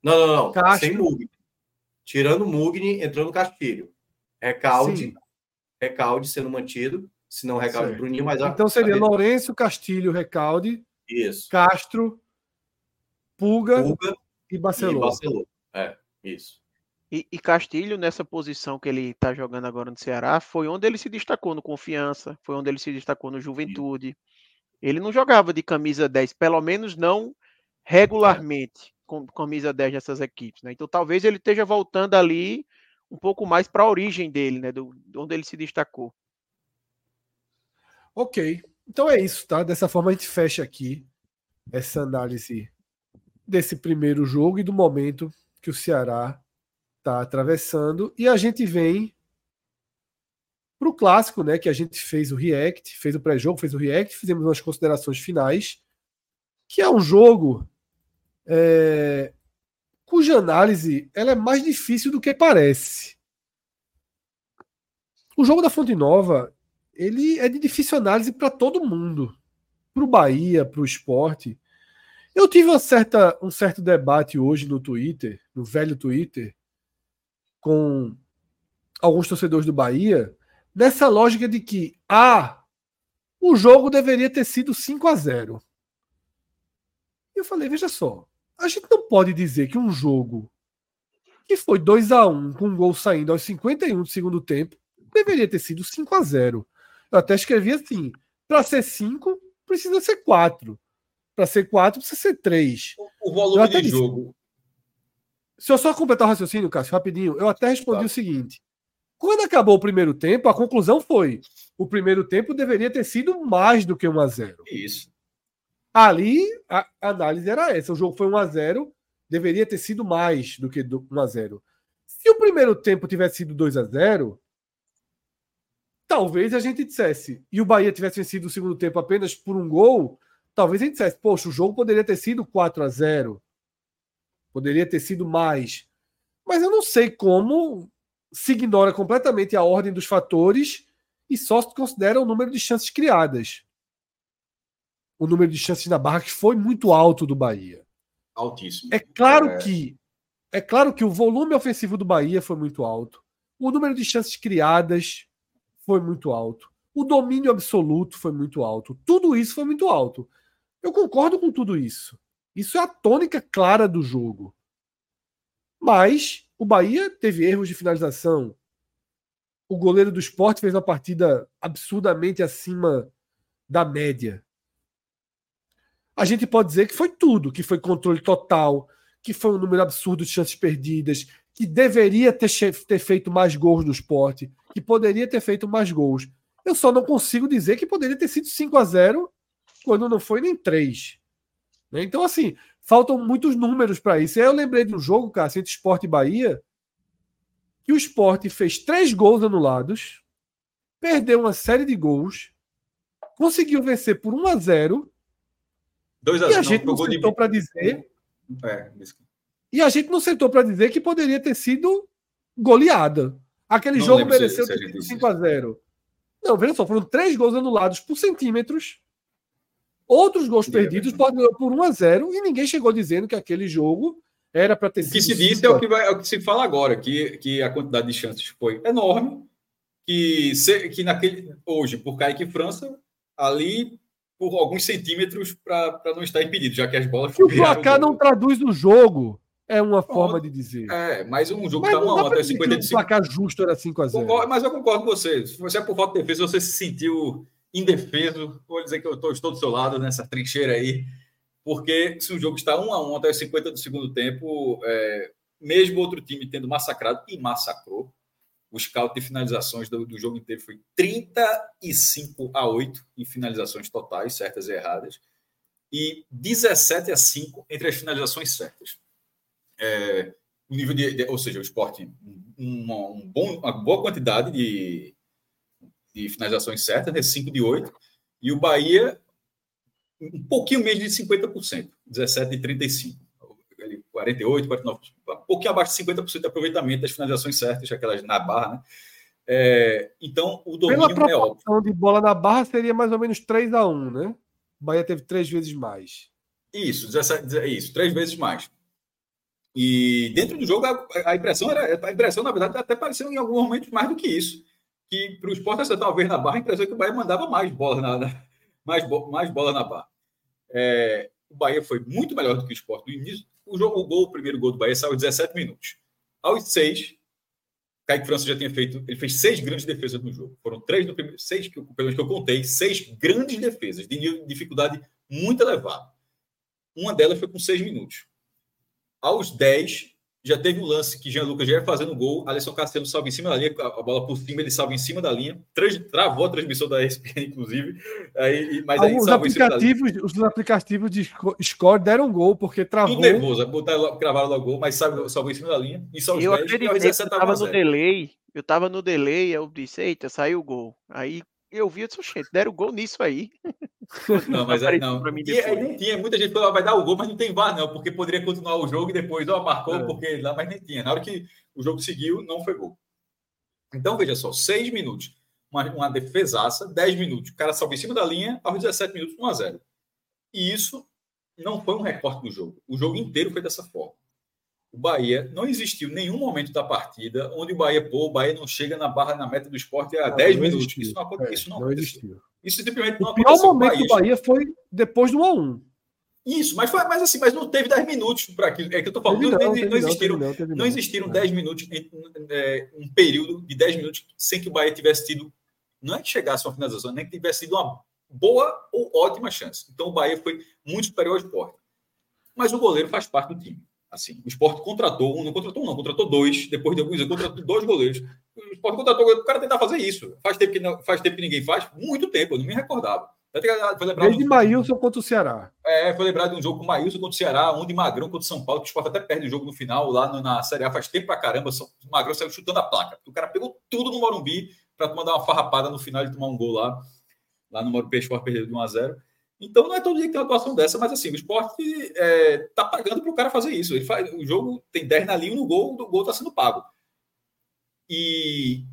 Não, não, não. Castro. Sem Mugni. Tirando Mugni, entrando Castilho. Recalde, Recalde sendo mantido, se não Recalde certo. Bruninho, mas Então seria a... Lourenço, Castilho, Recalde, isso. Castro, Pulga, Pulga e Barcelona. E Barcelona. É, isso. E, e, Castilho, nessa posição que ele está jogando agora no Ceará, foi onde ele se destacou no Confiança, foi onde ele se destacou no Juventude. Ele não jogava de camisa 10, pelo menos não regularmente com camisa 10 nessas equipes. Né? Então talvez ele esteja voltando ali um pouco mais para a origem dele, né? Do, de onde ele se destacou. Ok. Então é isso, tá? Dessa forma a gente fecha aqui essa análise desse primeiro jogo e do momento que o Ceará está atravessando. E a gente vem para o clássico, né? Que a gente fez o React, fez o pré-jogo, fez o React, fizemos umas considerações finais, que é um jogo é, cuja análise ela é mais difícil do que parece. O jogo da Fonte Nova ele é de difícil análise para todo mundo, para o Bahia, para o esporte. Eu tive uma certa, um certo debate hoje no Twitter, no velho Twitter, com alguns torcedores do Bahia, nessa lógica de que ah, o jogo deveria ter sido 5 a 0. E eu falei, veja só, a gente não pode dizer que um jogo que foi 2 a 1 com um gol saindo aos 51 do segundo tempo deveria ter sido 5 a 0 Eu até escrevi assim: para ser 5, precisa ser quatro. Para ser quatro, precisa ser três. O, o volume de disse, jogo. Se eu só completar o raciocínio, Cássio, rapidinho, eu até respondi tá. o seguinte. Quando acabou o primeiro tempo, a conclusão foi: o primeiro tempo deveria ter sido mais do que 1 a 0 Isso. Ali, a análise era essa. O jogo foi 1 a 0 deveria ter sido mais do que 1 a 0 Se o primeiro tempo tivesse sido 2 a 0 talvez a gente dissesse, e o Bahia tivesse vencido o segundo tempo apenas por um gol, talvez a gente dissesse, poxa, o jogo poderia ter sido 4 a 0 poderia ter sido mais. Mas eu não sei como se ignora completamente a ordem dos fatores e só se considera o número de chances criadas. O número de chances na barra que foi muito alto do Bahia. Altíssimo. É claro é... que é claro que o volume ofensivo do Bahia foi muito alto. O número de chances criadas foi muito alto. O domínio absoluto foi muito alto. Tudo isso foi muito alto. Eu concordo com tudo isso. Isso é a tônica clara do jogo. Mas o Bahia teve erros de finalização. O goleiro do esporte fez uma partida absurdamente acima da média. A gente pode dizer que foi tudo, que foi controle total, que foi um número absurdo de chances perdidas, que deveria ter, ter feito mais gols no esporte, que poderia ter feito mais gols. Eu só não consigo dizer que poderia ter sido 5 a 0 quando não foi nem 3. Né? Então, assim, faltam muitos números para isso. E aí eu lembrei de um jogo, cara, entre Esporte e Bahia, que o Esporte fez três gols anulados, perdeu uma série de gols, conseguiu vencer por 1 a 0 2 a 0 e a gente não, não sentou de... para dizer. É, e a gente não sentou para dizer que poderia ter sido goleada. Aquele não jogo mereceu se, ter sido 5 a 0 Não, veja só, foram três gols anulados por centímetros Outros gols perdidos por 1 a 0 e ninguém chegou dizendo que aquele jogo era para ter sido. O que se disse é o que, vai, é o que se fala agora, que, que a quantidade de chances foi enorme, que, se, que naquele, hoje, por Kaique França, ali por alguns centímetros para não estar impedido, já que as bolas. Que o placar não traduz o jogo. É uma forma de dizer. É, mas um jogo está uma até 55. O placar justo era 5 a 0 concordo, Mas eu concordo com você. Se você é por falta de defesa, você se sentiu indefeso. Vou dizer que eu tô, estou do seu lado nessa trincheira aí, porque se o jogo está um a um até os 50 do segundo tempo, é, mesmo outro time tendo massacrado e massacrou, o scout de finalizações do, do, jogo inteiro foi 35 a 8 em finalizações totais, certas e erradas, e 17 a 5 entre as finalizações certas. É, nível de, de, ou seja, o esporte, uma, um bom, uma boa quantidade de, de finalizações certas, né? 5 de 8, e o Bahia um pouquinho menos de 50%, 17 de 35. 48, 49, um pouquinho abaixo de 50% de aproveitamento das finalizações certas, aquelas na barra, né? É, então, o domínio Pela é óbvio. de bola na barra seria mais ou menos 3 a 1 né? O Bahia teve três vezes mais. Isso, 17, isso, três vezes mais. E dentro do jogo, a, a impressão era, a impressão, na verdade, até pareceu em alguns momentos mais do que isso que para o esporte acertar uma vez na barra, a impressão é que o Bahia mandava mais bola na, na mais, mais bola na barra. É, o Bahia foi muito melhor do que o esporte no início. O, jogo, o gol, o primeiro gol do Bahia saiu aos 17 minutos. Aos 6, Kaique França já tinha feito, ele fez seis grandes defesas no jogo. Foram três no primeiro, seis, que, pelo menos que eu contei, seis grandes defesas, de nível de dificuldade muito elevado. Uma delas foi com seis minutos. Aos 10, já teve um lance que Jean Lucas já ia fazendo gol, Alisson Castelo salva em cima da linha, a bola por cima, ele salva em cima da linha, travou a transmissão da ESPN, inclusive. Aí, mas aí, os, aplicativos, os aplicativos de score deram gol, porque travou. Tudo nervoso, botaram, cravaram o gol, mas salvou, salvou em cima da linha. E só os eu 10, acreditei, eu tava no delay, eu tava no delay, eu disse, eita, saiu o gol. Aí eu vi, eu disse, gente, deram gol nisso aí. Não, mas aí não. E aí não tinha, muita gente falou, vai dar o gol, mas não tem VAR, não, porque poderia continuar o jogo e depois, ó, marcou, é. porque lá, mas nem tinha. Na hora que o jogo seguiu, não foi gol. Então, veja só, seis minutos, uma, uma defesaça, dez minutos, o cara salva em cima da linha, aos 17 minutos, 1 a 0 E isso não foi um recorte do jogo. O jogo inteiro foi dessa forma o Bahia não existiu nenhum momento da partida onde o Bahia, pô, o Bahia não chega na barra na meta do esporte há não, 10 não minutos. Isso não, é, isso não, não existiu. Isso simplesmente não o aconteceu. O momento Bahia, do Bahia foi depois do 1x1. Isso, mas foi mas assim, mas não teve 10 minutos para aquilo. É que eu tô falando, não, não, não, existiram, não, não, existiram 10 minutos, é, um período de 10 minutos sem que o Bahia tivesse tido, não é que chegasse uma finalização, nem que tivesse tido uma boa ou ótima chance. Então o Bahia foi muito superior ao esporte. Mas o goleiro faz parte do time. Assim, o esporte contratou um, não contratou um, não, contratou dois, depois de alguns anos, contratou dois goleiros. O esporte contratou o cara tentar fazer isso. Faz tempo que, não, faz tempo que ninguém faz, muito tempo, eu não me recordava. Lembrado Desde Maílson contra o Ceará. É, foi lembrado de um jogo com o Maílson contra o Ceará, um de Magrão contra o São Paulo, que o Sport até perde o jogo no final, lá na Série A, faz tempo pra caramba. O Magrão saiu chutando a placa. O cara pegou tudo no Morumbi para mandar uma farrapada no final e tomar um gol lá. Lá no Morumbi, o Sport perdeu de 1 a 0 Então não é todo dia que tem uma atuação dessa, mas assim, o esporte é, tá pagando para o cara fazer isso. Ele faz, o jogo tem 10 na linha no gol, o gol está sendo pago. E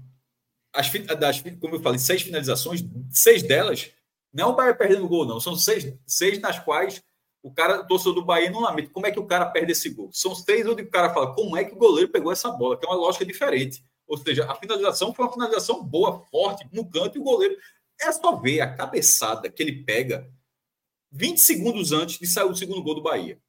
as, das, como eu falei, seis finalizações, seis delas não o Bahia perdendo gol, não. São seis, seis nas quais o cara, o torcedor do Bahia não lamenta. Como é que o cara perde esse gol? São seis onde o cara fala como é que o goleiro pegou essa bola, que é uma lógica diferente. Ou seja, a finalização foi uma finalização boa, forte, no canto, e o goleiro. É só ver a cabeçada que ele pega 20 segundos antes de sair o segundo gol do Bahia.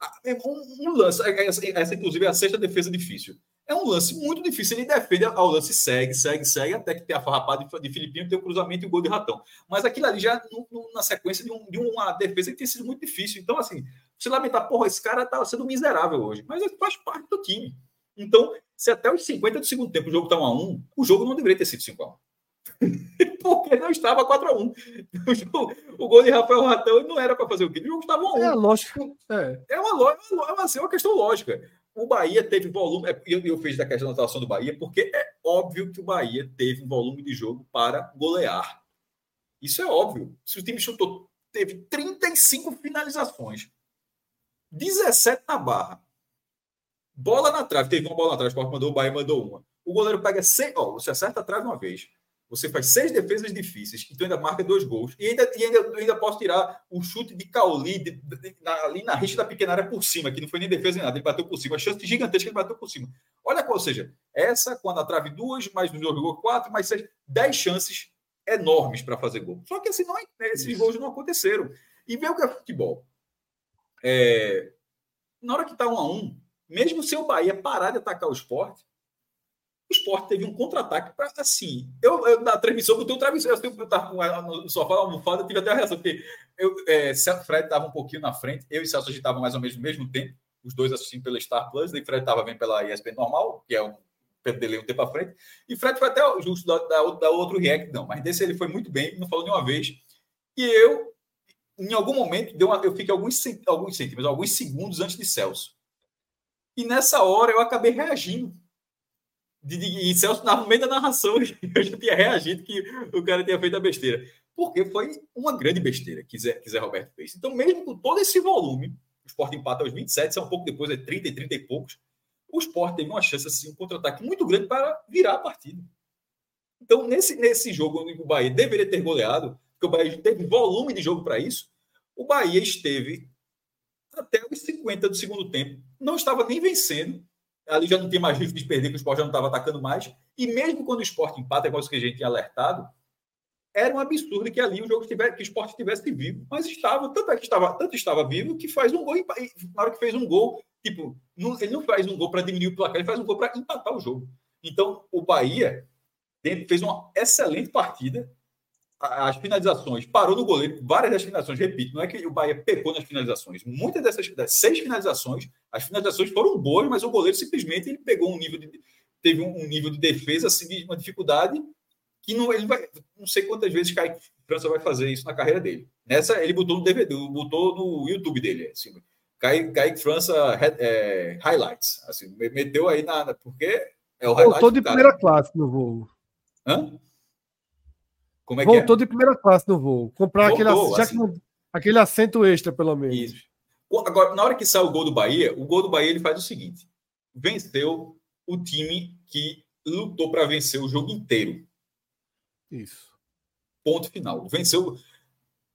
Ah, é um, um lance, essa, essa, inclusive, é a sexta defesa difícil. É um lance muito difícil. Ele defende ao lance, segue, segue, segue, até que tem a farrapada de Filipinho, tem o cruzamento e o gol de ratão. Mas aquilo ali já no, no, na sequência de, um, de, uma defesa que tem sido muito difícil. Então, assim, se lamentar, porra, esse cara tá sendo miserável hoje. Mas faz parte do time. Então, se até os 50 do segundo tempo o jogo tá 1 a 1 o jogo não deveria ter sido 5 a 1 porque não estava 4 a 1 o, gol de Rafael Ratão não era para fazer o quê? O jogo estava 1 a 1 É lógico. É, é uma, é uma, assim, é uma questão lógica. O Bahia teve volume. É, eu, eu fiz da questão da atuação do Bahia, porque é óbvio que o Bahia teve um volume de jogo para golear. Isso é óbvio. Se o time chutou, teve 35 finalizações, 17 na barra. Bola na trave, teve uma bola na trave, o mandou, o Bahia mandou uma. O goleiro pega 100, ó, você acerta a trave uma vez. Você faz seis defesas difíceis e tu ainda marca dois gols. E ainda, e ainda, ainda posso tirar o chute de Cauli de, de, de, na, ali na rixa da pequena área por cima, que não foi nem defesa nem nada, ele bateu por cima. A chance gigantesca ele bateu por cima. Olha qual, ou seja, essa, quando a trave duas, mais no jogo quatro, mais seis, dez chances enormes para fazer gol. Só que assim, não, esses Isso. gols não aconteceram. E vê o que é futebol. É, na hora que está um a um, mesmo se o Bahia parar de atacar o esporte, o esporte teve um contra-ataque para assim. Eu, eu, na transmissão, tenho um travesseiro, eu estava no sofá, na almofada, tive até a reação, porque eu, é, Fred estava um pouquinho na frente, eu e Celso a gente mais ou menos no mesmo tempo, os dois assistindo pela Star Plus, e Fred estava vendo pela ESPN normal, que é um perder um tempo à frente, e Fred foi até justo da, da, da outro react, não, mas desse ele foi muito bem, não falou nenhuma vez. E eu, em algum momento, deu uma, eu fiquei alguns, alguns centímetros, alguns segundos antes de Celso. E nessa hora eu acabei reagindo de, de, e Celso, no meio da narração, eu já tinha reagido que o cara tinha feito a besteira. Porque foi uma grande besteira que Zé, que Zé Roberto fez. Então, mesmo com todo esse volume, o Sport empata aos 27, é um pouco depois, é 30 e 30 e poucos, o Sport teve uma chance, assim, um contra-ataque muito grande para virar a partida. Então, nesse, nesse jogo onde o Bahia deveria ter goleado, porque o Bahia teve volume de jogo para isso, o Bahia esteve até os 50 do segundo tempo. Não estava nem vencendo, ali já não tinha mais risco de perder, que o esporte já não estava atacando mais. E mesmo quando o esporte empata, igual que a gente tinha alertado, era um absurdo que ali o jogo tivesse, que o esporte estivesse vivo. Mas estava, tanto é que estava, tanto estava vivo que faz um gol, na hora que fez um gol, tipo, não, ele não faz um gol para diminuir o placar, ele faz um gol para empatar o jogo. Então, o Bahia fez uma excelente partida as finalizações, parou no goleiro, várias das finalizações, repito, não é que o Bahia pecou nas finalizações. Muitas dessas das seis finalizações, as finalizações foram boas, mas o goleiro simplesmente ele pegou um nível de teve um, nível de defesa assim de uma dificuldade que não ele vai, não sei quantas vezes Kaique França vai fazer isso na carreira dele. Nessa ele botou no DVD, botou no YouTube dele, assim, Kaique, Kaique França é, highlights, assim, meteu aí na porque é o highlight. Voltou de primeira classe no voo. Hã? Como é Voltou que é? de primeira classe no voo. Comprar Voltou, aquele, assim. aquele assento extra, pelo menos. Isso. Agora, na hora que sai o gol do Bahia, o gol do Bahia ele faz o seguinte: venceu o time que lutou para vencer o jogo inteiro. Isso. Ponto final. Venceu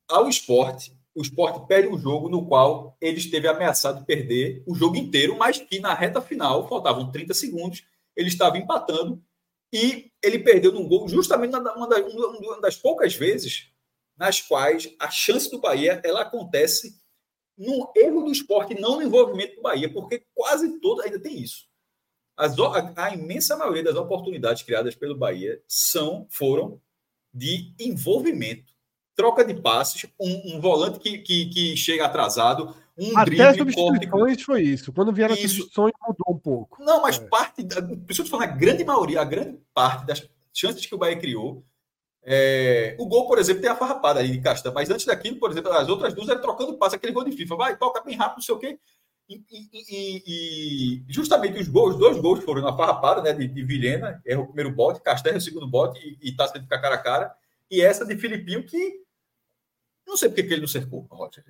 ao esporte. O esporte perde um jogo no qual ele esteve ameaçado de perder o jogo inteiro, mas que na reta final, faltavam 30 segundos, ele estava empatando e ele perdeu num gol justamente uma das, uma das poucas vezes nas quais a chance do Bahia ela acontece num erro do esporte, não no envolvimento do Bahia, porque quase todo ainda tem isso. As, a, a, imensa maioria das oportunidades criadas pelo Bahia são foram de envolvimento. troca de passes, um, um volante que, que, que, chega atrasado, um Até drible, substituições corte... foi isso. Quando vieram as substituições, mudou um pouco. Não, mas é. parte, da, preciso falar, a grande maioria, a grande parte das chances que o Bahia criou, é, o gol, por exemplo, tem a farrapada ali de Castan, mas antes daquilo, por exemplo, as outras duas eram trocando passe, aquele gol de FIFA, vai, toca bem rápido, não sei o quê. E, e, e, justamente os gols, dois gols foram na farrapada, né, de, de Vilhena, erra o primeiro bote, Castan erra o segundo bote e, e tá sendo ficar cara a cara, e essa de Filipinho que não sei porque que ele não cercou, Roger.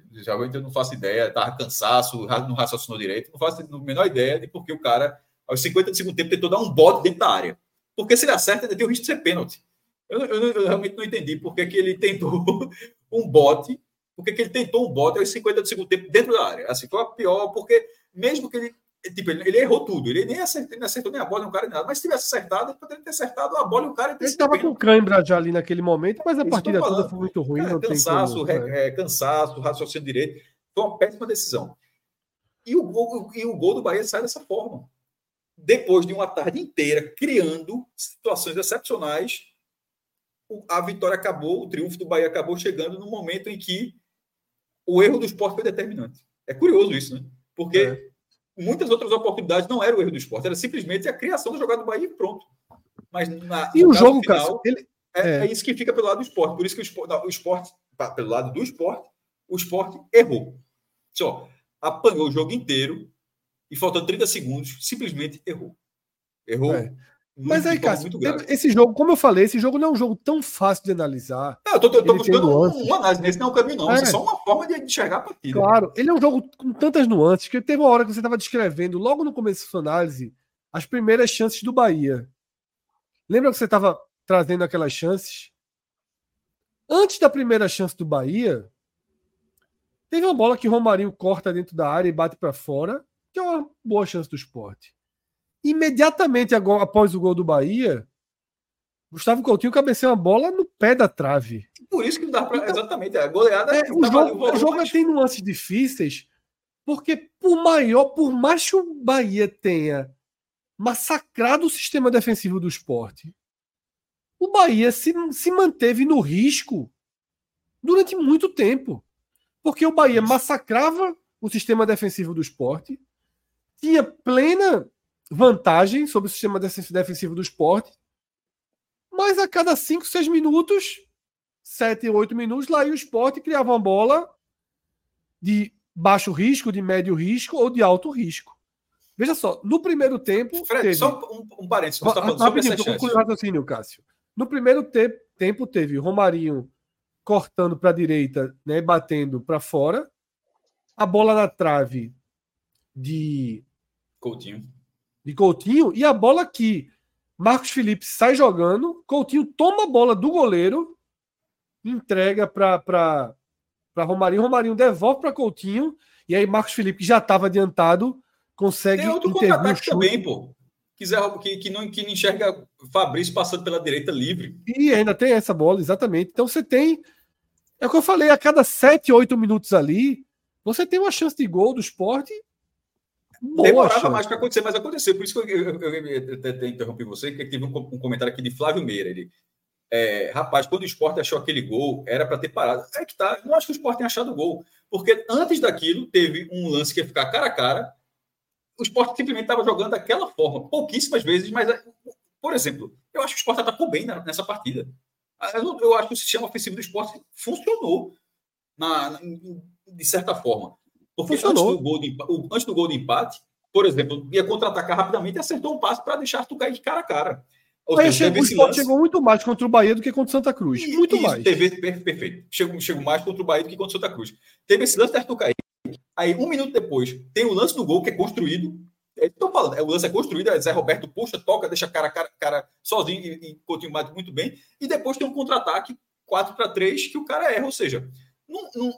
eu não faço ideia, estava cansaço, não raciocinou direito, não faço a menor ideia de porque o cara, aos 50 do segundo tempo, tentou dar um bote dentro da área. Porque se ele acerta, ele tem o risco de ser pênalti. Eu, eu, eu, realmente não entendi porque que ele tentou um bote, porque que ele tentou um bote aos 50 do segundo tempo dentro da área. Assim, foi a pior, porque mesmo que ele Tipo, ele, ele, errou tudo. Ele nem acertou, nem acertou nem a bola, nem o cara, nem nada. Mas se tivesse acertado, ele poderia ter acertado a bola e o cara. Ele estava com cãibra já ali naquele momento, mas a Isso partida toda foi muito ruim. É, cansaço, como, é. É, cansaço, raciocínio direito. Foi uma péssima decisão. E o, gol, e o gol do Bahia sai dessa forma. Depois de uma tarde inteira criando situações excepcionais, a vitória acabou, o triunfo do Bahia acabou chegando no momento em que o erro do esporte foi determinante. É curioso isso, né? Porque é muitas outras oportunidades não era o erro do esporte, era simplesmente a criação da jogada do Bahia e pronto. Mas na, e o jogo, final, ele, é, é, é, isso que fica pelo lado do esporte. Por isso que o esporte, não, o esporte tá, pelo lado do esporte, o esporte errou. Só apanhou o jogo inteiro e faltando 30 segundos, simplesmente errou. Errou. É. Mas aí, Cássio, esse jogo, como eu falei, esse jogo não é um jogo tão fácil de analisar. Não, eu tô, eu tô buscando um, uma análise, nesse não é um caminho, não. É. é só uma forma de enxergar a partida. Claro, ele é um jogo com tantas nuances que teve uma hora que você estava descrevendo, logo no começo da sua análise, as primeiras chances do Bahia. Lembra que você estava trazendo aquelas chances? Antes da primeira chance do Bahia, teve uma bola que Romarinho corta dentro da área e bate para fora, que é uma boa chance do esporte. Imediatamente após o gol do Bahia, Gustavo Coutinho cabeceou uma bola no pé da trave. Por isso que não dá para. Então, exatamente, a goleada. É, o jogo, o, o jogo mas... tem nuances difíceis, porque por maior, por mais que o Bahia tenha massacrado o sistema defensivo do esporte, o Bahia se, se manteve no risco durante muito tempo. Porque o Bahia massacrava o sistema defensivo do esporte, tinha plena vantagem sobre o sistema defensivo do esporte. Mas a cada 5, 6 minutos, 7, 8 minutos, lá e o esporte criava uma bola de baixo risco, de médio risco ou de alto risco. Veja só, no primeiro tempo. Fred, teve... só um, um parênteses, você está falando sobre essa chance. o raciocínio, Cássio. No primeiro te tempo teve Romarinho cortando para a direita, né, batendo para fora. A bola na trave de Coutinho de Coutinho e a bola que Marcos Felipe sai jogando, Coutinho toma a bola do goleiro, entrega para Romarinho, Romarinho devolve para Coutinho e aí Marcos Felipe já estava adiantado, consegue Tem outro contra-ataque também, pô. Quiser que, que, não, que não enxerga Fabrício passando pela direita livre. E ainda tem essa bola, exatamente. Então você tem. É o que eu falei, a cada 7, 8 minutos ali, você tem uma chance de gol do esporte Boa Demorava mais para acontecer, mas aconteceu. Por isso que eu, eu, eu, eu até interrompi você, que teve um, um, comentário aqui de Flávio Meira. Ele, é, rapaz, quando o esporte achou aquele gol, era para ter parado. É que tá, não acho que o esporte tenha achado o gol. Porque antes daquilo, teve um lance que ia ficar cara a cara. O esporte simplesmente estava jogando daquela forma, pouquíssimas vezes, mas, por exemplo, eu acho que o esporte atacou bem nessa partida. Eu, eu acho que o sistema ofensivo do esporte funcionou na, na, de certa forma. Porque antes do, gol de, antes do gol de empate, por exemplo, ia contra-atacar rapidamente e acertou um passe para deixar tu cair de cara a cara. Ou seja, chegou, o Sport lance... chegou muito mais contra o Bahia do que contra o Santa Cruz. E, muito mais. Teve, perfeito. Chegou, chegou mais contra o Bahia do que contra o Santa Cruz. Teve esse lance de Arthur Caí. Aí, um minuto depois, tem o lance do gol que é construído. Estou falando, é, o lance é construído, é Zé Roberto puxa, toca, deixa cara, cara, cara sozinho e, e Coutinho bate muito bem. E depois tem um contra-ataque 4 para 3 que o cara erra. Ou seja, não, não,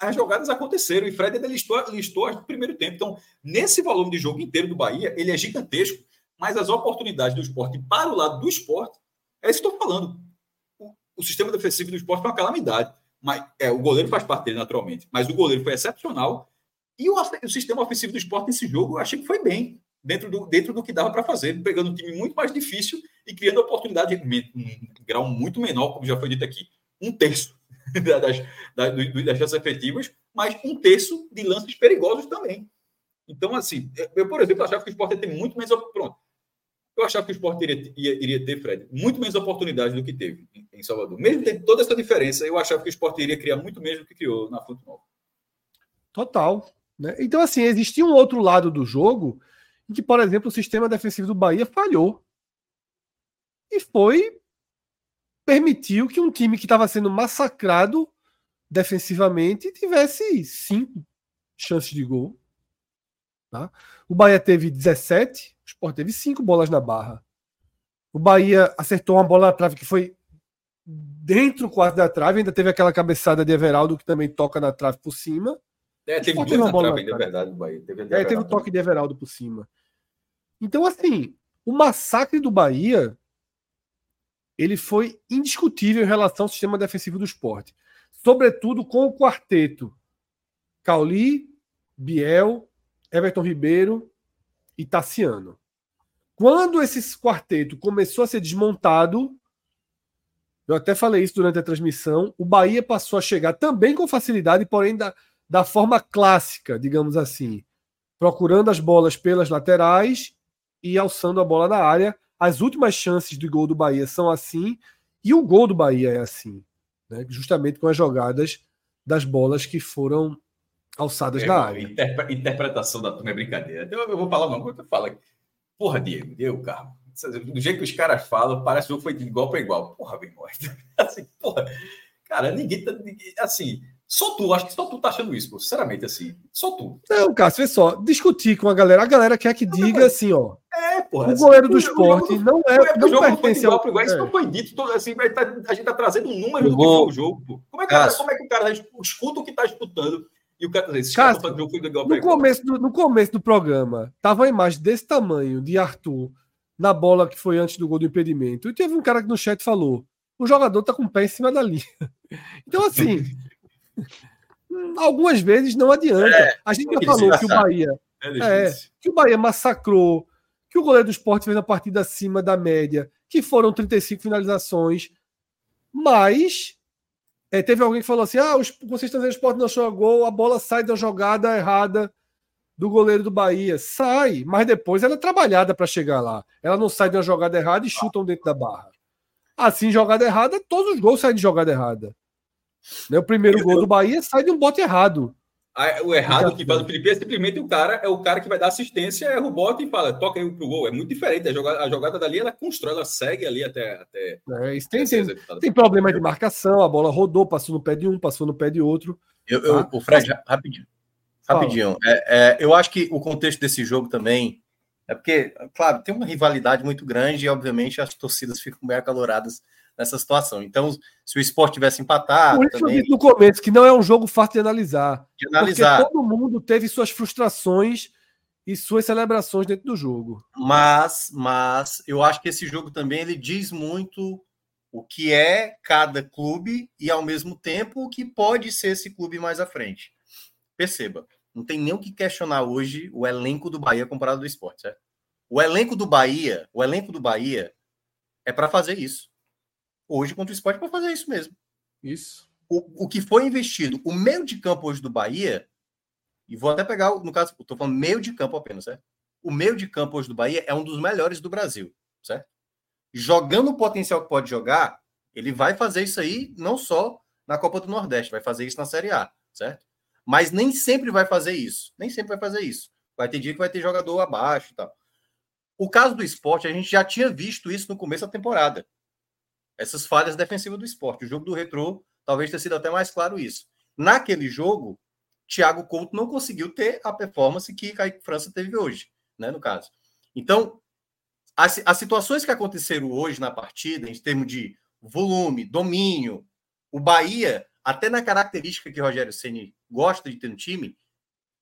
as jogadas aconteceram e Fred ainda listou, listou no primeiro tempo. Então, nesse volume de jogo inteiro do Bahia, ele é gigantesco, mas as oportunidades do esporte para o lado do esporte, é isso que estou falando. O, o, sistema defensivo do esporte foi uma calamidade. Mas, é, o goleiro faz parte dele, naturalmente, mas o goleiro foi excepcional. E o, o sistema ofensivo do esporte nesse jogo, eu achei que foi bem, dentro do, dentro do que dava para fazer, pegando um time muito mais difícil e criando oportunidade em um grau muito menor, como já foi dito aqui, um terço das, das, das chances efetivas, mas um terço de lances perigosos também. Então, assim, eu, por exemplo, achava que o Sport ia ter muito menos. Pronto. Eu achava que o Sport iria, iria ter, Fred, muito menos oportunidades do que teve em Salvador. Mesmo tendo toda essa diferença, eu achava que o Sport iria criar muito menos do que criou na Fonte Nova. Total. Né? Então, assim, existia um outro lado do jogo em que, por exemplo, o sistema defensivo do Bahia falhou. E foi. Permitiu que um time que estava sendo massacrado defensivamente tivesse cinco chances de gol. Tá? O Bahia teve 17, o Sport teve cinco bolas na barra. O Bahia acertou uma bola na trave que foi dentro quase da trave, ainda teve aquela cabeçada de Everaldo que também toca na trave por cima. É, teve duas na trave, ainda, é verdade, do Bahia. Teve, é, teve o toque de Everaldo por cima. Então, assim, o massacre do Bahia ele foi indiscutível em relação ao sistema defensivo do esporte. Sobretudo com o quarteto Cauli, Biel, Everton Ribeiro e Tassiano. Quando esse quarteto começou a ser desmontado, eu até falei isso durante a transmissão, o Bahia passou a chegar também com facilidade, porém da, da forma clássica, digamos assim, procurando as bolas pelas laterais e alçando a bola na área. As últimas chances do gol do Bahia são assim, e o gol do Bahia é assim, né? justamente com as jogadas das bolas que foram alçadas é, na área. interpretação da turma é brincadeira. Eu, eu vou falar uma coisa eu falo. Porra, Diego, Diego, carro. Do jeito que os caras falam, parece que o jogo foi de igual para igual. Porra, bem morto. Assim, porra. Cara, ninguém tá. Ninguém, assim, só tu, acho que só tu tá achando isso, pô. Sinceramente, assim. Só tu. Não, Cássio, vê só. Discutir com a galera. A galera quer que diga não, assim, ó. É, porra. O assim, goleiro do esporte não é. é não pertence ao. Igual, isso é. não foi dito. Todo, assim, tá, a gente tá trazendo um número do que foi o jogo, pô. Como é, que, como é que o cara escuta o que tá disputando? E o cara tá dizendo, Cássio, cara foi igual no, começo do, no começo do programa, tava a imagem desse tamanho de Arthur na bola que foi antes do gol do impedimento. E teve um cara que no chat falou: o jogador tá com o pé em cima da linha. Então, assim, algumas vezes não adianta. É, a gente já falou que o Bahia. É, é, que o Bahia massacrou, que o goleiro do esporte fez a partida acima da média, que foram 35 finalizações, mas é, teve alguém que falou assim: ah, os, vocês estão dizendo o esporte não achou gol, a bola sai da jogada errada do goleiro do Bahia. Sai, mas depois ela é trabalhada para chegar lá. Ela não sai de uma jogada errada e chutam dentro da barra. Assim, jogada errada, todos os gols saem de jogada errada. Né? O primeiro gol do Bahia sai de um bote errado. O errado que faz o Felipe é simplesmente o cara, é o cara que vai dar assistência, erra o bote e fala, toca aí pro gol. É muito diferente. A jogada, a jogada dali, ela constrói, ela segue ali até. até é, isso tem, tem, tem problema de marcação, a bola rodou, passou no pé de um, passou no pé de outro. Eu, eu tá? O Fred, rapidinho. Rapidinho. É, é, eu acho que o contexto desse jogo também é porque, claro, tem uma rivalidade muito grande e, obviamente, as torcidas ficam bem acaloradas nessa situação. Então, se o esporte tivesse empatado. Por isso também... eu disse no começo que não é um jogo fácil de analisar. De analisar. Porque todo mundo teve suas frustrações e suas celebrações dentro do jogo. Mas, mas eu acho que esse jogo também ele diz muito o que é cada clube e ao mesmo tempo o que pode ser esse clube mais à frente. Perceba, não tem nem o que questionar hoje o elenco do Bahia comparado do esporte, certo? O elenco do Bahia, o elenco do Bahia é para fazer isso hoje contra o esporte para fazer isso mesmo. Isso. O, o que foi investido, o meio de campo hoje do Bahia, e vou até pegar, no caso, estou falando meio de campo apenas, certo? O meio de campo hoje do Bahia é um dos melhores do Brasil, certo? Jogando o potencial que pode jogar, ele vai fazer isso aí não só na Copa do Nordeste, vai fazer isso na Série A, certo? Mas nem sempre vai fazer isso. Nem sempre vai fazer isso. Vai ter dia que vai ter jogador abaixo e tal. O caso do esporte, a gente já tinha visto isso no começo da temporada essas falhas defensivas do esporte. O jogo do Retrô talvez tenha sido até mais claro isso. Naquele jogo, Thiago Couto não conseguiu ter a performance que Kaique França teve hoje, né, no caso. Então, as, as situações que aconteceram hoje na partida, em termos de volume, domínio, o Bahia, até na característica que Rogério Ceni gosta de ter no time,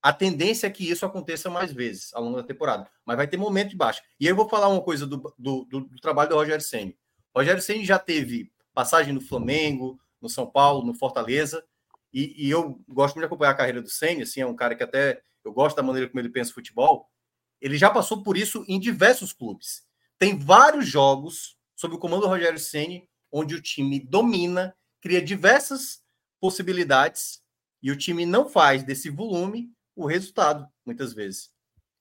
a tendência é que isso aconteça mais vezes ao longo da temporada. Mas vai ter momento de baixa. E eu vou falar uma coisa do, do, do, do trabalho do Rogério Ceni. Rogério Ceni já teve passagem no Flamengo, no São Paulo, no Fortaleza, e, e eu gosto muito de acompanhar a carreira do Ceni, assim, é um cara que até eu gosto da maneira como ele pensa futebol. Ele já passou por isso em diversos clubes. Tem vários jogos sob o comando do Rogério Ceni onde o time domina, cria diversas possibilidades e o time não faz desse volume o resultado, muitas vezes.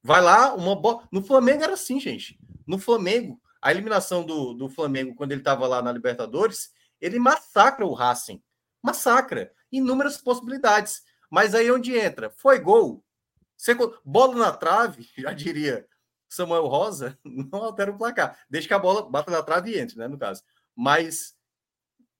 Vai lá, uma bola. No Flamengo era assim, gente. No Flamengo, a eliminação do, do Flamengo, quando ele estava lá na Libertadores, ele massacra o Racing. Massacra. Inúmeras possibilidades. Mas aí onde entra? Foi gol. Bola na trave, já diria Samuel Rosa, não altera o placar. Deixa que a bola bata na trave e entre, né? No caso. Mas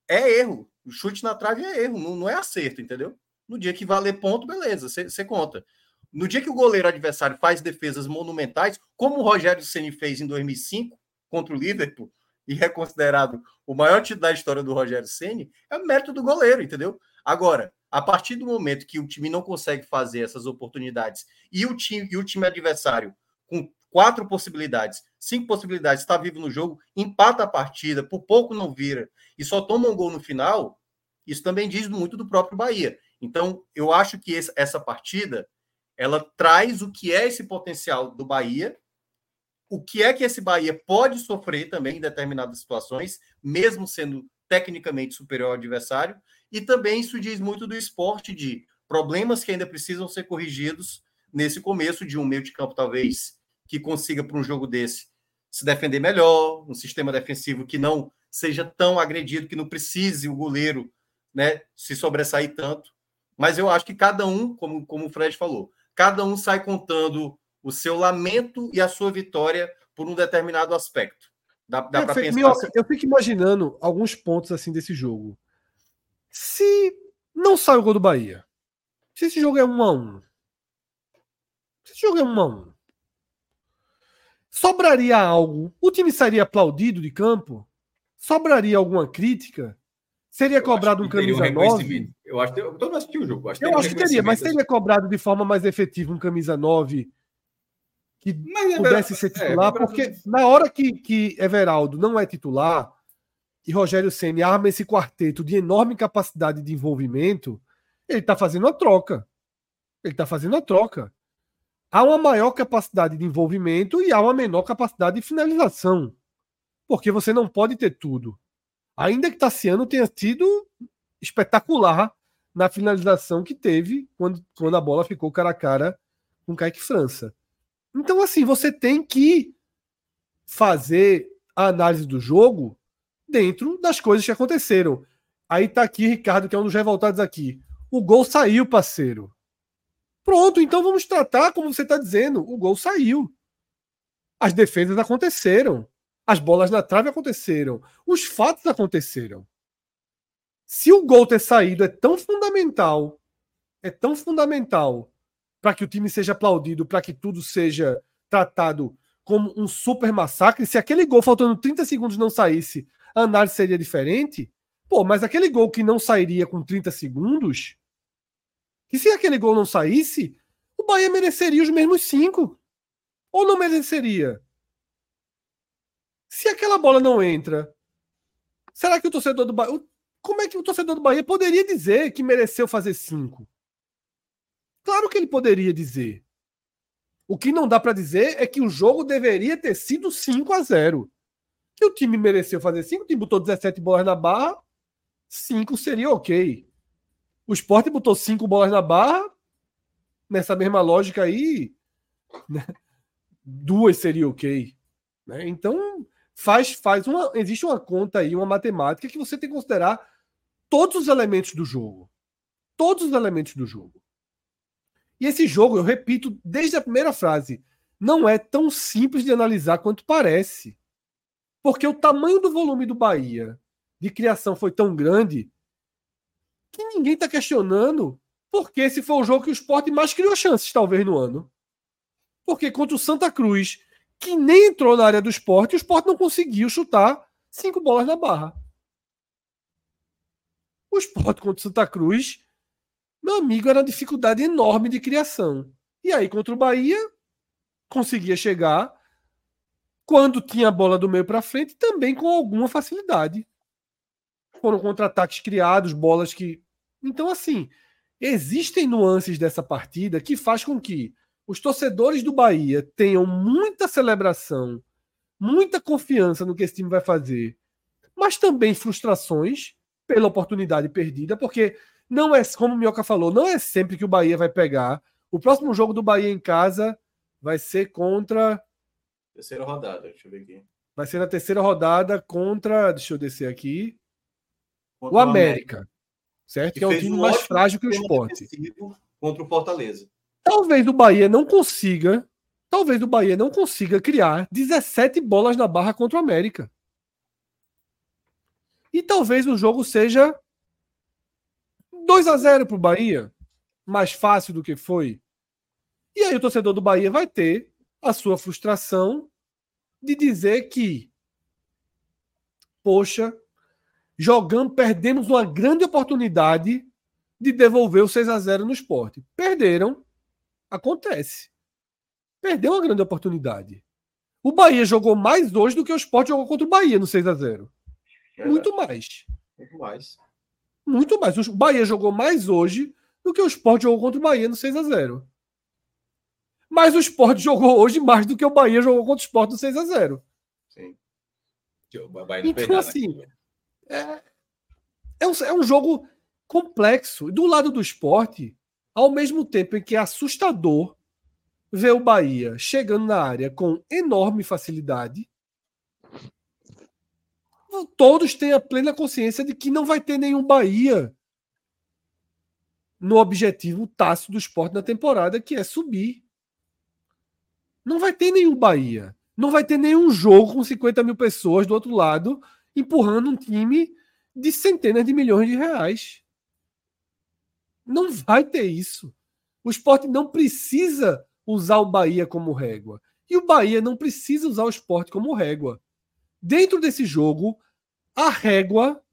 é erro. O chute na trave é erro, não, não é acerto, entendeu? No dia que valer ponto, beleza, você conta. No dia que o goleiro adversário faz defesas monumentais, como o Rogério Ceni fez em 2005 contra o Liverpool, e é considerado o maior título da história do Rogério Ceni, é o mérito do goleiro, entendeu? Agora, a partir do momento que o time não consegue fazer essas oportunidades e o time, e o time adversário, com quatro possibilidades, cinco possibilidades, está vivo no jogo, empata a partida, por pouco não vira e só toma um gol no final, isso também diz muito do próprio Bahia. Então, eu acho que essa partida ela traz o que é esse potencial do Bahia, o que é que esse Bahia pode sofrer também em determinadas situações, mesmo sendo tecnicamente superior ao adversário, e também isso diz muito do esporte de problemas que ainda precisam ser corrigidos nesse começo de um meio de campo, talvez, que consiga para um jogo desse se defender melhor, um sistema defensivo que não seja tão agredido, que não precise o goleiro né, se sobressair tanto. Mas eu acho que cada um, como, como o Fred falou, cada um sai contando o seu lamento e a sua vitória por um determinado aspecto. Dá, dá para pensar. Assim. Eu fico imaginando alguns pontos assim desse jogo. Se não sai o gol do Bahia, se esse jogo é um a um, se esse jogo é um a um, sobraria algo? O time sairia aplaudido de campo? Sobraria alguma crítica? Seria eu cobrado um camisa um 9? Eu acho que todo mundo assistiu o jogo. Acho eu acho que teria, mas seria cobrado de forma mais efetiva um camisa 9 que mas, é pudesse é, ser titular, é, porque na hora que, que Everaldo não é titular e Rogério Ceni arma esse quarteto de enorme capacidade de envolvimento, ele está fazendo a troca. Ele está fazendo a troca. Há uma maior capacidade de envolvimento e há uma menor capacidade de finalização. Porque você não pode ter tudo. Ainda que Tassiano tenha sido espetacular na finalização que teve quando, quando a bola ficou cara a cara com Kaique França. Então, assim, você tem que fazer a análise do jogo dentro das coisas que aconteceram. Aí tá aqui, Ricardo, que é um dos revoltados aqui. O gol saiu, parceiro. Pronto, então vamos tratar como você está dizendo. O gol saiu. As defesas aconteceram. As bolas na trave aconteceram. Os fatos aconteceram. Se o gol ter saído é tão fundamental, é tão fundamental para que o time seja aplaudido, para que tudo seja tratado como um super massacre, se aquele gol faltando 30 segundos não saísse, a análise seria diferente. Pô, mas aquele gol que não sairia com 30 segundos, que se aquele gol não saísse, o Bahia mereceria os mesmos cinco. Ou não mereceria? Se aquela bola não entra, será que o torcedor do Bahia. Como é que o torcedor do Bahia poderia dizer que mereceu fazer cinco? Claro que ele poderia dizer. O que não dá para dizer é que o jogo deveria ter sido 5 a 0 Que o time mereceu fazer 5, o time botou 17 bolas na barra, 5 seria ok. O Sport botou 5 bolas na barra, nessa mesma lógica aí, né? duas seria ok. Né? Então, faz, faz uma. Existe uma conta aí, uma matemática que você tem que considerar todos os elementos do jogo. Todos os elementos do jogo. E esse jogo, eu repito desde a primeira frase, não é tão simples de analisar quanto parece. Porque o tamanho do volume do Bahia de criação foi tão grande que ninguém está questionando porque esse foi o jogo que o esporte mais criou chances, talvez, no ano. Porque contra o Santa Cruz, que nem entrou na área do esporte, o esporte não conseguiu chutar cinco bolas na barra. O esporte contra o Santa Cruz meu amigo, era uma dificuldade enorme de criação. E aí, contra o Bahia, conseguia chegar quando tinha a bola do meio para frente, também com alguma facilidade. Foram contra-ataques criados, bolas que. Então, assim, existem nuances dessa partida que faz com que os torcedores do Bahia tenham muita celebração, muita confiança no que esse time vai fazer, mas também frustrações pela oportunidade perdida, porque Não é, como o Minhoca falou, não é sempre que o Bahia vai pegar. O próximo jogo do Bahia em casa vai ser contra. Terceira rodada, deixa eu ver aqui. Vai ser na terceira rodada contra. Deixa eu descer aqui. Contra o América. América. Certo? Que, que é o time mais frágil que o esporte. Contra o Fortaleza. Talvez o Bahia não consiga. Talvez o Bahia não consiga criar 17 bolas na barra contra o América. E talvez o jogo seja 2 a 0 para o Bahia, mais fácil do que foi. E aí o torcedor do Bahia vai ter a sua frustração de dizer que, poxa, jogando, perdemos uma grande oportunidade de devolver o 6 a 0 no esporte. Perderam, acontece. Perdeu uma grande oportunidade. O Bahia jogou mais hoje do que o esporte jogou contra o Bahia no 6 a 0 Muito mais. Muito mais. Muito mais. O Bahia jogou mais hoje do que o Sport jogou contra o Bahia no 6 a 0 Mas o Sport jogou hoje mais do que o Bahia jogou contra o Sport no 6 a 0 Sim. Então, assim, é, é, um, é um jogo complexo. Do lado do esporte, ao mesmo tempo em que é assustador ver o Bahia chegando na área com enorme facilidade, todos têm a plena consciência de que não vai ter nenhum Bahia no objetivo tácito do esporte na temporada, que é subir. Não vai ter nenhum Bahia. Não vai ter nenhum jogo com 50 mil pessoas do outro lado empurrando um time de centenas de milhões de reais. Não vai ter isso. O esporte não precisa usar o Bahia como régua. E o Bahia não precisa usar o esporte como régua. Dentro desse jogo, a régua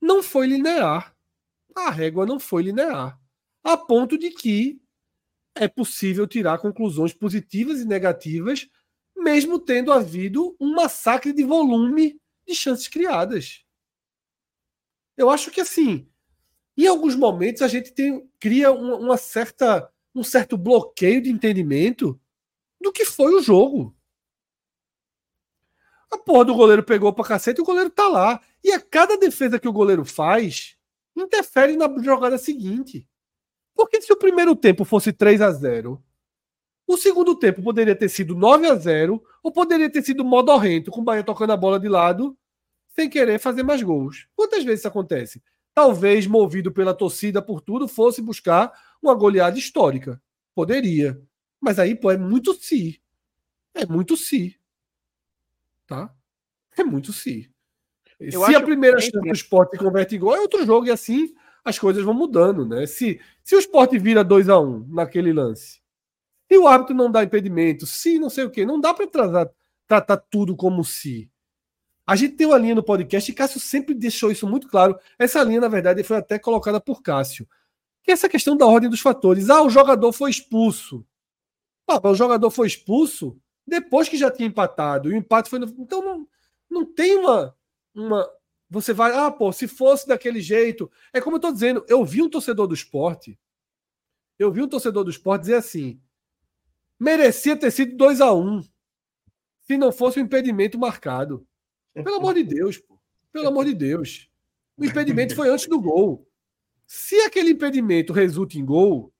não foi linear. A régua não foi linear. A ponto de que é possível tirar conclusões positivas e negativas, mesmo tendo havido um massacre de volume de chances criadas. Eu acho que assim, em alguns momentos a gente tem, cria uma, uma certa, um certo bloqueio de entendimento do que foi o jogo. A porra do goleiro pegou pra cacete e o goleiro tá lá. E a cada defesa que o goleiro faz, interfere na jogada seguinte. Porque se o primeiro tempo fosse 3 a 0 o segundo tempo poderia ter sido 9 a 0 ou poderia ter sido modorrento, com o Bahia tocando a bola de lado, sem querer fazer mais gols. Quantas vezes isso acontece? Talvez, movido pela torcida por tudo, fosse buscar uma goleada histórica. Poderia. Mas aí, pô, é muito si. É muito si. Tá? É muito si. Eu se a primeira chance do esporte converte em gol, é outro jogo, e assim as coisas vão mudando, né? Se, se o esporte vira 2 a 1 um naquele lance, e o árbitro não dá impedimento, se não sei o quê, não dá para tratar, tratar tudo como se. A gente tem uma linha no podcast e Cássio sempre deixou isso muito claro. Essa linha, na verdade, foi até colocada por Cássio. Que é essa questão da ordem dos fatores. Ah, o jogador foi expulso. Ah, o jogador foi expulso depois que já tinha empatado. E o empate foi no... Então não, não tem uma, uma. Você vai, ah, pô, se fosse daquele jeito. É como eu tô dizendo, eu vi um torcedor do esporte. Eu vi um torcedor do esporte dizer assim: merecia ter sido 2 a 1 um, se não fosse o um impedimento marcado. Pelo amor de Deus, pô. Pelo amor de Deus. O impedimento foi antes do gol. Se aquele impedimento resulta em gol,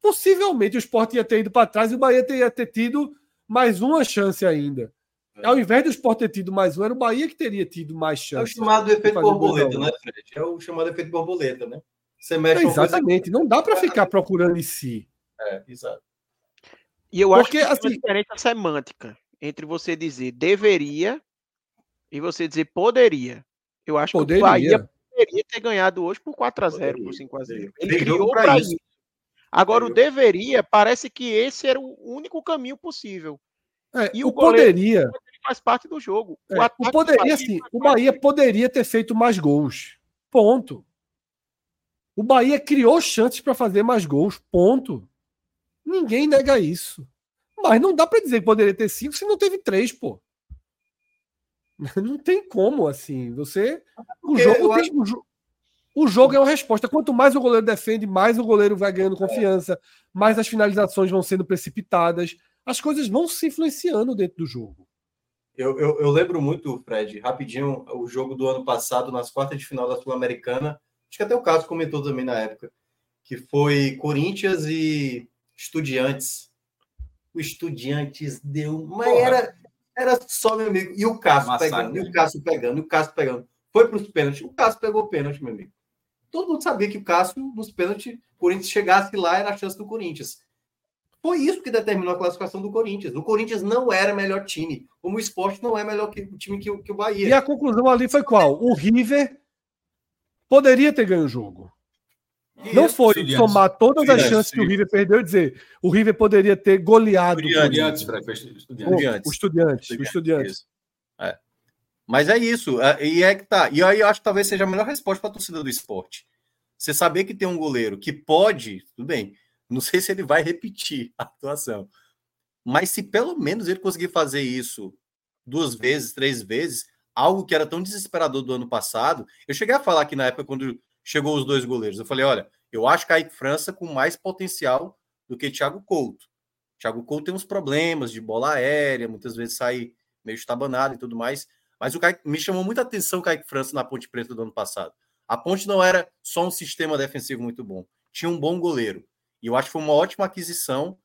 possivelmente o esporte ia ter ido para trás e o Bahia teria ter tido mais uma chance ainda. É. Ao invés do Sport ter tido mais um, era o Bahia que teria tido mais chance. É o chamado efeito borboleta, né, Fred? É o chamado efeito borboleta, né? Você mexe é, exatamente. Coisa... Não dá para ficar procurando em si. É, exato. E eu Porque, acho que tem assim, uma diferença semântica entre você dizer deveria e você dizer poderia. Eu acho poderia. que o Bahia poderia ter ganhado hoje por 4 a 0 por 5 a 0 Ele, Ele criou para isso. isso. Agora, o deveria, parece que esse era o único caminho possível. É, e o, o poderia faz parte do jogo. O, é, o poderia, sim. O Bahia poderia ter feito mais gols. Ponto. O Bahia criou chances para fazer mais gols. Ponto. Ninguém nega isso. Mas não dá para dizer que poderia ter cinco se não teve três, pô. Não tem como, assim. Você. O jogo tem. Acho... O jogo é uma resposta. Quanto mais o goleiro defende, mais o goleiro vai ganhando confiança, mais as finalizações vão sendo precipitadas. As coisas vão se influenciando dentro do jogo. Eu, eu, eu lembro muito, Fred, rapidinho, o jogo do ano passado, nas quartas de final da Sul-Americana, acho que até o caso comentou também na época, que foi Corinthians e Estudiantes. O Estudiantes deu, mas era, era só, meu amigo. E o Cássio pegando, e o Cássio pegando, e o Cássio pegando. Foi para os pênaltis. O Cássio pegou o pênalti, meu amigo. Todo mundo sabia que o Cássio, nos pênaltis, o Corinthians chegasse lá, era a chance do Corinthians. Foi isso que determinou a classificação do Corinthians. O Corinthians não era melhor time, como o esporte não é melhor que o time que, que o Bahia. E a conclusão ali foi qual? O River poderia ter ganho o jogo. E não foi Estudiantes. somar todas Estudiantes, as chances que o River perdeu e dizer o River poderia ter goleado Estudiantes, o Estudiantes. O Estudiantes. É. Mas é isso. É, e é que tá. E aí eu acho que talvez seja a melhor resposta para a torcida do esporte. Você saber que tem um goleiro que pode, tudo bem, não sei se ele vai repetir a atuação. Mas se pelo menos ele conseguir fazer isso duas vezes, três vezes, algo que era tão desesperador do ano passado, eu cheguei a falar aqui na época quando chegou os dois goleiros. Eu falei, olha, eu acho que a França com mais potencial do que Thiago Couto. Thiago Couto tem uns problemas de bola aérea, muitas vezes sai meio estabanado e tudo mais. Mas o Kaique, me chamou muita atenção o Kaique França na Ponte Preta do ano passado. A Ponte não era só um sistema defensivo muito bom, tinha um bom goleiro. E eu acho que foi uma ótima aquisição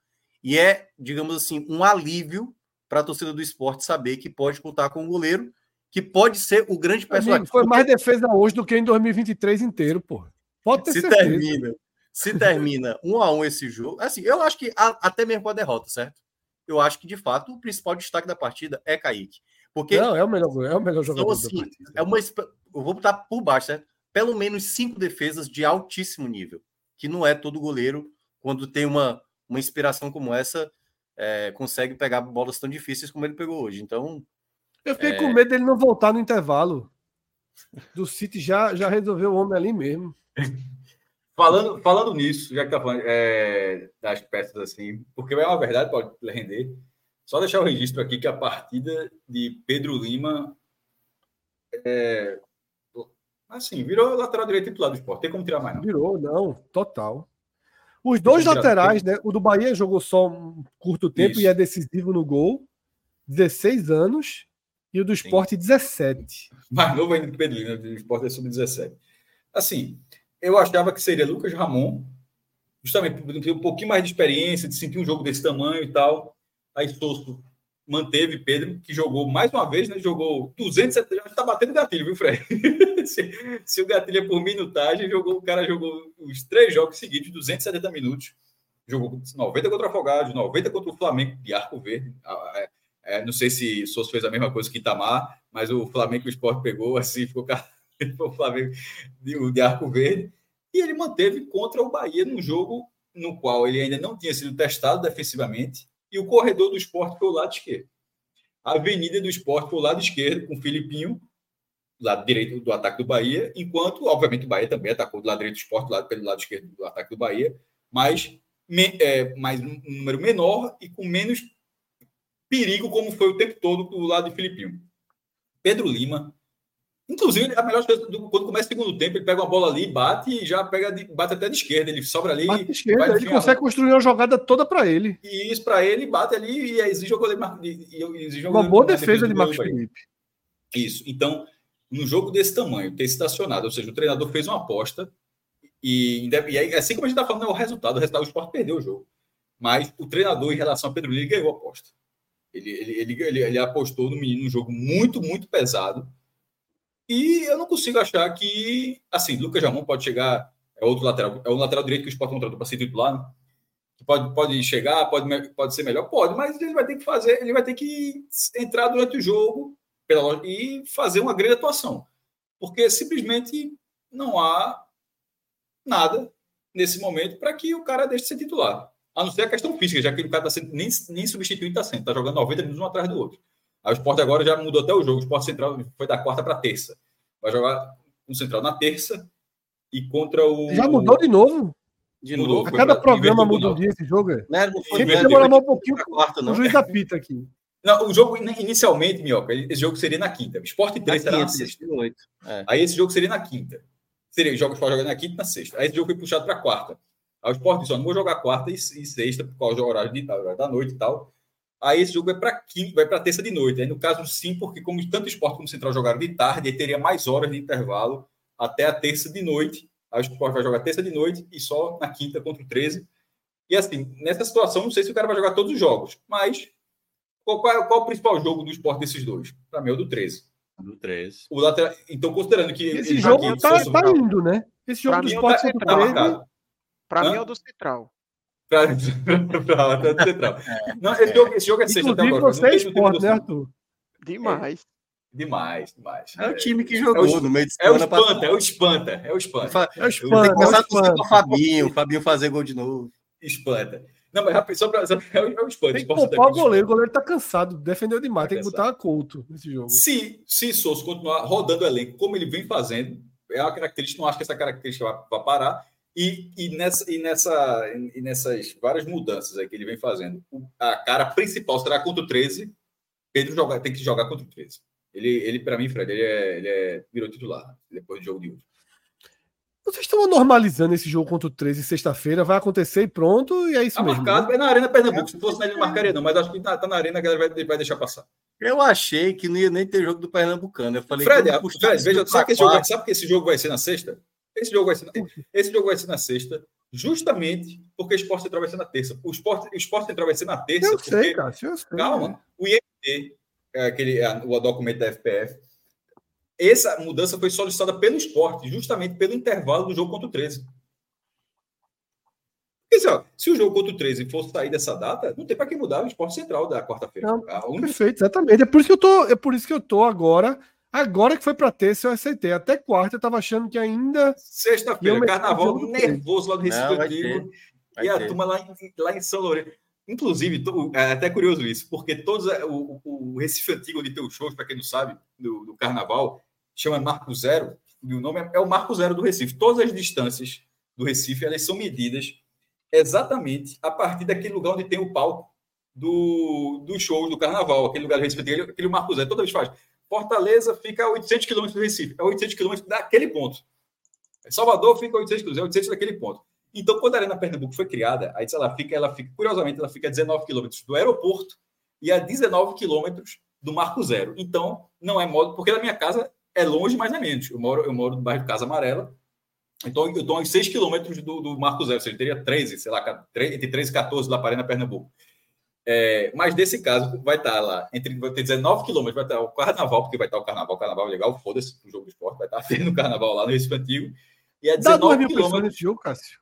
e é, digamos assim, um alívio para a torcida do esporte saber que pode contar com um goleiro que pode ser o grande personagem. foi mais defesa hoje do que em 2023 inteiro, pô. Pode ter se certeza. termina, se termina um a um esse jogo, assim, eu acho que a, até mesmo com a derrota, certo? Eu acho que de fato o principal destaque da partida é Kaique. Porque não, é o melhor, é o melhor jogador. Então, assim, é uma, eu vou botar por baixo, certo? Pelo menos cinco defesas de altíssimo nível, que não é todo goleiro quando tem uma, uma inspiração como essa, é, consegue pegar bolas tão difíceis como ele pegou hoje. Então. Eu fiquei é... com medo dele não voltar no intervalo. Do City já, já resolveu o homem ali mesmo. falando, falando nisso, já que tá falando é, das peças assim, porque é uma verdade, pode render. Só deixar o registro aqui que a partida de Pedro Lima é, assim, virou lateral direito titular do esporte. Tem como tirar mais, não? Virou, não, total. Os dois laterais, né? O do Bahia jogou só um curto tempo Isso. e é decisivo no gol. 16 anos. E o do esporte, 17. Mais novo ainda que o Pedrinho, né? O esporte é sub-17. Assim, eu achava que seria Lucas Ramon, justamente por ter um pouquinho mais de experiência, de sentir um jogo desse tamanho e tal. Aí Souto manteve Pedro, que jogou mais uma vez, né? Jogou 270, já está batendo gatilho, viu, Fred? se, se, o gatilho é por minutagem, jogou, o cara jogou os três jogos seguidos, 270 minutos. Jogou 90 contra o Afogados, 90 contra o Flamengo de Arco Verde. É, é, não sei se Souza fez a mesma coisa que Itamar, mas o Flamengo o pegou, assim, ficou o Flamengo de, de Arco Verde. E ele manteve contra o Bahia num jogo no qual ele ainda não tinha sido testado defensivamente e o corredor do esporte foi o lado esquerdo. A avenida do esporte foi o lado esquerdo, com o Filipinho, lado direito do ataque do Bahia, enquanto, obviamente, o Bahia também atacou do lado direito do esporte, lado, pelo lado esquerdo do ataque do Bahia, mas me, é, mais um número menor e com menos perigo, como foi o tempo todo do lado de Filipinho. Pedro Lima Inclusive, a melhor coisa, quando começa o segundo tempo, ele pega uma bola ali, bate e já pega, de, bate até de esquerda. Ele sobra ali. Bate esquerda, ele consegue construir uma jogada toda para ele. E isso para ele, bate ali e exige o goleiro. Exige uma boa defesa de Marcos Felipe. Isso. Então, num jogo desse tamanho, ter estacionado, ou seja, o treinador fez uma aposta. E, e aí, assim como a gente está falando, é o resultado. O resultado do esporte perdeu o jogo. Mas o treinador, em relação a Pedro Lima, ganhou a aposta. Ele, ele, ele, ele, ele apostou no menino num jogo muito, muito pesado e eu não consigo achar que, assim, Lucas Jamon pode chegar, é outro lateral, é o lateral direito que o Sport contratou para ser titular, né? Pode, pode chegar, pode, pode ser melhor, pode, mas ele vai ter que fazer, ele vai ter que entrar durante o jogo pela, e fazer uma grande atuação. Porque simplesmente não há nada nesse momento para que o cara deixe de ser titular. A não ser a questão física, já que o cara tá sendo, nem, nem substituído está sendo, está jogando 90 minutos um atrás do outro. Aí o Sport agora já mudou até o jogo. O Sport Central foi da quarta para terça. Vai jogar com Central na terça e contra o. Já mudou de novo? De novo. A cada programa muda um dia esse jogo. É? Não, não foi Sempre demora um pouquinho para quarta, não. O juiz apita aqui. Não, o jogo, inicialmente, Minhoca, esse jogo seria na quinta. Sport 3 será na sexta. É. Aí esse jogo seria na quinta. Seria, joga o Sport jogando na quinta e na sexta. Aí esse jogo foi puxado para quarta. Aí o Sport disse: não vou jogar quarta e, e sexta, por causa do horário de, da noite e tal. Aí esse jogo vai para quinta, vai para terça de noite. Aí no caso sim, porque como tanto esporte como central jogaram de tarde, aí teria mais horas de intervalo até a terça de noite, Aí o Sport vai jogar terça de noite e só na quinta contra o 13. E assim, nessa situação, não sei se o cara vai jogar todos os jogos, mas qual, qual, qual é o principal jogo do esporte desses dois? Para mim é o do 13. Do 13. O lateral, então, considerando que. Esse jogo tá, tá indo, né? Esse jogo Pra do mim, esporte tá- tá o 13. marcado. Pra Hã? mim é o do Central. Pra, pra lateral central. Não, esse, jogo, esse jogo é sexta até agora. você é tem- tem esporte, né. Arthur? Demais. Demais, demais. É o time que é jogou o- no meio de É o semana espanta, é o espanta, é o espanta. É o Spam, tenho que é o começar a torcer Spam. pro Fabinho, o Fabinho fazer gol de novo. Espanta. Não, mas rapaz, só pra, só pra- é o é o espanta. Tem que poupar o goleiro. O goleiro tá cansado. Defendeu demais. Tá Tem que cansado. botar a Couto nesse jogo. Se, se Souza continuar rodando o elenco como ele vem fazendo, é uma característica, não acho que essa característica vai, vai parar. E, e, nessa, e, nessa, e nessas várias mudanças aí que ele vem fazendo, a cara principal será contra o 13. Pedro joga, tem que jogar contra o 13. Ele, ele para mim, Fred, ele, é, ele é, virou titular depois do jogo de hoje. Vocês estão normalizando esse jogo contra o 13 sexta-feira. Vai acontecer e pronto. E é isso Tá mesmo. marcado, né? é na Arena Pernambuco. Se fosse na ele não marcaria, não, mas acho que tá, tá na Arena, a galera vai, vai deixar passar. Eu achei que não ia nem ter jogo do Pernambucano. Eu falei Fred, Fred veja, sabe que, esse jogo, sabe que esse jogo vai ser na sexta? Esse jogo vai ser na, esse jogo vai ser na sexta, justamente porque o Esporte Central vai ser na terça. O Esporte, o Esporte Central vai ser na terça, Eu porque, sei, cara. Eu sei. calma, o IMT, é aquele, é, o documento da FPF, essa mudança foi solicitada pelo esporte, justamente pelo intervalo do jogo contra o 13. Quer dizer, ó, se o jogo contra o 13 fosse sair dessa data, não tem para que mudar o esporte central da quarta-feira. Perfeito, exatamente. É por isso que eu tô, é por isso que eu tô agora. Agora que foi pra terça, eu aceitei. Até quarta eu tava achando que ainda. Sexta-feira, carnaval nervoso lá no Recife Antigo. E a ter. turma lá em, lá em São Lourenço. Inclusive, to- é até curioso isso, porque todos é, o, o, Recife Antigo, onde tem os shows, para quem não sabe, do, do carnaval, chama Marco Zero, e o nome é, é o Marco Zero do Recife. Todas as distâncias do Recife, elas são medidas exatamente a partir daquele lugar onde tem o palco do, do show do carnaval, aquele lugar do Recife Antigo, aquele Marco Zero, toda vez faz. Fortaleza fica a 800 quilômetros do Recife, é 800 quilômetros daquele ponto. Salvador fica a 800 quilômetros, é 800 daquele ponto. Então, quando a Arena Pernambuco foi criada, aí ela fica, ela fica, curiosamente, ela fica a 19 quilômetros do aeroporto e a 19 quilômetros do Marco Zero. Então, não é modo, porque da minha casa é longe, mas é menos. Eu moro, eu moro no bairro de Casa Amarela, então eu estou a 6 quilômetros do, do Marco Zero, ou seja, teria 13, sei lá, 13, entre 13 e 14 lá para Arena Pernambuco. É, mas desse caso, vai estar lá, entre vai ter 19 quilômetros, vai estar o carnaval, porque vai estar o carnaval, o carnaval é legal, foda-se, o jogo de esporte, vai estar tendo o carnaval lá no Recife Antigo. E a Dá 2 19 mil pessoas quilômetros. nesse jogo, Cássio.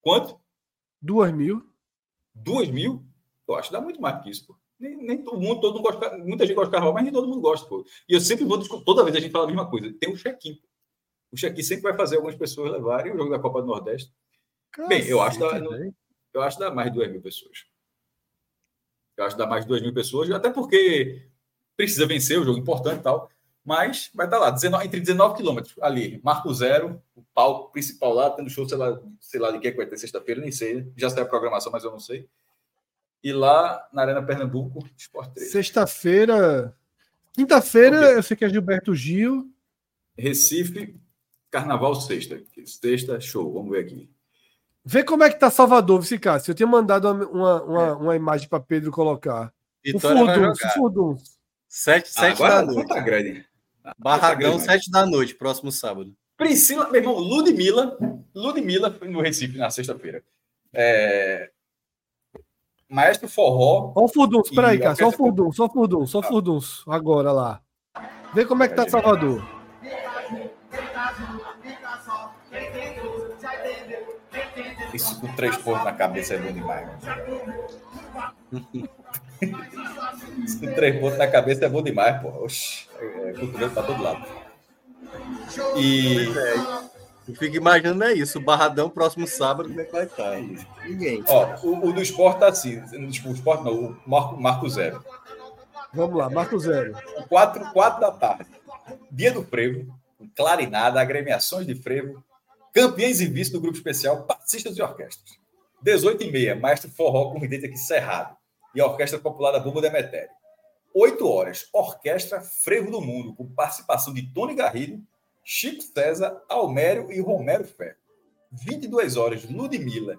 Quanto? 2 mil. 2 mil? Eu acho que dá muito mais que isso, pô. Nem, nem todo mundo, todo mundo gosta, muita gente gosta de carnaval, mas nem todo mundo gosta, pô. E eu sempre vou toda vez a gente fala a mesma coisa, tem um check-in. O check-in sempre vai fazer algumas pessoas levarem o jogo da Copa do Nordeste. Bem, eu acho que dá-. Eu acho que dá mais de 2 mil pessoas. Eu acho que dá mais de 2 mil pessoas, até porque precisa vencer o jogo importante e tal. Mas vai estar lá, 19 entre 19 quilômetros ali, Marco Zero, o palco principal lá, tendo show, sei lá, sei lá de que, é que vai ter sexta-feira, nem sei, né? já sei a programação, mas eu não sei. E lá na Arena Pernambuco, Sport 3. Sexta-feira. Quinta-feira, eu sei que é Gilberto Gil. Recife, Carnaval sexta. Sexta, show, vamos ver aqui. Vê como é que tá Salvador, Vici Cássio. Eu tinha mandado uma, uma, uma, uma imagem para Pedro colocar. O Vitória Furdunço, o. Furdunço. 7, Ah, 7 da agora noite. tá grande. Barradão, Tá 7 da noite, próximo sábado. Priscila, meu irmão, Ludmilla, Ludmilla foi no Recife na sexta-feira. É... Maestro Forró, Olha o Furdunço, peraí, cara. Só o Furdunço, só o Furdunço, só o Furdunço. Agora lá. Vê como é que tá Salvador. Isso com três pontos na cabeça é bom demais. isso com três pontos na cabeça é bom demais, pô. Oxi, é, é cotovelo pra todo lado. E, Eu fico imaginando é isso. O Barradão, próximo sábado, como é que vai estar? Ninguém. ó, o, o do esporte tá assim. O esporte não, o Marco, Marco Zero. Vamos lá, Marco Zero. 4, 4 da tarde. Dia do frevo, clarinada, agremiações de frevo, campeões e vice do grupo especial, passistas e orquestras. 18 e meia, maestro forró com vidente aqui Cerrado e a Orquestra Popular da Bomba Demetério. 8 horas, Orquestra Frevo do Mundo, com participação de Tony Garrido, Chico César, Almério e Romero Ferro. 22 horas, Ludmilla.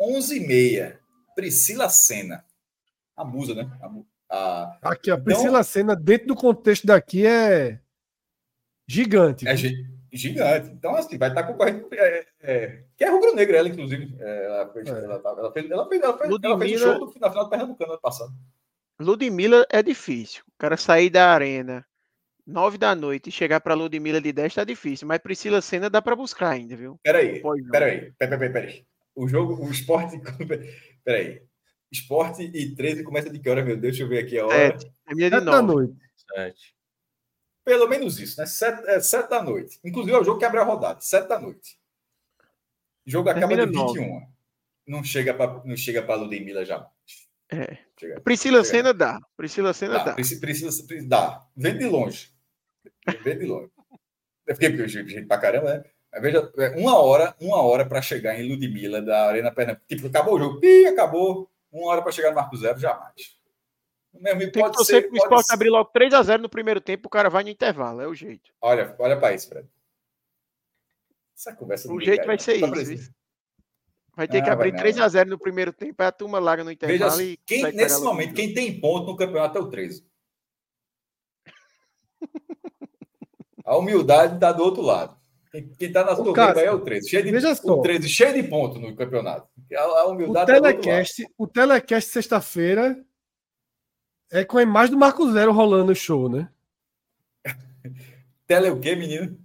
11 e meia, Priscila Senna. A musa, né? A, a, Aqui, a Priscila Senna, dentro do contexto daqui, é gigante. É, viu? Gi- Gigante. Então, assim, vai estar concorrendo. É, é, que é rubro-negra, ela, inclusive. É, ela, fez, é. ela, ela, fez, ela, fez, ela, fez, ela fez o show do, na final do Pernambucano ano passado. Ludmilla é difícil. O cara sair da arena nove da noite e chegar para Ludmilla de 10 tá difícil, mas Priscila Senna dá para buscar ainda, viu? Peraí, peraí, peraí, peraí. O jogo, o esporte. Peraí. Esporte e 13 começa de que hora, meu Deus? Deixa eu ver aqui a hora. Sete. É minha de da noite. Sete. Pelo menos isso, né? Sete, é, sete da noite. Inclusive é o jogo que abre a rodada. Sete da noite. O jogo acaba de 21. 9. Não chega para não chega para Ludmilla já. É. Chega, Priscila chega. Senna dá. Priscila Senna dá. dá. Priscila, dá. Vem de longe. Vem de longe. É porque eu gente pra caramba, né? Veja, é uma hora, uma hora para chegar em Ludmilla da Arena Pernambuco. Tipo, acabou o jogo. Ih, acabou. Uma hora para chegar no Marco Zero, jamais. Meu amigo, Tem pode que ser, que o esporte ser... abrir logo 3 a 0 no primeiro tempo, o cara vai no intervalo, é o jeito. Olha, olha para isso, Fred. Essa conversa O jeito vai ser tá isso. Vai ter que abrir 3 a 0 no primeiro tempo, aí a turma larga no intervalo Veja, e. Quem, nesse momento, quem tem ponto no campeonato é o 13. a humildade está do outro lado. Quem está na sua cara, é o 13. Cheio de, veja só. O 13 cheio de ponto no campeonato. A, a humildade o tá telecast, o telecast sexta-feira é com a imagem do Marco Zero rolando o show, né? Tele o quê, menino?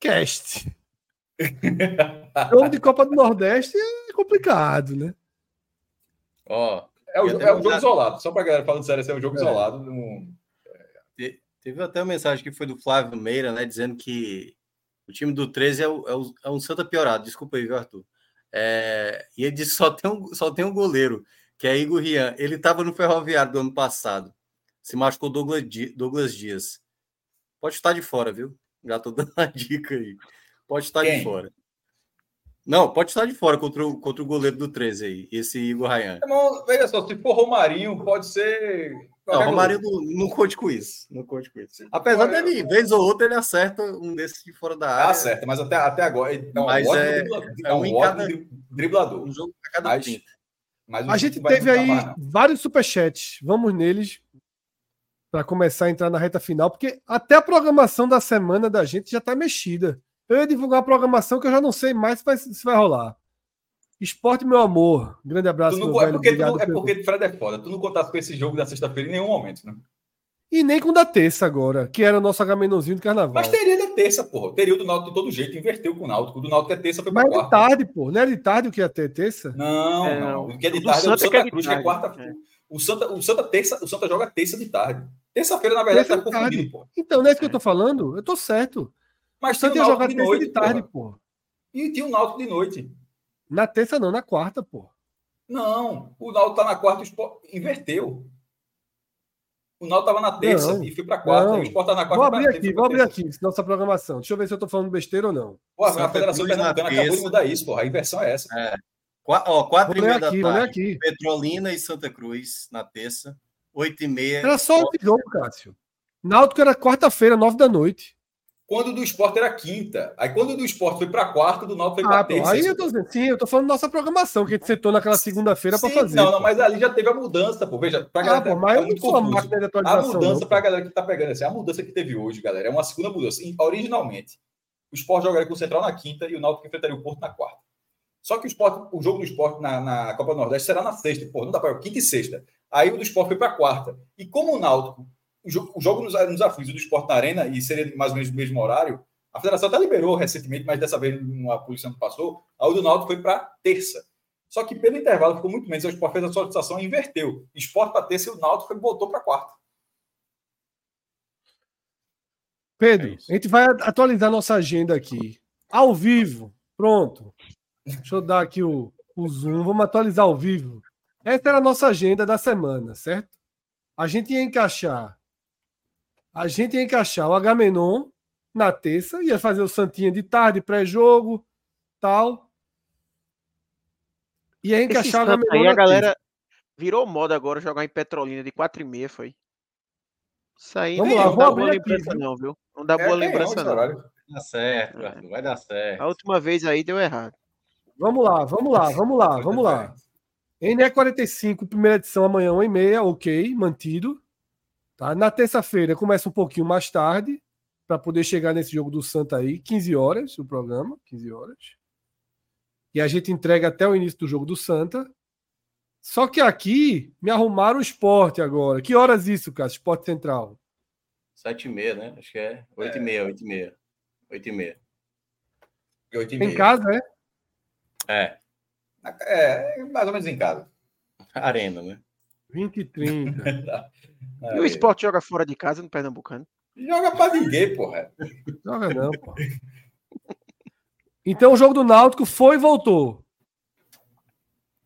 Cast. jogo de Copa do Nordeste é complicado, né? Ó, é, o, é um jogo isolado. Só para galera falando sério, esse é um jogo é. isolado. No... Teve até uma mensagem que foi do Flávio Meira, né? Dizendo que o time do 13 é, o, é, o, é um Santa piorado. Desculpa aí, viu, Arthur? É, e ele disse que só tem, um, só tem um goleiro que é Igor Rian. Ele estava no Ferroviário do ano passado. Se machucou Douglas, Douglas Dias. Pode estar de fora, viu? Já estou dando a dica aí. Pode estar Quem? de fora. Não, pode estar de fora contra o, contra o goleiro do 13 aí, esse Igor Rayan. É, veja só, se for Romarinho, pode ser. Não, Romarinho não, não conte com isso. Não conte com isso. Apesar dele, vez ou outra, ele acerta um desses de fora da área. Acerta, mas até, até agora. É um mas é, é um, um cada, driblador. Um jogo a cada mas, mas a gente teve aí vários superchats. Vamos neles para começar a entrar na reta final, porque até a programação da semana da gente já está mexida. Eu ia divulgar a programação que eu já não sei mais se vai, se vai rolar. Esporte, meu amor. Grande abraço. Não, é, porque tu, é porque Fred é foda. Tu não contasse com esse jogo da sexta-feira em nenhum momento, né? E nem com o da terça agora, que era o nosso Agamenonzinho do carnaval. Mas teria da terça, porra. Teria o do Náutico de todo jeito, inverteu com o Náutico. O do Náutico é terça, foi pra Mas quarta. Mas de tarde, pô. Não é de tarde o que ia ter terça? Não, é, não. O que é de tarde é o Santa, é Cruz, que é quarta. É. O Santa, o Santa terça, o Santa joga terça de tarde. Terça-feira, na verdade, terça tá confundido, pô. Então, não é isso que eu tô falando? Eu tô certo. Mas o Santa ia jogar terça noite, de tarde, pô. E tinha o Náutico de noite. Na terça não, na quarta, pô. Não, o Náutico tá na quarta, inverteu. O Náutico estava na terça não, e fui para quarta. Não. o Sport tá na quarta. Vou abrir aqui, vou abrir aqui nossa programação. Deixa eu ver se eu estou falando besteira ou não. Pô, a Federação Pernambucana acabou de mudar isso, porra. A inversão é essa. É. Qu ó, quatro e meia da tarde. Aqui. Petrolina e Santa Cruz na terça. Oito e meia. Era só o jogo, Cássio. Náutico era quarta-feira, nove da noite. Quando o do esporte era quinta. Aí quando o do esporte foi para quarta, do Náutico foi para ah, terça. Aí eu tô dizendo, sim, eu tô falando nossa programação, que a gente sentou naquela segunda-feira para fazer. Não, não, mas ali já teve a mudança, pô. Veja, pra ah, galera, pô, mas é muito confuso. A mudança para a galera que tá pegando assim, a mudança que teve hoje, galera, é uma segunda mudança. Originalmente, o esporte jogaria com o Central na quinta e o Náutico enfrentaria o Porto na quarta. Só que o, esporte, o jogo do esporte na, na Copa do Nordeste será na sexta, pô, não dá para quinta e sexta. Aí o do esporte foi para quarta. E como o Náutico, o jogo, nos, nos aflitos do esporte na arena, e seria mais ou menos no mesmo horário, a federação até liberou recentemente, mas dessa vez a polícia não passou. A do Náutico foi para terça. Só que pelo intervalo ficou muito menos. O Sport fez a solicitação e inverteu. Esporte para terça e o Náutico voltou para quarta. Pedro, é a gente vai atualizar nossa agenda aqui. Ao vivo. Pronto. Deixa eu dar aqui o, o zoom. Vamos atualizar ao vivo. Essa era a nossa agenda da semana, certo? A gente ia encaixar. A gente ia encaixar o Agamenon na terça, ia fazer o Santinha de tarde, pré-jogo, tal. E aí encaixar a aí a galera virou moda agora jogar em Petrolina de 4 e meia, foi. Isso aí Vamos lá, não dá boa lembrança aqui, não, viu? Não dá é, boa lembrança não. Vai dar certo, é. vai dar certo. A última vez aí deu errado. Vamos lá, vamos lá, vamos lá, vamos lá. NE45, primeira edição amanhã, 1h30, ok, mantido. Tá? Na terça-feira começa um pouquinho mais tarde. para poder chegar nesse jogo do Santa aí, 15 horas o programa, 15 horas. E a gente entrega até o início do jogo do Santa. Só que aqui me arrumaram o esporte agora. Que horas isso, cara? Esporte Central? Sete e meia, né? Acho que é oito e meia, oito e meia. Oito e meia. Oito e meia. Em casa, é? É, É, mais ou menos em casa. arena, né? 20 e 30. E o esporte joga fora de casa no Pernambucano. Joga pra ninguém, porra. Joga não, pô. Então o jogo do Náutico foi e voltou.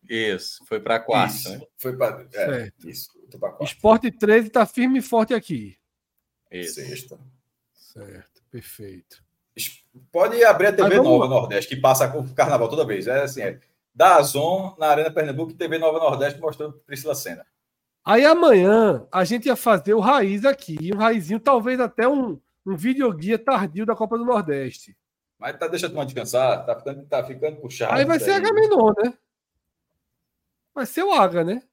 Isso, foi pra quarta, Isso. né? Foi pra. É, Certo. isso. Tô pra quarta. Esporte 13 tá firme e forte aqui. Isso. Sexta. Certo, perfeito. Pode abrir a TV Nova. Nordeste, que passa com o carnaval toda vez. É assim, é. Da Azon na Arena Pernambuco, TV Nova Nordeste mostrando Priscila Senna. Aí amanhã a gente ia fazer o Raiz aqui, um raizinho, talvez até um, um videoguia tardio da Copa do Nordeste. Mas tá, deixa a turma descansar, tá ficando, tá ficando puxado. Aí vai ser Agamenon, né? Vai ser o Aga, né?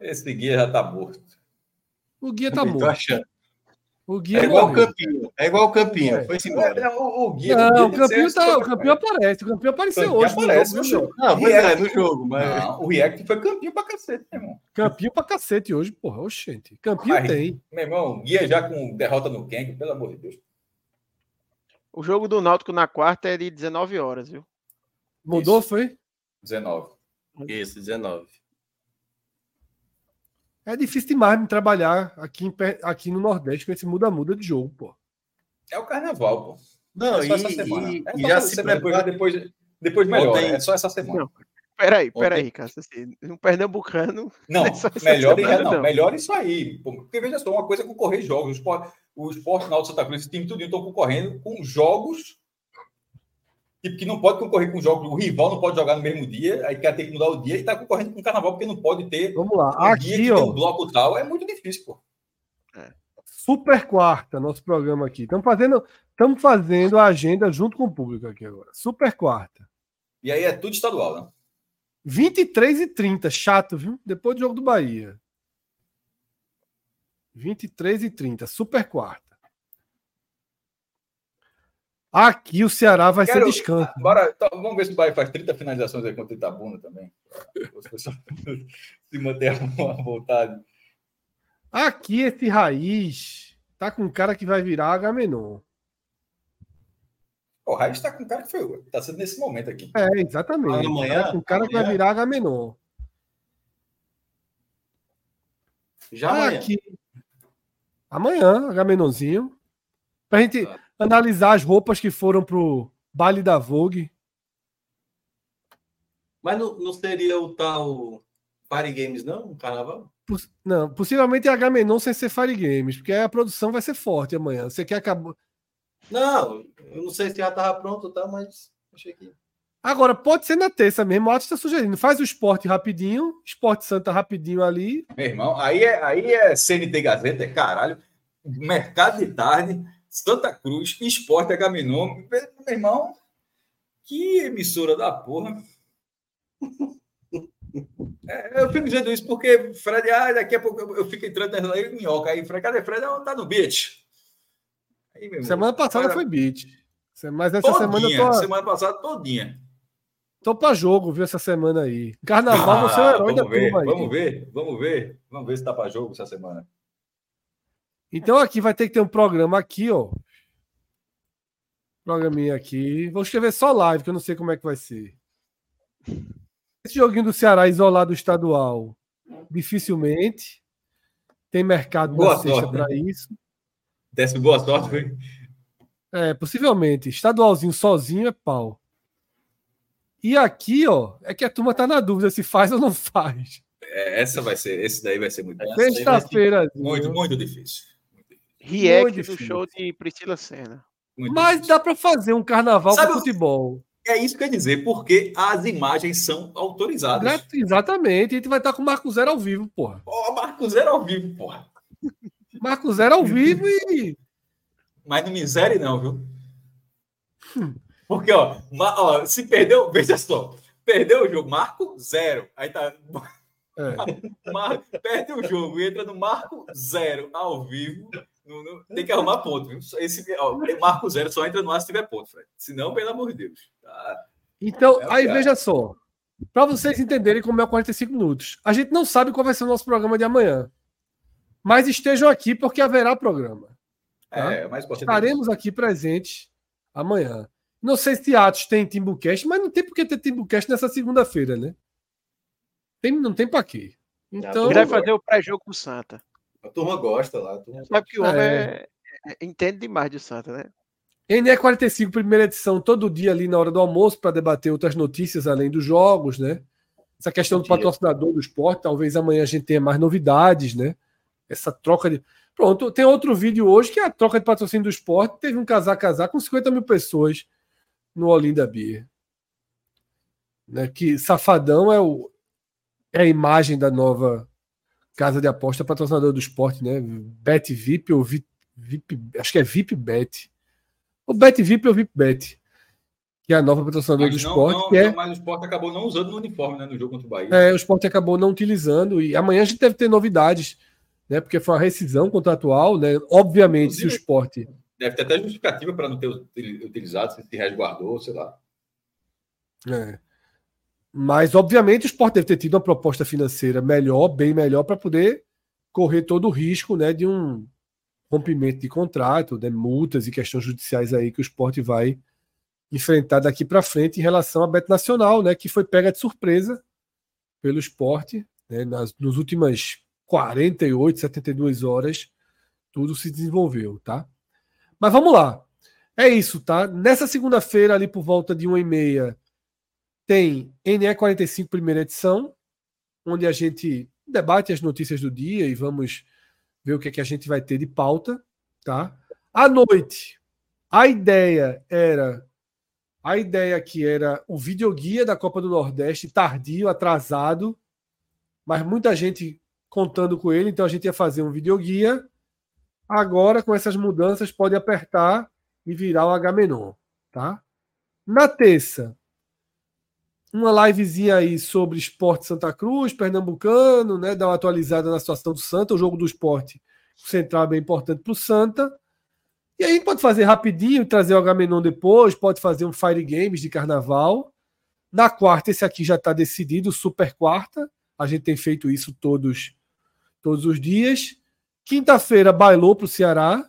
Esse guia já tá morto. O guia tá Tô morto. achando. O guia É igual o. Campinho. É igual o Campinho. É. Foi-se embora. É, o, o guia Não, o Campinho, tá, o "Esse Campinho aparece. O Campinho apareceu Campinho hoje. no aparece jogo, no jogo. Não, pois é, no jogo, mas. Não, o React foi campeão pra cacete, meu irmão. Campinho pra cacete hoje, porra. Oxente. Campinho Mas- tem. Meu irmão, guia já com derrota no Kenk, pelo amor de Deus. O jogo do Náutico na quarta é de 19 horas, viu? Mudou, Isso. foi? 19. Isso, 19. É difícil demais me trabalhar aqui, em aqui no Nordeste com esse muda-muda de jogo, pô. É o carnaval, pô. Não, é e, só essa semana. e- É e já se prepara. depois, depois, depois melhora. Ontem- É só essa semana. Não. Peraí, peraí, Ontem- Cássio. Assim, um pernambucano. Não, É melhor, semana, não, não. melhor isso aí. pô, Porque veja só, uma coisa é concorrer jogos. O esporte, o esporte Náutico Santa Cruz, esse time tudo estão concorrendo com jogos tipo, que não pode concorrer com jogos. O rival não pode jogar no mesmo dia, aí quer ter que mudar o dia e está concorrendo com o carnaval, porque não pode ter Vamos lá. um dia Aqui, que tem um ó. bloco tal. É muito difícil, pô. Super quarta, nosso programa aqui. Estamos fazendo, estamos fazendo a agenda junto com o público aqui agora. Super quarta. E aí é tudo estadual, né? 23 e 30, chato, viu? Depois do jogo do Bahia. 23 e 30, super quarta. Aqui o Ceará vai Quero- ser descanso. Bora, então, vamos ver se o Bahia faz 30 finalizações aí contra o Itabuna também. Os pessoal se manter à vontade. Aqui esse raiz tá com um cara que vai virar Agamenon. O Raiz está com um cara que foi. Está sendo nesse momento aqui. É, exatamente. Amanhã- Tá com um cara que vai amanhã- virar Agamenon. Já amanhã. Aqui. Amanhã, Agamenonzinho. Pra gente Tá. Analisar as roupas que foram pro baile da Vogue. Mas não, não seria o tal Party Games, não? Um carnaval? Poss- Não, possivelmente é Agamenon sem ser Fire Games, porque aí a produção vai ser forte amanhã. Você quer acabar. Não, eu não sei se já estava pronto, tá? Mas achei que. Agora, pode ser na terça mesmo. O Atos está sugerindo. Faz o esporte rapidinho, esporte Santa rapidinho ali. Meu irmão, aí é, aí é CNT Gazeta, é caralho. Mercado de tarde, Santa Cruz, Esporte Agamenon. Meu irmão, que emissora da porra. É, eu fico dizendo isso porque Fred, ah, daqui a pouco eu, eu fico entrando nessa aí, minhoca. Aí, Fred, cadê Fred? Não, tá no beach. Aí, Semana passada cara, foi beat. Mas essa semana eu todinha, tô, semana passada todinha. tô pra jogo, viu? Essa semana aí. Carnaval, você é o Ah, herói da vamos ver, turma aí. vamos ver, vamos ver, vamos ver se tá para jogo essa semana. Então aqui vai ter que ter um programa aqui, ó. Programinha aqui. Vou escrever só live, que eu não sei como é que vai ser. Esse joguinho do Ceará isolado do estadual, dificilmente. Tem mercado Boa na sexta sorte, né? para isso. Décimo boa sorte, foi. É, possivelmente. Estadualzinho sozinho é pau. E aqui, ó, é que a turma tá na dúvida se faz ou não faz. É, essa vai ser, esse daí vai ser muito, Sexta-feira. muito, muito difícil. React Muito do difícil. show de Priscila Senna. Muito Mas difícil. dá para fazer um carnaval Sabe com o- futebol. É isso que eu ia dizer, porque as imagens são autorizadas. Exatamente. A gente vai estar com o Marco Zero ao vivo, porra. Ó, Marco Zero ao vivo, porra. Marco Zero ao vivo e. Mas não miséria, não, viu? Porque, ó, ó, se perdeu, veja só, perdeu o jogo, Marco Zero. Aí tá. É. Mar- perde o jogo e entra no Marco Zero ao vivo. Não, não, tem que arrumar ponto. Viu? Esse, ó, Marco Zero só entra no ar se tiver ponto, Fred. Senão, pelo amor de Deus. Tá. Então, é aí cara. veja só. Para vocês entenderem como é o 45 minutos. A gente não sabe qual vai ser o nosso programa de amanhã. Mas estejam aqui porque haverá programa. Tá? É, mais Estaremos aqui presentes amanhã. Não sei se Atos tem Timbucast, mas não tem por que ter Timbucast nessa segunda-feira, né? Tem, não tem para quê. Então, Ele vai fazer o pré-jogo com o Santa. A turma gosta lá. Turma Sabe que o homem é... É, entende demais de Santa, né? NE45, primeira edição, todo dia ali na hora do almoço, para debater outras notícias além dos jogos, né? Essa questão do patrocinador do esporte, talvez amanhã a gente tenha mais novidades, né? Essa troca de. Pronto, tem outro vídeo hoje que é a troca de patrocínio do esporte. Teve um casar-casar com 50 mil pessoas no Olinda Beer. Né? Que Safadão é, o, é a imagem da nova casa de aposta patrocinador do esporte, né? Bet VIP ou VIP, VIP acho que é VIP Bet. O Bet VIP ou VIP Bet. Que é a nova patrocinadora do não, esporte. Não, que é... Mas o esporte acabou não usando no uniforme né, no jogo contra o Bahia. É, o esporte acabou não utilizando. E amanhã a gente deve ter novidades, né? Porque foi uma rescisão contratual, né? Obviamente, Inclusive, se o esporte. Deve ter até justificativa para não ter utilizado, se resguardou, sei lá. É. Mas, obviamente, o esporte deve ter tido uma proposta financeira melhor, bem melhor, para poder correr todo o risco né, de um rompimento de contrato, né, multas e questões judiciais aí que o esporte vai enfrentar daqui para frente em relação à Bet Nacional, né, que foi pega de surpresa pelo esporte né, nas, nas últimas 48, 72 horas, tudo se desenvolveu, tá? Mas vamos lá. É isso, tá? Nessa segunda-feira, ali por volta de uma e meia, tem NE45 primeira edição, onde a gente debate as notícias do dia e vamos ver o que, é que a gente vai ter de pauta, tá? À noite, a ideia era a ideia que era o videoguia da Copa do Nordeste tardio, atrasado, mas muita gente contando com ele, então a gente ia fazer um videoguia. Agora, com essas mudanças, pode apertar e virar o H-Menon, tá? Na terça, uma livezinha aí sobre esporte Santa Cruz, pernambucano, né? Dar uma atualizada na situação do Santa, o jogo do esporte central é bem importante para o Santa. E aí pode fazer rapidinho, trazer o Agamenon depois, pode fazer um Fire Games de carnaval. Na quarta, esse aqui já está decidido, super quarta. A gente tem feito isso todos, todos os dias. Quinta-feira, bailou para o Ceará.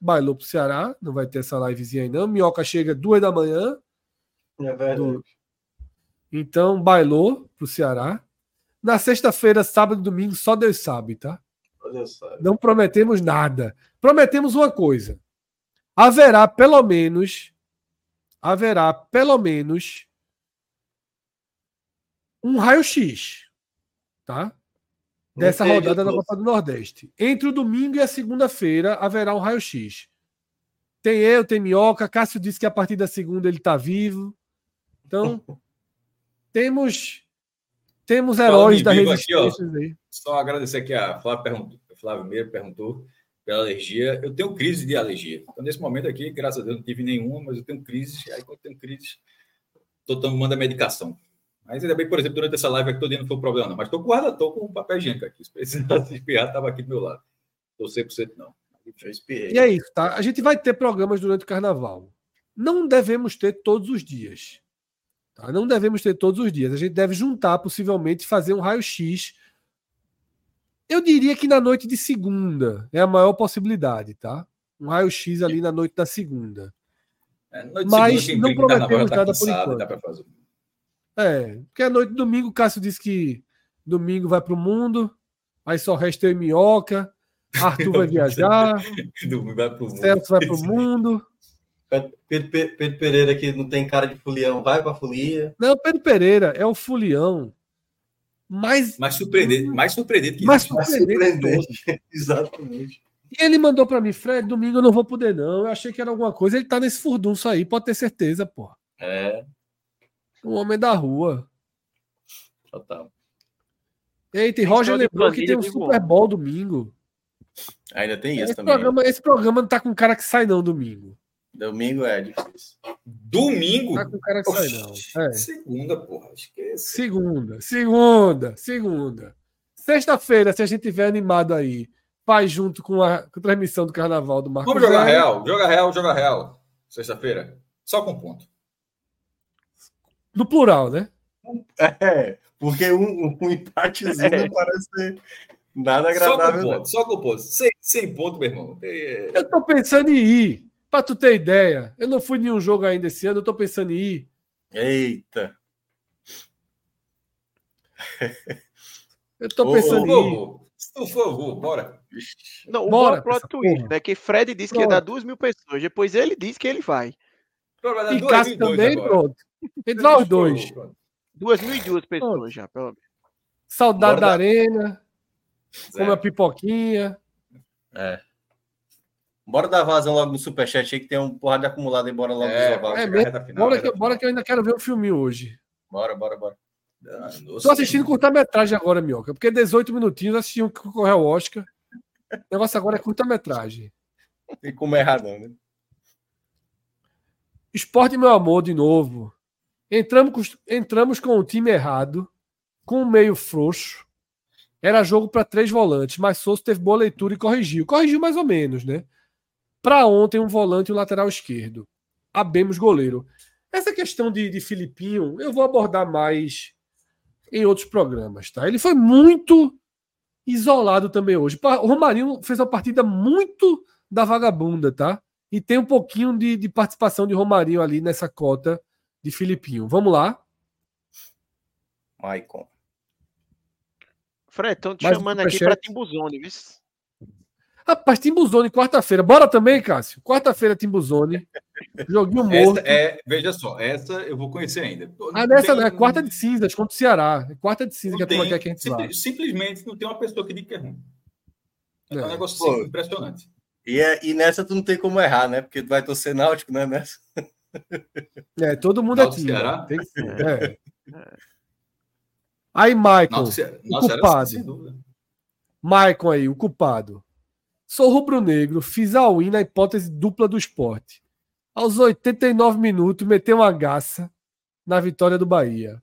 Bailou para o Ceará, não vai ter essa livezinha aí não. Minhoca chega duas da manhã. É verdade. Do então, bailou pro Ceará. Na sexta-feira, sábado e domingo, só Deus sabe, tá? Deus sabe. Não prometemos nada. Prometemos uma coisa. Haverá pelo menos haverá pelo menos um raio-x, tá? Dessa rodada da Copa do Nordeste. Entre o domingo e a segunda-feira haverá um raio-x. Tem eu, tem Minhoca. Cássio disse que a partir da segunda ele está vivo. Então, temos temos heróis da resistência aqui, aí. Só agradecer aqui a Flávio, perguntou, Flávio Meira perguntou pela alergia. Eu tenho crise de alergia. Então, nesse momento aqui, graças a Deus, não tive nenhuma, mas eu tenho crise. Aí, quando eu tenho crise, estou tomando a medicação. Mas ainda bem, por exemplo, durante essa live aqui, todo dia não foi um problema, não. Mas estou com guarda, estou com papel higiênico aqui. Se precisar se espirrar, estava aqui do meu lado. Estou 100% não. E é isso, tá? A gente vai ter programas durante o carnaval. Não devemos ter todos os dias. Tá? Não devemos ter todos os dias. A gente deve juntar, possivelmente, fazer um raio-x. Eu diria que na noite de segunda é a maior possibilidade, tá? Um raio-x ali na noite da segunda. É, noite Mas segunda, não prometemos tá nada por enquanto. É, porque a noite de domingo, o Cássio disse que domingo vai para o mundo, aí só resta eu e Minhoca, Arthur vai viajar, Celso vai para o mundo. Pedro, Pedro, Pereira que não tem cara de fulião, vai pra folia. Não, Pedro Pereira é o fulião. Mais, mais surpreendente, mais surpreendente que mais surpreendente. surpreendente. Exatamente. E ele mandou para mim, Fred, domingo eu não vou poder, não. Eu achei que era alguma coisa. Ele tá nesse furdunço aí, pode ter certeza, pô. É. Um homem da rua. Total. Eita, e Roger lembrou que tem um Super Bowl domingo. Ainda tem isso esse também. Programa, esse programa não tá com cara que sai, não, domingo. Domingo é difícil. Domingo? Tá com cara que sai, não. É. Segunda, porra. Esquece. Segunda, segunda, segunda. Sexta-feira, se a gente tiver animado aí, faz junto com a, com a transmissão do carnaval do Marcos. Vamos jogar Zero. real, joga real, joga real. Sexta-feira. Só com ponto. No plural, né? É, porque um, um empatezinho não parece ser nada Só com agradável. não. ponto, só com ponto. Sem, sem ponto, meu irmão. É, Eu tô pensando em ir. Pra tu ter ideia, eu não fui nenhum jogo ainda esse ano, eu tô pensando em ir. Eita. Eu tô pensando Por em ir. por favor, bora. Não, o Bora plot essa twist, porra. né? Que Fred disse que ia dar Pronto. duas mil pessoas. Depois ele disse que ele vai. Dar E duas Cássio e também, agora. pronto. Entre nós dois. Pronto. Duas mil e duas pessoas já, pelo menos. Saudade Bora da dar- arena, come a pipoquinha. Bora dar vazão logo no superchat aí que tem um porrada de acumulado aí. Bora logo É, bora É mesmo? final, Bora que, bora que eu ainda quero ver o filme hoje. Bora, bora, bora. final. Tô assistindo curta-metragem agora, Minhoca, porque 18 minutinhos assisti um que concorreu ao Oscar. O negócio agora é curta-metragem. Tem como errar, não, né? Esporte, meu amor, de novo. Entramos com, entramos com o time errado, com o meio frouxo. Era jogo para três volantes, mas Souza teve boa leitura e corrigiu. Corrigiu mais ou menos, né? Para ontem, um volante e um lateral esquerdo. Abemos goleiro. Essa questão de, de Filipinho, eu vou abordar mais em outros programas, tá? Ele foi muito isolado também hoje. O Romarinho fez uma partida muito da vagabunda, tá? E tem um pouquinho de, de participação de Romarinho ali nessa cota de Filipinho. Vamos lá. Maicon. Fred, estão te Mais um chamando aqui superchat. para Timbuzone, viu? Rapaz, Timbuzone, quarta-feira. Bora também, Cássio? Quarta-feira, Timbuzone. Joguinho morto. Essa é, veja só, essa eu vou conhecer ainda. Ah, nessa Tem- não, é quarta de cinzas contra o Ceará. É quarta de cinza não que a turma quer que a gente vá. simples- Simplesmente não tem uma pessoa que diga que é ruim. É, É. um negócio Pô. assim, impressionante. E, é- e nessa tu não tem como errar, né? Porque tu vai torcer náutico, né? Nessa. É, todo mundo é Náutico time. Ceará? Tem que ser. É. Aí, Michael. Náutico Ceará- o Náutico culpado. sem dúvida. Maicon aí, o culpado. Sou rubro-negro, fiz a win na hipótese dupla do esporte. Aos 89 minutos, meteu uma gaça na vitória do Bahia.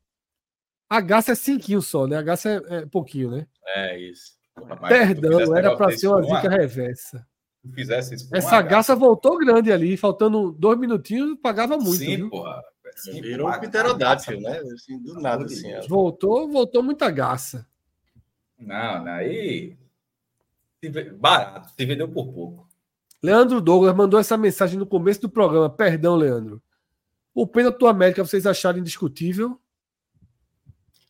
A gaça é cinquinho só, né? A gaça é, é pouquinho, né? É isso. Mas tu Perdão, era desse ser uma zica reversa. Fizesse isso Essa gaça voltou grande ali, faltando dois minutinhos, pagava muito. Sim, viu? porra. Sim, Virou um gaça, né? Assim, do nada, assim. Voltou, voltou muita gaça. Não, não, aí. Barato, se vendeu por pouco. Leandro Douglas mandou essa mensagem no começo do programa. Perdão, Leandro. O pênalti do América vocês acharam indiscutível?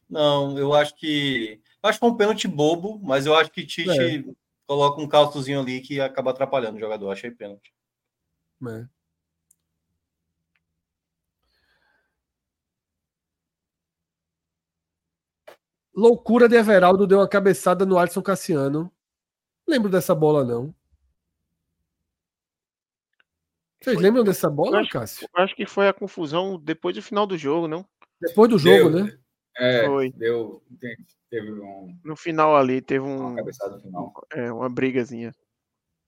Não, eu acho que. eu Acho que é um pênalti bobo, mas eu acho que Tite É. coloca um calçozinho ali que acaba atrapalhando o jogador. Achei pênalti. né? Loucura de Everaldo deu uma cabeçada no Alisson Cassiano. Lembro dessa bola, não. Vocês Foi- lembram dessa bola, acho- Cássio? Acho que foi a confusão depois do final do jogo, não? Depois do jogo, Deu. né? É, Foi. deu. te- Teve um, No final ali teve uma um, cabeçada no final. é, uma brigazinha.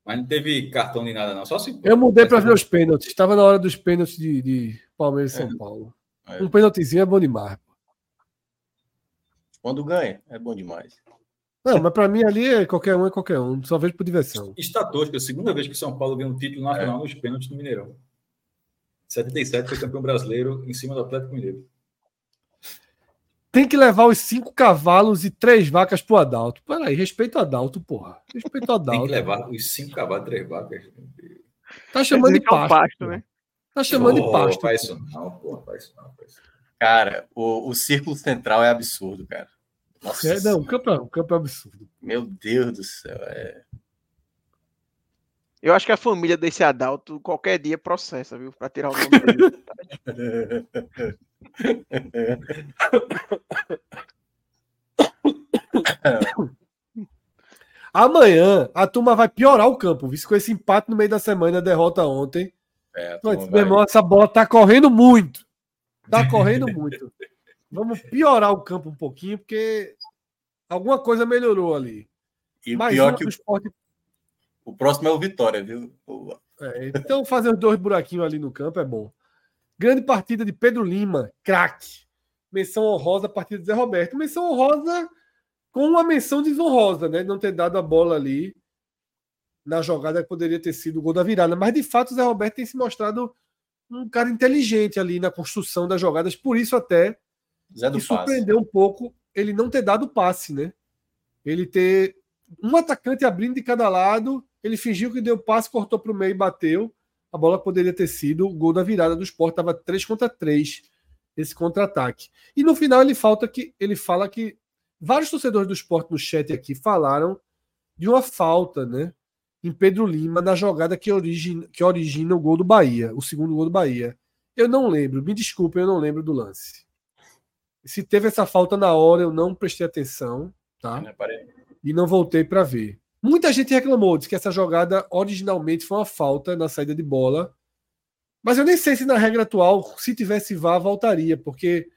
Mas não teve cartão nem nada, não. Só se. Eu mudei para ver os pênaltis. Estava na hora dos pênaltis de, de Palmeiras e São Paulo. É. Um pênaltizinho é bom demais. Quando ganha, é bom demais. Não, mas para mim ali é qualquer um é qualquer um. Só vejo por diversão. Está tosco, é a segunda vez que São Paulo ganha um título É. nacional nos pênaltis no Mineirão. 77 foi campeão brasileiro em cima do Atlético Mineiro. Tem que levar os cinco cavalos e três vacas pro Adalto. Peraí, respeita o Adalto, porra. Respeita o Tem que Adalto. levar os cinco cavalos, três vacas. Tá chamando de é um pasto. pasto, né? Tá chamando de Pô, pasto. Faz isso não, pô, faz isso não. Faz isso. Cara, o, o círculo central é absurdo, cara. Nossa, É, não, o campo, é- o campo é absurdo. meu Deus do céu. É... Eu acho que a família desse Adalto qualquer dia processa, viu? Pra tirar o nome dele. Amanhã a turma vai piorar o campo, visto com esse empate no meio da semana, a derrota ontem. É, a meu vai- irmão, essa bola tá correndo muito. Tá correndo muito. Vamos piorar o campo um pouquinho, porque alguma coisa melhorou ali. E Mais pior que o, esporte. o próximo é o Vitória, viu? É, então, fazer os dois buraquinhos ali no campo é bom. Grande partida de Pedro Lima, craque. Menção honrosa a partida de Zé Roberto. Menção honrosa com uma menção desonrosa, né? Não ter dado a bola ali na jogada que poderia ter sido o gol da virada. Mas de fato o Zé Roberto tem se mostrado um cara inteligente ali na construção das jogadas, por isso até me surpreendeu um pouco ele não ter dado passe, né? Ele ter um atacante abrindo de cada lado, ele fingiu que deu passe, cortou para o meio e bateu. A bola poderia ter sido o gol da virada do Sport, estava 3 contra 3 esse contra-ataque. E no final ele falta que ele fala que vários torcedores do Sport no chat aqui falaram de uma falta, né? Em Pedro Lima, na jogada que origina, que origina o gol do Bahia, o segundo gol do Bahia. Eu não lembro, me desculpe, eu não lembro do lance. Se teve essa falta na hora, eu não prestei atenção, tá? E não voltei para ver. Muita gente reclamou, disse que essa jogada originalmente foi uma falta na saída de bola. Mas eu nem sei se na regra atual, se tivesse VAR, voltaria, porque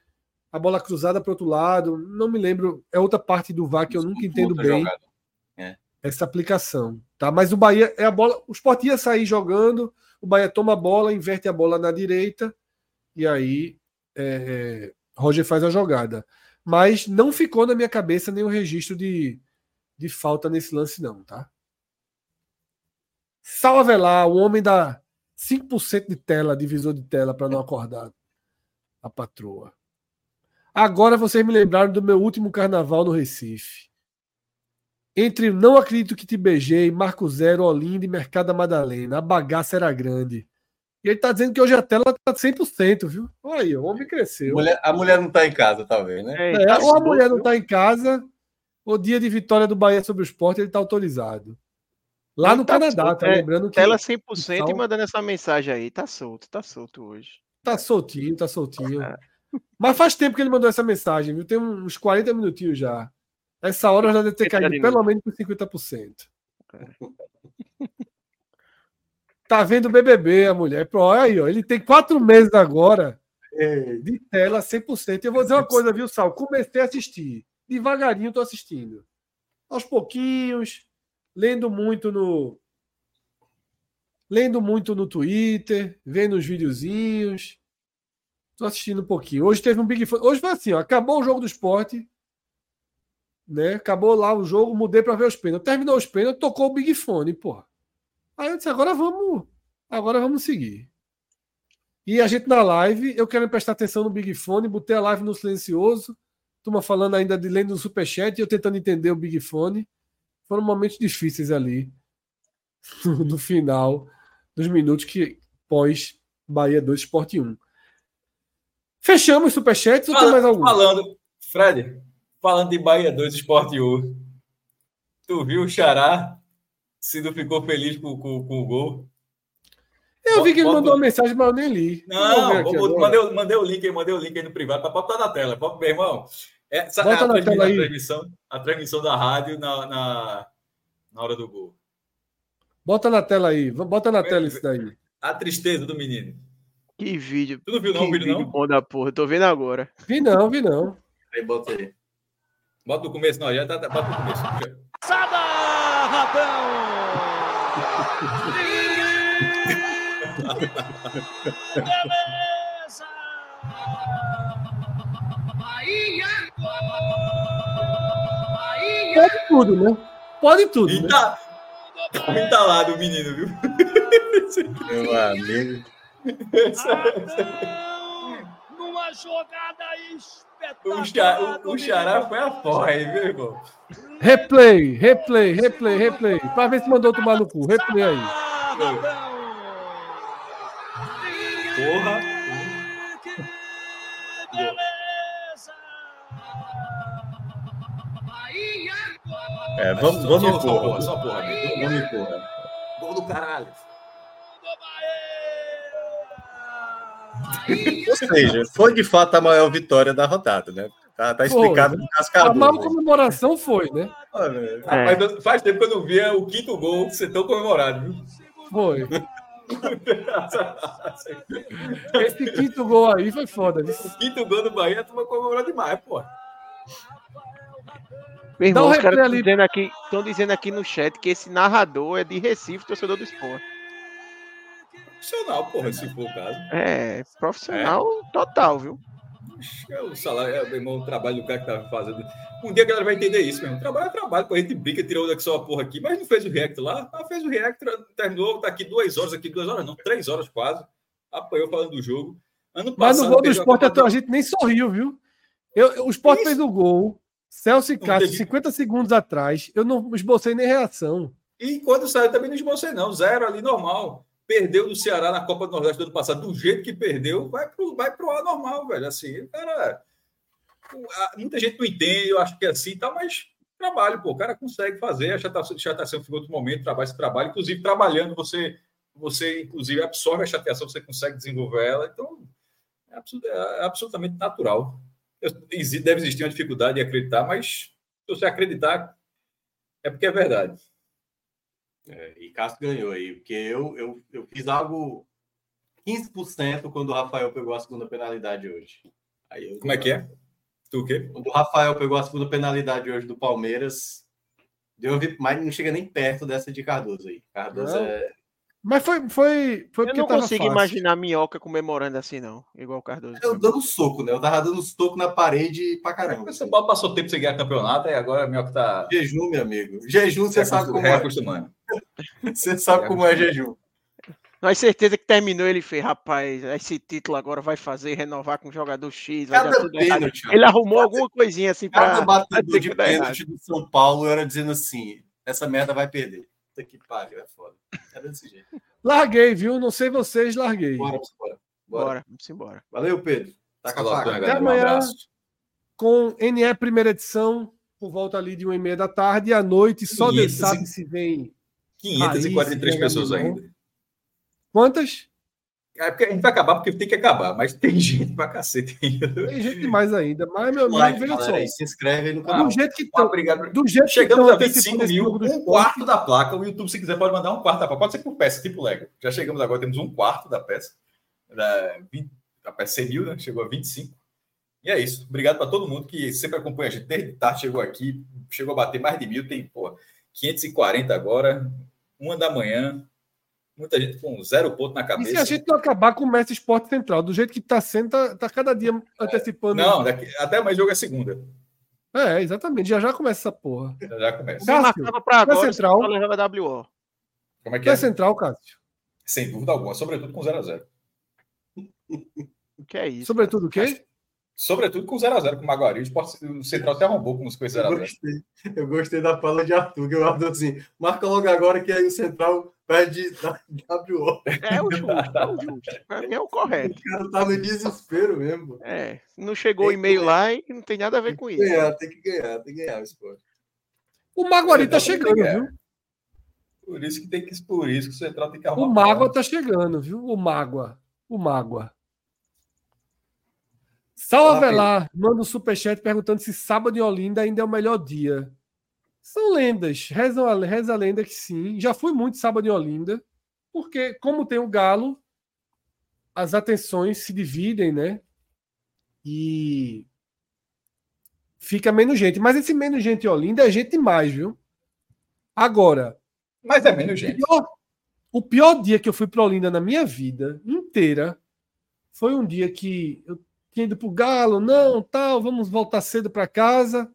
a bola cruzada para outro lado, não me lembro, é outra parte do VAR que eu nunca entendo bem. É. Essa aplicação, tá? Mas o Bahia é a bola, o Sport ia sair jogando, o Bahia toma a bola, inverte a bola na direita e aí é, é Roger faz a jogada. Mas não ficou na minha cabeça nenhum registro de, de falta nesse lance, não, tá? Salve lá, o homem da 5% de tela, divisor de tela, para não acordar a patroa. Agora vocês me lembraram do meu último carnaval no Recife. Entre Não Acredito Que Te Beijei, Marco Zero, Olinda e Mercado da Madalena, a bagaça era grande. E ele tá dizendo que hoje a tela tá 100%, viu? Olha aí, o homem cresceu. Mulher, a mulher não tá em casa, talvez, né? É, é, ou a mulher não tá em casa, o dia de vitória do Bahia sobre o esporte, ele tá autorizado. Lá no tá Canadá, solto, tá é, lembrando que. Tela 100% e mandando essa mensagem aí. Tá solto, tá solto hoje. Tá soltinho, tá soltinho. É. Mas faz tempo que ele mandou essa mensagem, viu? Tem uns 40 minutinhos já. Essa hora já deve ter caído pelo menos por 50%. É. Tá vendo o BBB, a mulher. Pô, olha aí, ó. Ele tem quatro meses agora de tela 100%. Eu vou dizer uma coisa, viu, Sal? Comecei a assistir. Devagarinho tô assistindo. Aos pouquinhos, lendo muito no. Lendo muito no Twitter, vendo os videozinhos. Tô assistindo um pouquinho. Hoje teve um Big Fone. Hoje foi assim, ó, acabou o jogo do esporte. Né? Acabou lá o jogo, mudei para ver os pênaltis. Terminou os pênaltis, tocou o Big Fone, porra. Aí eu disse, agora vamos, agora vamos seguir. E a gente na live, eu quero prestar atenção no Big Fone, botei a live no silencioso, turma falando ainda de lendo o superchat e eu tentando entender o Big Fone. Foram momentos difíceis ali no final dos minutos que pós Bahia 2 Sport 1. Fechamos superchats ou tem mais algum? Falando, Fred, falando de Bahia 2 Sport 1. Tu viu o Xará Cido ficou feliz com, com, com o gol. Eu vi que ele mandou uma mensagem, mas eu nem li. Não, vou, mandei, mandei o link aí, mandei o link aí no privado, para botar na tela. Meu irmão, essa, Bota a, na tela a, transmissão, a transmissão da rádio na, na, na hora do gol. Bota na tela aí, bota na tela isso daí. A tristeza do menino. Que vídeo. Tu não viu não o vídeo, não? Bom da porra, tô vendo agora. Vi não, vi não. Aí, bota aí. Bota no começo, não, já tá, tá bota no começo. Sada, Radão! Beleza! Bahia! Bahia! Pode tudo, né? Pode tudo. E né? tá, tá entalado o menino, viu? Meu amigo. Numa jogada espetacular. O, o Xará foi a porra aí, viu, irmão? Replay, replay, replay, replay. Pra ver se mandou tomar no cu. Replay aí. Porra. É, vamos, vamos só, só porra, só porra, amigo. Vamos porra. Gol do caralho. Ou seja, foi de fato a maior vitória da rodada, né? Tá, tá explicado no cascador. A maior comemoração foi, né? é. faz tempo que eu não via o quinto gol ser tão comemorado, viu? Foi. Esse quinto gol aí foi foda. Viu? O quinto gol do Bahia, turma comemorou demais, pô. Meu irmão, um os caras estão dizendo, aqui, dizendo aqui no chat que esse narrador é de Recife, torcedor do esporte. Profissional, porra, se for o caso. É, profissional é. total, viu? É o salário, é, meu irmão, o trabalho do cara que tava fazendo. Um dia a galera vai entender isso mesmo. Trabalho é trabalho, a gente brinca, tirou daqui só uma porra aqui, mas não fez o react lá. Ah, fez o react, terminou, tá aqui duas horas, aqui duas horas, não, três horas quase. Apoiou falando do jogo. Ano passado, mas no gol do esporte a, a gente nem sorriu, viu? Eu, o esporte fez o gol. Celso e Cássio, teve... 50 segundos atrás, eu não esbocei nem reação. E quando saiu também não esbocei, não. Zero ali, normal. Perdeu do Ceará na Copa do Nordeste do ano passado, do jeito que perdeu, vai pro, vai pro ar normal, velho. Assim, cara. Muita gente não entende, eu acho que é assim tá, mas trabalho, pô. O cara consegue fazer, a chateação, chateação fica outro momento, trabalho esse trabalho. Inclusive, trabalhando, você, você inclusive absorve a chateação, você consegue desenvolver ela. Então, é, é absolutamente natural. Deve existir uma dificuldade de acreditar, mas se você acreditar, é porque é verdade. É, e Castro ganhou aí, porque eu, eu, eu fiz algo 15% quando o Rafael pegou a segunda penalidade hoje. Eu, Como é que é? Tu o quê? Quando o Rafael pegou a segunda penalidade hoje do Palmeiras, deu, mas não chega nem perto dessa de Cardoso aí. Cardoso não. é mas foi, foi, foi Eu não consigo fácil. imaginar a minhoca comemorando assim, não. Igual o Cardoso. Eu dando soco, né? Eu tava dando soco na parede pra caramba. O São Paulo passou tempo sem ganhar campeonato e agora a minhoca tá. Jejum, meu amigo. Jejum, você sabe como é. Acostumando. Você sabe como é jejum. Mas certeza que terminou, ele fez, rapaz, esse título agora vai fazer renovar com o jogador X. Cada pênalti, ele arrumou cada, alguma coisinha assim para. Cada batedor de pênalti do São Paulo era dizendo assim: essa merda vai perder. Puta que pariu, é foda. É desse jeito. Larguei, viu? Não sei vocês, larguei. Bora, bora. Bora, vamos embora. Valeu, Pedro. Tá com a Até amanhã um com NE primeira edição, por volta ali de uma e meia da tarde, e à noite, só Deus sabe se vem. 543 Alice, pessoas ainda. Quantas? É porque a gente vai acabar porque tem que acabar, mas tem gente pra cacete ainda. Tem gente demais ainda. Mas, meu amigo, veja só. Aí, se inscreve aí no canal. Do jeito que estão. Obrigado. Do jeito Chegamos que a 25 mil, um quarto da placa. O YouTube, se quiser, pode mandar um quarto da placa. Pode ser por peça, tipo Lego. Já chegamos agora, temos um quarto da peça. Da, 20, a peça 100 mil, né? Chegou a 25. E é isso. Obrigado para todo mundo que sempre acompanha a gente. Desde tarde chegou aqui, chegou a bater mais de mil. Tem, pô, 540 agora, uma da manhã. Muita gente com zero ponto na cabeça. E se a gente não acabar com o Mestre Esporte Central, do jeito que está sendo, está tá cada dia antecipando. Não, daqui, até mais jogo é segunda. É, exatamente. Já já começa essa porra. Já já começa. Cássio, para agora, é central. WO. Como é que é? é central, Cássio. Sem dúvida alguma, sobretudo com 0x0. O que é isso? Sobretudo o quê? Sobretudo com 0x0 com o Maguari. O Central até arrombou com os coisas 0x0. Eu gostei. Eu gostei da fala de Arthur, que eu Arthur assim, marca logo agora que aí o Central perde WO. É o justo, é o justo. Pra mim é o correto. O cara tá no desespero mesmo. É, não chegou o e-mail lá e não tem nada a ver com isso. Ganhar, tem que ganhar, tem que ganhar o esporte. O Maguari tá chegando, viu? Por isso que tem que por isso que o Central tem que arrumar. O Mágua tá chegando, viu? O Mágua. O Mágua. Salve lá, manda um superchat perguntando se sábado em Olinda ainda é o melhor dia. São lendas. Reza, reza a lenda que sim. Já fui muito sábado em Olinda, porque, como tem o Galo, as atenções se dividem, né? E fica menos gente. Mas esse menos gente em Olinda é gente demais, viu? Agora. Mas é menos gente. O pior, o pior dia que eu fui para Olinda na minha vida inteira foi um dia que eu tinha ido pro Galo, não, tal, vamos voltar cedo para casa.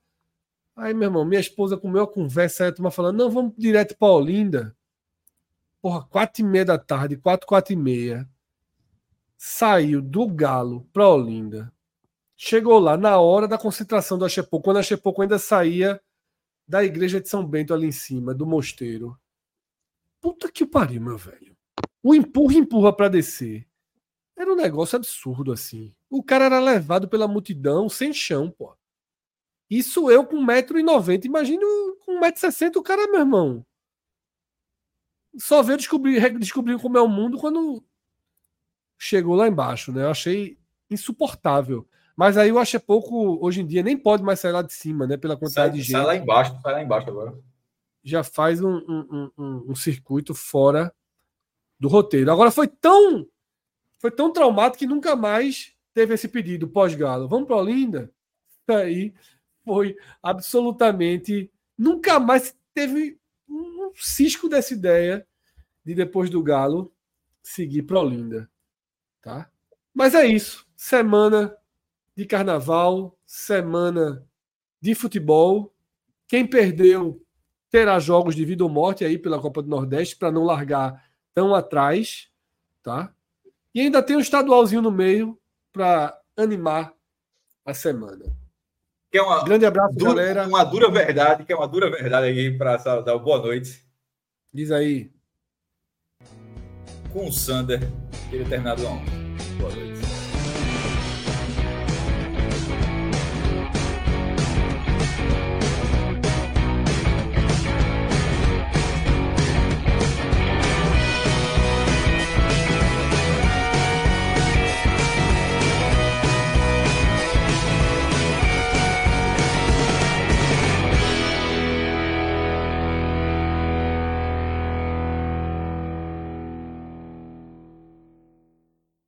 Aí, meu irmão, minha esposa comeu a conversa, aí a turma falando, não, vamos direto para Olinda. Porra, quatro e meia da tarde, quatro, quatro e meia. Saiu do Galo para Olinda. Chegou lá na hora da concentração do Axepoco, quando a Axepoco ainda saía da igreja de São Bento ali em cima, do mosteiro. Puta que pariu, meu velho. O empurra empurra para descer. Era um negócio absurdo assim. O cara era levado pela multidão sem chão, pô. Isso eu com 1,90m. Imagina com 1,60m o cara, meu irmão. Só veio descobrir, descobrir como é o mundo quando chegou lá embaixo, né? Eu achei insuportável. Mas aí eu achei pouco, hoje em dia, nem pode mais sair lá de cima, né? Pela quantidade sai, de gente. Sai lá embaixo, sai lá embaixo agora. Já faz um, um, um, um circuito fora do roteiro. Agora foi tão foi tão traumático que nunca mais teve esse pedido pós-galo. Vamos para Olinda? Aí foi absolutamente. Nunca mais teve um cisco dessa ideia de depois do Galo seguir para Olinda. Tá? Mas é isso. Semana de carnaval, semana de futebol. Quem perdeu terá jogos de vida ou morte aí pela Copa do Nordeste para não largar tão atrás, tá? E ainda tem um estadualzinho no meio para animar a semana. Que é uma Grande abraço, dura, galera. uma dura verdade, que é uma dura verdade aí para dar boa noite Diz aí. com o Sander, que ele terminado ontem. Boa noite.